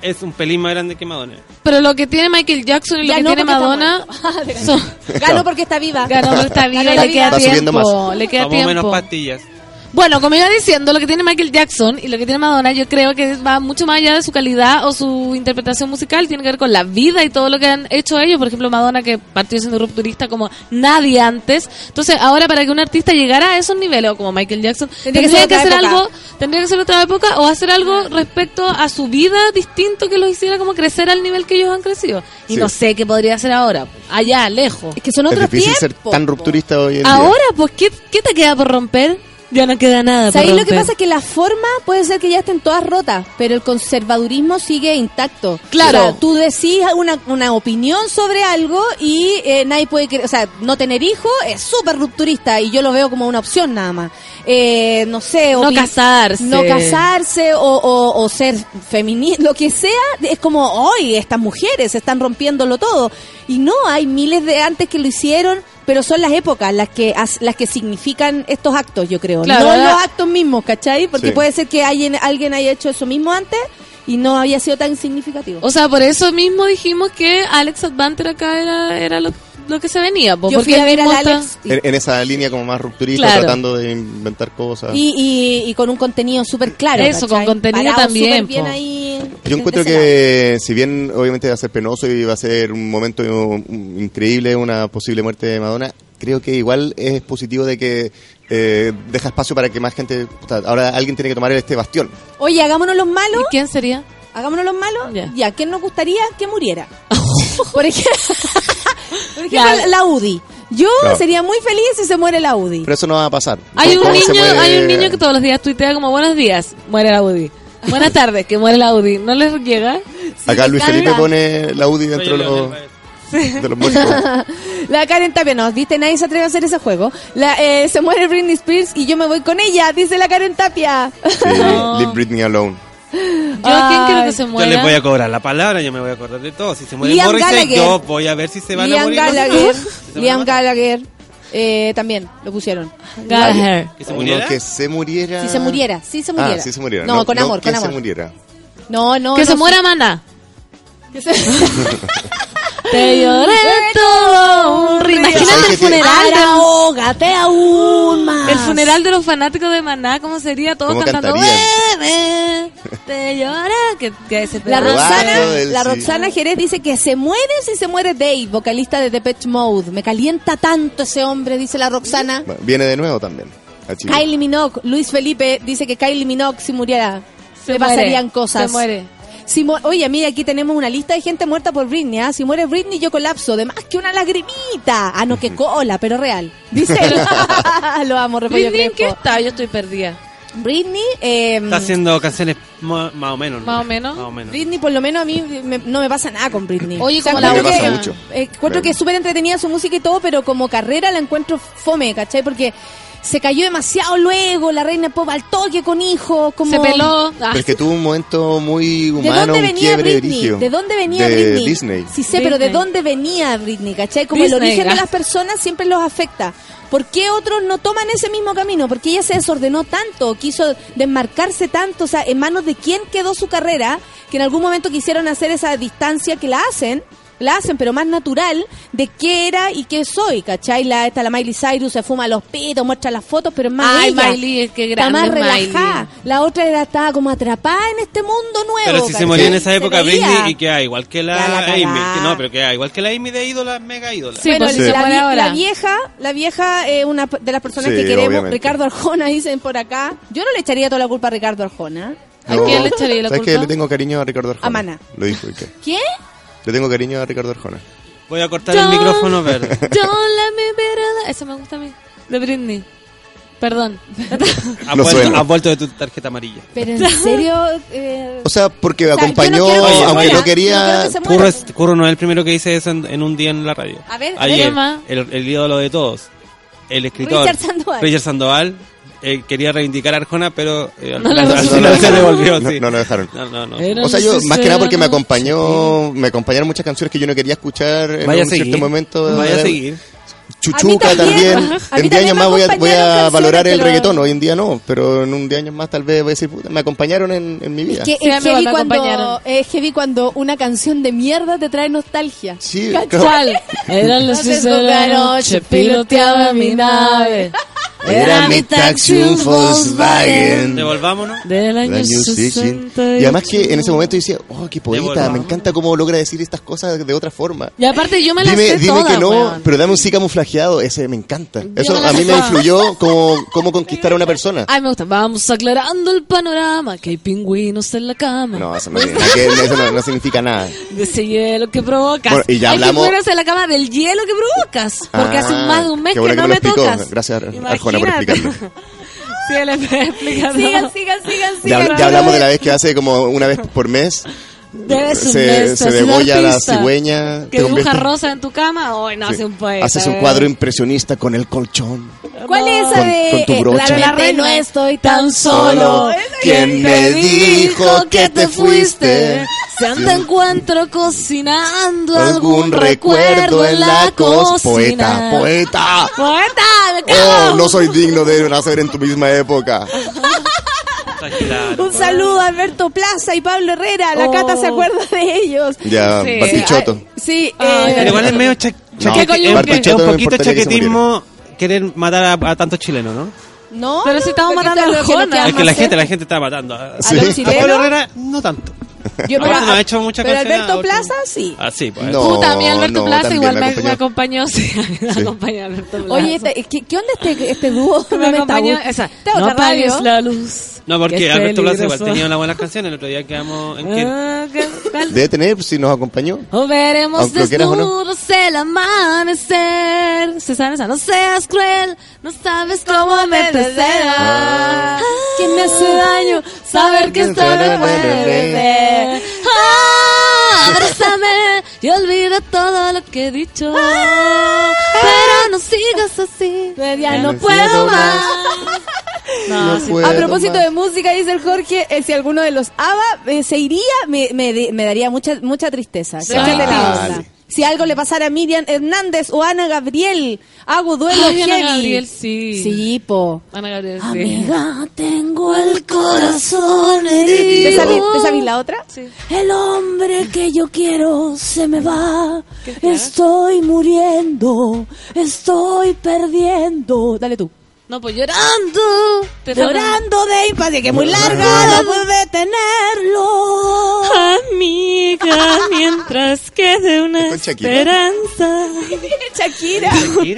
es un pelín más grande que Madonna. pero lo que tiene Michael Jackson y lo que no, tiene Madonna son- Ganó porque está viva. ganó porque está viva Ganó y le queda tiempo. más. Le queda Tomó menos tiempo. pastillas. Bueno, como iba diciendo, lo que tiene Michael Jackson y lo que tiene Madonna, yo creo que va mucho más allá de su calidad o su interpretación musical, tiene que ver con la vida y todo lo que han hecho ellos. Por ejemplo, Madonna, que partió siendo rupturista como nadie antes. Entonces, ahora para que un artista llegara a esos niveles, o como Michael Jackson, Tendría que tendría ser que, otra hacer época. algo, tendría que ser otra época o hacer algo respecto a su vida distinto que los hiciera como crecer al nivel que ellos han crecido. Y Sí. no sé qué podría hacer ahora, allá, lejos. Es que son Es otros difícil ser tiempos. tan po. rupturista hoy en día. Ahora, pues, ¿qué, ¿qué te queda por romper? Ya no queda nada por ¿Sabéis lo que pasa? Que la forma puede ser que ya estén todas rotas, pero el conservadurismo sigue intacto. Claro. O sea, tú decís una, una opinión sobre algo y eh, nadie puede creer. O sea, no tener hijos es súper rupturista y yo lo veo como una opción nada más. Eh, no sé. No casarse. No casarse o, o, o ser feminista, lo que sea. Es como, hoy estas mujeres están rompiéndolo todo. Y no, hay miles de antes que lo hicieron. Pero son las épocas las que as- las que significan estos actos, yo creo. Claro, no los actos mismos, ¿cachai? Porque Sí. puede ser que alguien, alguien haya hecho eso mismo antes y no había sido tan significativo. O sea, por eso mismo dijimos que Alex Advanter acá era, era lo, lo que se venía. po, yo porque fui a ver al está- Alex y, En, en esa línea como más rupturista, Claro. tratando de inventar cosas. y, y- y con un contenido súper claro. Eso, con contenido Parado también, bien ahí Yo en encuentro que, si bien obviamente va a ser penoso y va a ser un momento increíble, una posible muerte de Madonna, creo que igual es positivo de que eh, deja espacio para que más gente. ahora alguien tiene que tomar este bastión. Oye, hagámonos los malos. ¿Y quién sería? Hagámonos los malos. Ya. Ya, ¿quién nos gustaría que muriera? Por ejemplo, por ejemplo, Ya. la- la UDI. Yo Claro. sería muy feliz si se muere la UDI. Pero eso no va a pasar. Hay un ¿Cómo se niño, muere? hay un niño que todos los días tuitea como buenos días, muere la UDI. Buenas tardes, que muere la UDI. ¿No les llega? Acá Luis. Felipe pone la UDI dentro de los, de los muertos. La Karen Tapia, no, viste, nadie se atreve a hacer ese juego. La, eh, se muere Britney Spears y yo me voy con ella, dice la Karen Tapia. Sí, Leave Britney Alone. Yo, ¿a quién quiero que se Yo muera? les voy a cobrar la palabra, yo me voy a acordar de todo. Si se muere Liam Morrissey, Gallagher. yo voy a ver si se van a Liam morir. Gallagher, se van a Liam matar. Gallagher, eh, también lo pusieron. Gallagher. ¿Que se muriera? que se muriera. Si se muriera, si se muriera. Ah, si se muriera. No, con amor, que con se amor. muriera. No, no, que no, se muera Maná. que se- Te lloré todo un río. Imagínate ¿Sabes el te- funeral. de- Ahógate aún más. El funeral de los fanáticos de Maná, ¿cómo sería? Todos ¿Cómo cantando. "Bebé, te lloré. Que, que ese La Roxana, la. Roxana Jerez dice que se muere si se muere Dave, vocalista de Depeche Mode. Me calienta tanto ese hombre, dice la Roxana. Bueno, Viene de nuevo también. Kylie Minogue, Luis Felipe dice que Kylie Minogue si muriera Se le muere, pasarían cosas. se muere. Si Oye, mira, aquí tenemos una lista de gente muerta por Britney. ¿ah? Si muere Britney, yo colapso. De más que una lagrimita. Ah, no, que cola, pero real. Dice él. Lo amo, repollo Britney, ¿en qué está? Yo estoy perdida. Britney, eh, Está haciendo canciones más o menos. ¿no? Más o menos. Más o menos. Britney, por lo menos a mí me- no me pasa nada con Britney. Oye, O sea, como la encuentro Me que- pasa mucho. eh, encuentro que es súper entretenida su música y todo, pero como carrera la encuentro fome, ¿cachai? Porque se cayó demasiado luego, la reina pop al toque con hijos, como... Se peló. Ah, Pero es que tuvo un momento muy ¿De humano, dónde un venía quiebre Britney? ¿De dónde venía de Britney? Disney. Sí sé, pero ¿de dónde venía Britney? ¿Cachai? Como el Disney, origen de las personas siempre los afecta. ¿Por qué otros no toman ese mismo camino? ¿Por qué ella se desordenó tanto? ¿Quiso desmarcarse tanto? O sea, ¿en manos de quién quedó su carrera? Que en algún momento quisieron hacer esa distancia que la hacen. La hacen, pero más natural de qué era y qué soy, ¿cachai? La, esta, la Miley Cyrus se fuma los pitos, muestra las fotos, pero es más Ay, ella. Miley, qué Está grande más Miley. relajada. La otra era, estaba como atrapada en este mundo nuevo. Pero si se moría en esa época. Britney y queda igual que la, la Amy. Que no, pero queda igual que la Amy de ídola, mega ídola. Sí, Bueno, pues, la, vieja, la vieja es una de las personas Sí, que queremos. obviamente. Ricardo Arjona, dicen por acá. Yo no le echaría toda la culpa a Ricardo Arjona. ¿A quién le echaría la ¿Sabes culpa? que le tengo cariño a Ricardo Arjona? A Maná. Lo dijo Ike. ¿Quién? Le tengo cariño a Ricardo Arjona. Voy a cortar el micrófono verde. Don't let me be Eso me gusta a mí. De Britney. Perdón. Has, No vuelto, suena. has vuelto de tu tarjeta amarilla. Pero en serio. eh, O sea, porque me O sea, yo no acompañó, aunque no quería... que. Curro, es- Curro no es el primero que dice eso en, en un día en la radio. A ver, a Ayer, el, el ídolo de todos, el escritor Richard Sandoval. Richard Sandoval, eh, quería reivindicar a Arjona, pero eh, No resultó. final se devolvió. No, sí. no lo dejaron. No, no, no. Era O sea, yo, más que nada porque me acompañó, me acompañaron muchas canciones que yo no quería escuchar en Vaya un seguir. cierto momento. Vaya a seguir. Chuchuca A mí también. En 10 también años más voy a, voy a valorar el pero- reggaetón, hoy en día no, pero en un 10 años más tal vez voy a decir, puta, me acompañaron en, en mi vida. Que Sí, es, heavy cuando, es heavy cuando una canción de mierda te trae nostalgia. Sí. ¿Cuál? Eran las Hace 10 de la noche, piloteaba mi nave. Era mi taxi un Volkswagen. Devolvámonos. Del año año 60. Y además que en ese momento decía, oh, qué poeta, me encanta cómo logra decir estas cosas de otra forma. Y aparte yo me las Dime, sé dime todas, que no, weón. pero dame un sí camuflajeado, ese me encanta. Eso me a mí me influyó como cómo conquistar a una persona. Ay, me gusta. Vamos aclarando el panorama, que hay pingüinos en la cama. No, eso no, eso no, no significa nada. De ese hielo que provocas. Bueno, y ya hay hablamos- pingüinos en la cama del hielo que provocas. Porque Ah, hace más de un mes que bueno no que me me lo explicó. tocas. Gracias, Arjona, por Imagínate. explicarlo. sí, le he explicado. Sigan, sigan, sigan, Ya, sigan. ya hablamos de la vez que hace como una vez por mes. Debes Se, se degolla la cigüeña. Que te dibuja rosa en tu cama. Hoy no Sí. hace un poeta. Haces un cuadro impresionista con el colchón. ¿Cuál es esa Con- de con tu eh, brocha. realmente no estoy tan solo? ¿Quién me dijo que te fuiste? Se anda encuentro cocinando Algún recuerdo en la cos. Poeta, poeta. Poeta, me cago. Oh, no soy digno de nacer en tu misma época. Claro. Un saludo a Alberto Plaza y Pablo Herrera. La Oh. Cata se acuerda de ellos. Ya, Sí. Bartichotto. Sí, eh, Pero igual es medio cha- No, chaquete- coño, es un- no poquito importaría que chaquetismo querer matar a, a tantos chilenos, ¿no? no. Pero si estamos matando a queda Es que la gente, la gente está matando. A, Sí. los a? Pablo Herrera, no tanto. Yo, No, pero, no ha hecho muchas pero canciones Alberto Plaza sí. Ah, sí, pues. No. Puta, a mí Alberto no, Plaza también igual me me, acompañó. me acompañó. Sí, me Sí. acompañó Alberto Plaza. Oye, este- ¿qué, qué onda este, este dúo? me acompañó esa. No apagues la luz. No, que porque Alberto Plaza igual tenía unas buenas canciones. El otro día quedamos en que... Ah. Debe tener, si nos acompañó. O veremos Aunque no. desnudos el amanecer. ¿Se sabe esa? No seas cruel, no sabes cómo me desea. Que me hace daño saber que esto me Ah, abrázame y olvida todo lo que he dicho. Pero no sigas así. Ya no puedo más. No, No sí. puedo A propósito más. de música, dice el Jorge, eh, si alguno de los ABBA eh, se iría, me, me, de- me daría mucha mucha tristeza. Si algo le pasara a Miriam Hernández o Ana Gabriel, hago duelo Ay, Ana. Gabriel, sí. Sí, po. Ana Gabriel, sí. Amiga, tengo el corazón herido. ¿Te sabes, sabes la otra? Sí. El hombre que yo quiero se me va. Estoy muriendo. Estoy perdiendo. Dale tú. No, pues llorando. Llorando de impaciencia, que es muy larga, no puede tenerlo. Amiga, mientras quede una esperanza, Shakira.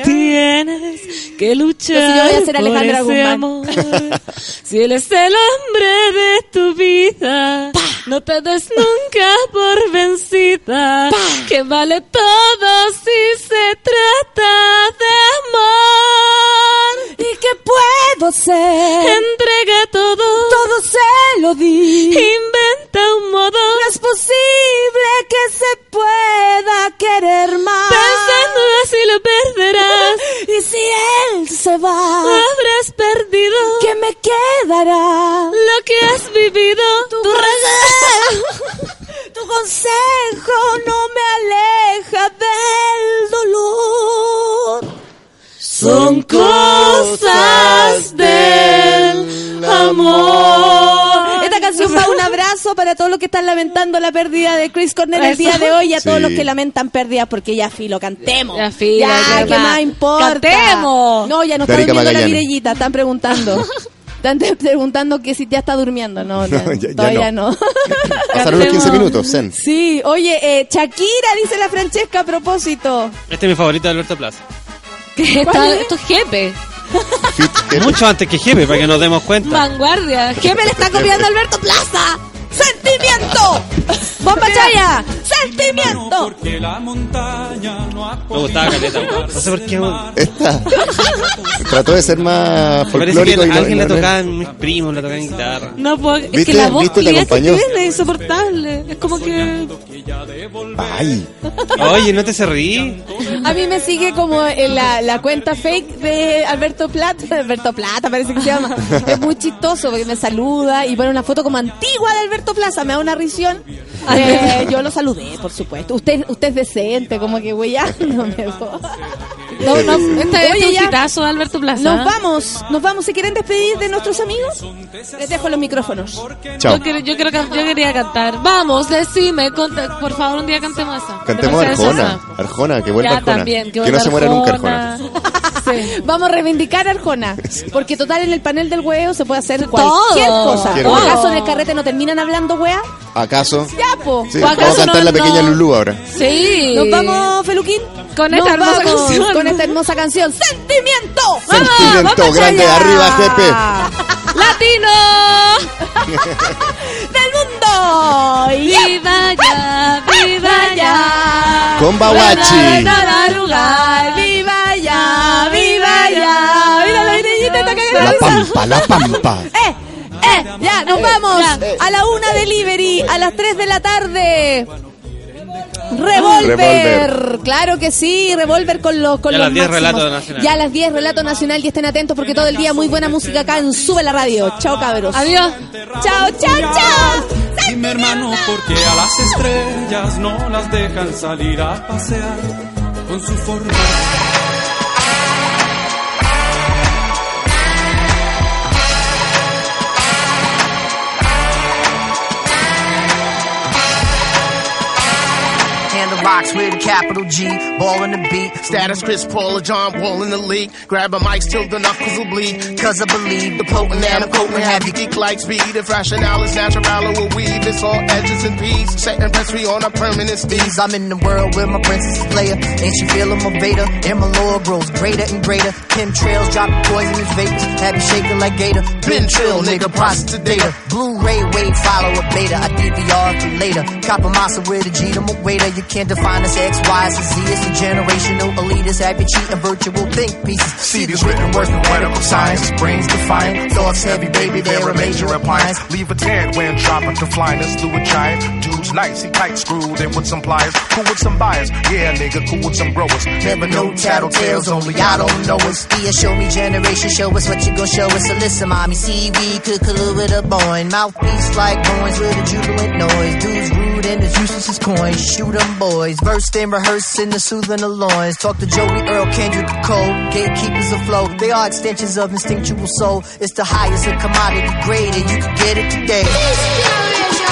tienes que luchar Entonces yo voy a ser por ese Guzmán. amor. Si él es el hombre de tu vida, no te des nunca por vencida, que vale todo si se trata de amor. ¿Y qué puedo ser? Entrega todo, Todo se lo di. inventa un modo. No es posible que se pueda querer más. Pensando así lo perderás. Y si él se va, Habrás perdido ¿qué me quedará? lo que has vivido. Tu Tu consejo, tu consejo no me aleja del dolor. Son cosas del amor. Esta canción va un abrazo para todos los que están lamentando la pérdida de Chris Cornell el Eso. día de hoy y a todos Sí. los que lamentan pérdidas porque ya filo, cantemos. Ya filo, Ya, ya ¿qué va. más importa? Cantemos. No, ya no está Erika durmiendo la Magallanes. Mirellita, están preguntando. Están te- preguntando que si ya está durmiendo. No, no, No, ya- ya todavía no. Pasaron los 15 minutos, Zen. Sí, oye, eh, Shakira, dice la Francesca a propósito. Este es mi favorito de Alberto Plaza. Que está- esto es Jepe. Mucho antes que Jefe, para que nos demos cuenta. Vanguardia. Jefe le está copiando a Alberto Plaza. ¡Sentimiento! ¡Bomba Chaya! ¡Sentimiento! Me gustaba Caleta. No sé por qué. Esta. Trató de ser más Me parece que folclórico y no- alguien no- la no- tocaban mis primos, la tocaban en guitarra. No puedo. Es ¿Viste? que la voz ¿Viste? Te que acompañó. tiene es insoportable. Es como que. Ay, Oye, no te se reí. A mí me sigue como en la, la cuenta fake de Alberto Plata. Alberto Plata parece que se llama. Es muy chistoso porque me saluda y pone una foto como antigua de Alberto Plaza. Me da una risión. Eh, yo lo saludé, por supuesto. Usted, usted es decente, como que ya no me voy. No, no, este Oye, un de Alberto Plaza. Nos vamos, nos vamos. ¿Se quieren despedir de nuestros amigos? Les dejo los micrófonos. chao. Yo, quiero- yo, quiero yo quería cantar. Vamos, decime, conta- por favor, un día cantemos esa. Cantemos Arjona. Arjona, que vuelva Ya Arjona. también, que, que no vuelva se muera nunca Arjona. Sí. Vamos a reivindicar a Arjona. Porque total en el panel del huevo se puede hacer cualquier Todo. cosa. Cualquier ¿O cosa. acaso en el carrete no terminan hablando wea? ¿Acaso? Ya, po. Sí, ¿O vamos a cantar no- la pequeña no? Lulú ahora. Sí. Nos vamos, Feluquín. Con Nos esta hermosa vamos canción. Con esta hermosa canción. ¡Sentimiento! Sentimiento ¡Vamos grande, allá! arriba, jefe. ¡Latino! ¡Del mundo! ¡Ya! ¡Viva ya! ¡Viva ya! Con Bawachi. ¡Viva ya! ¡Viva ya! ¡Mira la está cagada La pampa, la pampa. ¡Eh! ¡Eh! Ya, nos vamos. A la una delivery, a las 3 de la tarde. Revolver. Revolver. claro que sí, Revolver con los con Ya a los las 10 máximos. Relato Nacional. Ya a las 10 Relato Nacional y estén atentos porque todo el día muy buena música acá en Sube la Radio. Chao cabros. Adiós. Chao, chao, chao. Dime hermano, porque a las estrellas no las dejan salir a pasear con su forma. With a capital G, ball in the beat. Status Chris Paul or John Wall in the league. Grab a mic till the knuckles will bleed. Cause I believe the potent and I'm potent have you geek like speed. If rationale is natural, will weave. It's all edges and peas. Setting press free on a permanent steez. I'm in the world with my princess Leia. Ain't she feeling my Vader? And my lore grows greater and greater. Chemtrails dropping poisonous vapors. Have you shaking like Gator. Been trill, nigga, process the data. Blu-ray wave, follow a beta. I DVR for later. Copper massa with a G to my waiter. You can't define us X, Y, and Z. It's a generational elitist. Have you cheating virtual think pieces. See these written words with medical science. Brains defiant. Thoughts heavy, baby. They're a major appliance. Leave a tad when dropping to flyness through a giant. Dude's nice, he tight screwed in with some pliers. Cool with some buyers. Yeah, nigga, cool with some growers. Never know tattletales, only I don't know us. Yeah, show me generation, show us what you gon' show us. So listen, mommy, seaweed, cook a little bit of boing. Mouthpiece like coins with a jubilant noise. Dudes rude and as useless as coins. Shoot 'em boys, versed and rehearsed in the soothing of loins. Talk to Joey Earl, Kendrick Cole, gatekeepers afloat. They are extensions of instinctual soul. It's the highest of commodity grade, and you can get it today.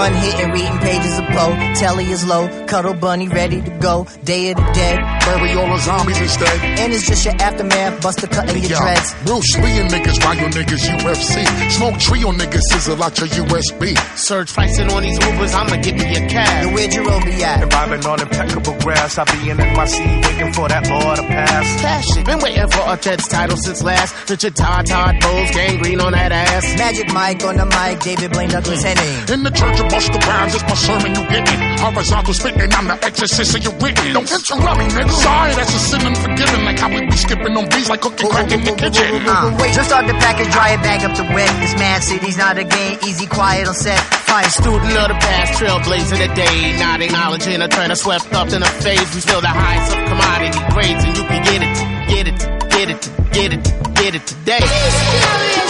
One hit and reading pages of Poe. Telly is low, cuddle bunny ready to go. Day of the dead. Bury all the zombies instead. And it's just your aftermath, bust a cut cutting your Yo, dreads. Bruce Lee and niggas, why you niggas UFC? Smoke trio niggas, sizzle out your USB. Surge pricing on these Ubers, I'ma give me a cab. Yo, where'd your be at? And vibing on impeccable grass, I be in my seat, waiting for that law to pass. Cash it. Been waiting for a Jets title since last. Richard Todd, Todd Bowles, gangrene on that ass. Magic Mike on the mic, David Blaine Douglas Henning. In the church of Busta Rhymes, it's my sermon you getting. Horizontal spitting, I'm the exorcist of your witness. Don't interrupt me, nigga. Sorry, that's a sin unforgiven. Like how we be skipping on beats like cookie crack in the kitchen. Uh, just start the package, dry it, bag up the wet. This mad city's not a game, easy, quiet on set. Fine student of the past, trailblazer the day. Not acknowledging a turn swept up in a phase. We feel the highs of commodity grades, and you can get it, get it, get it, get it, get it today.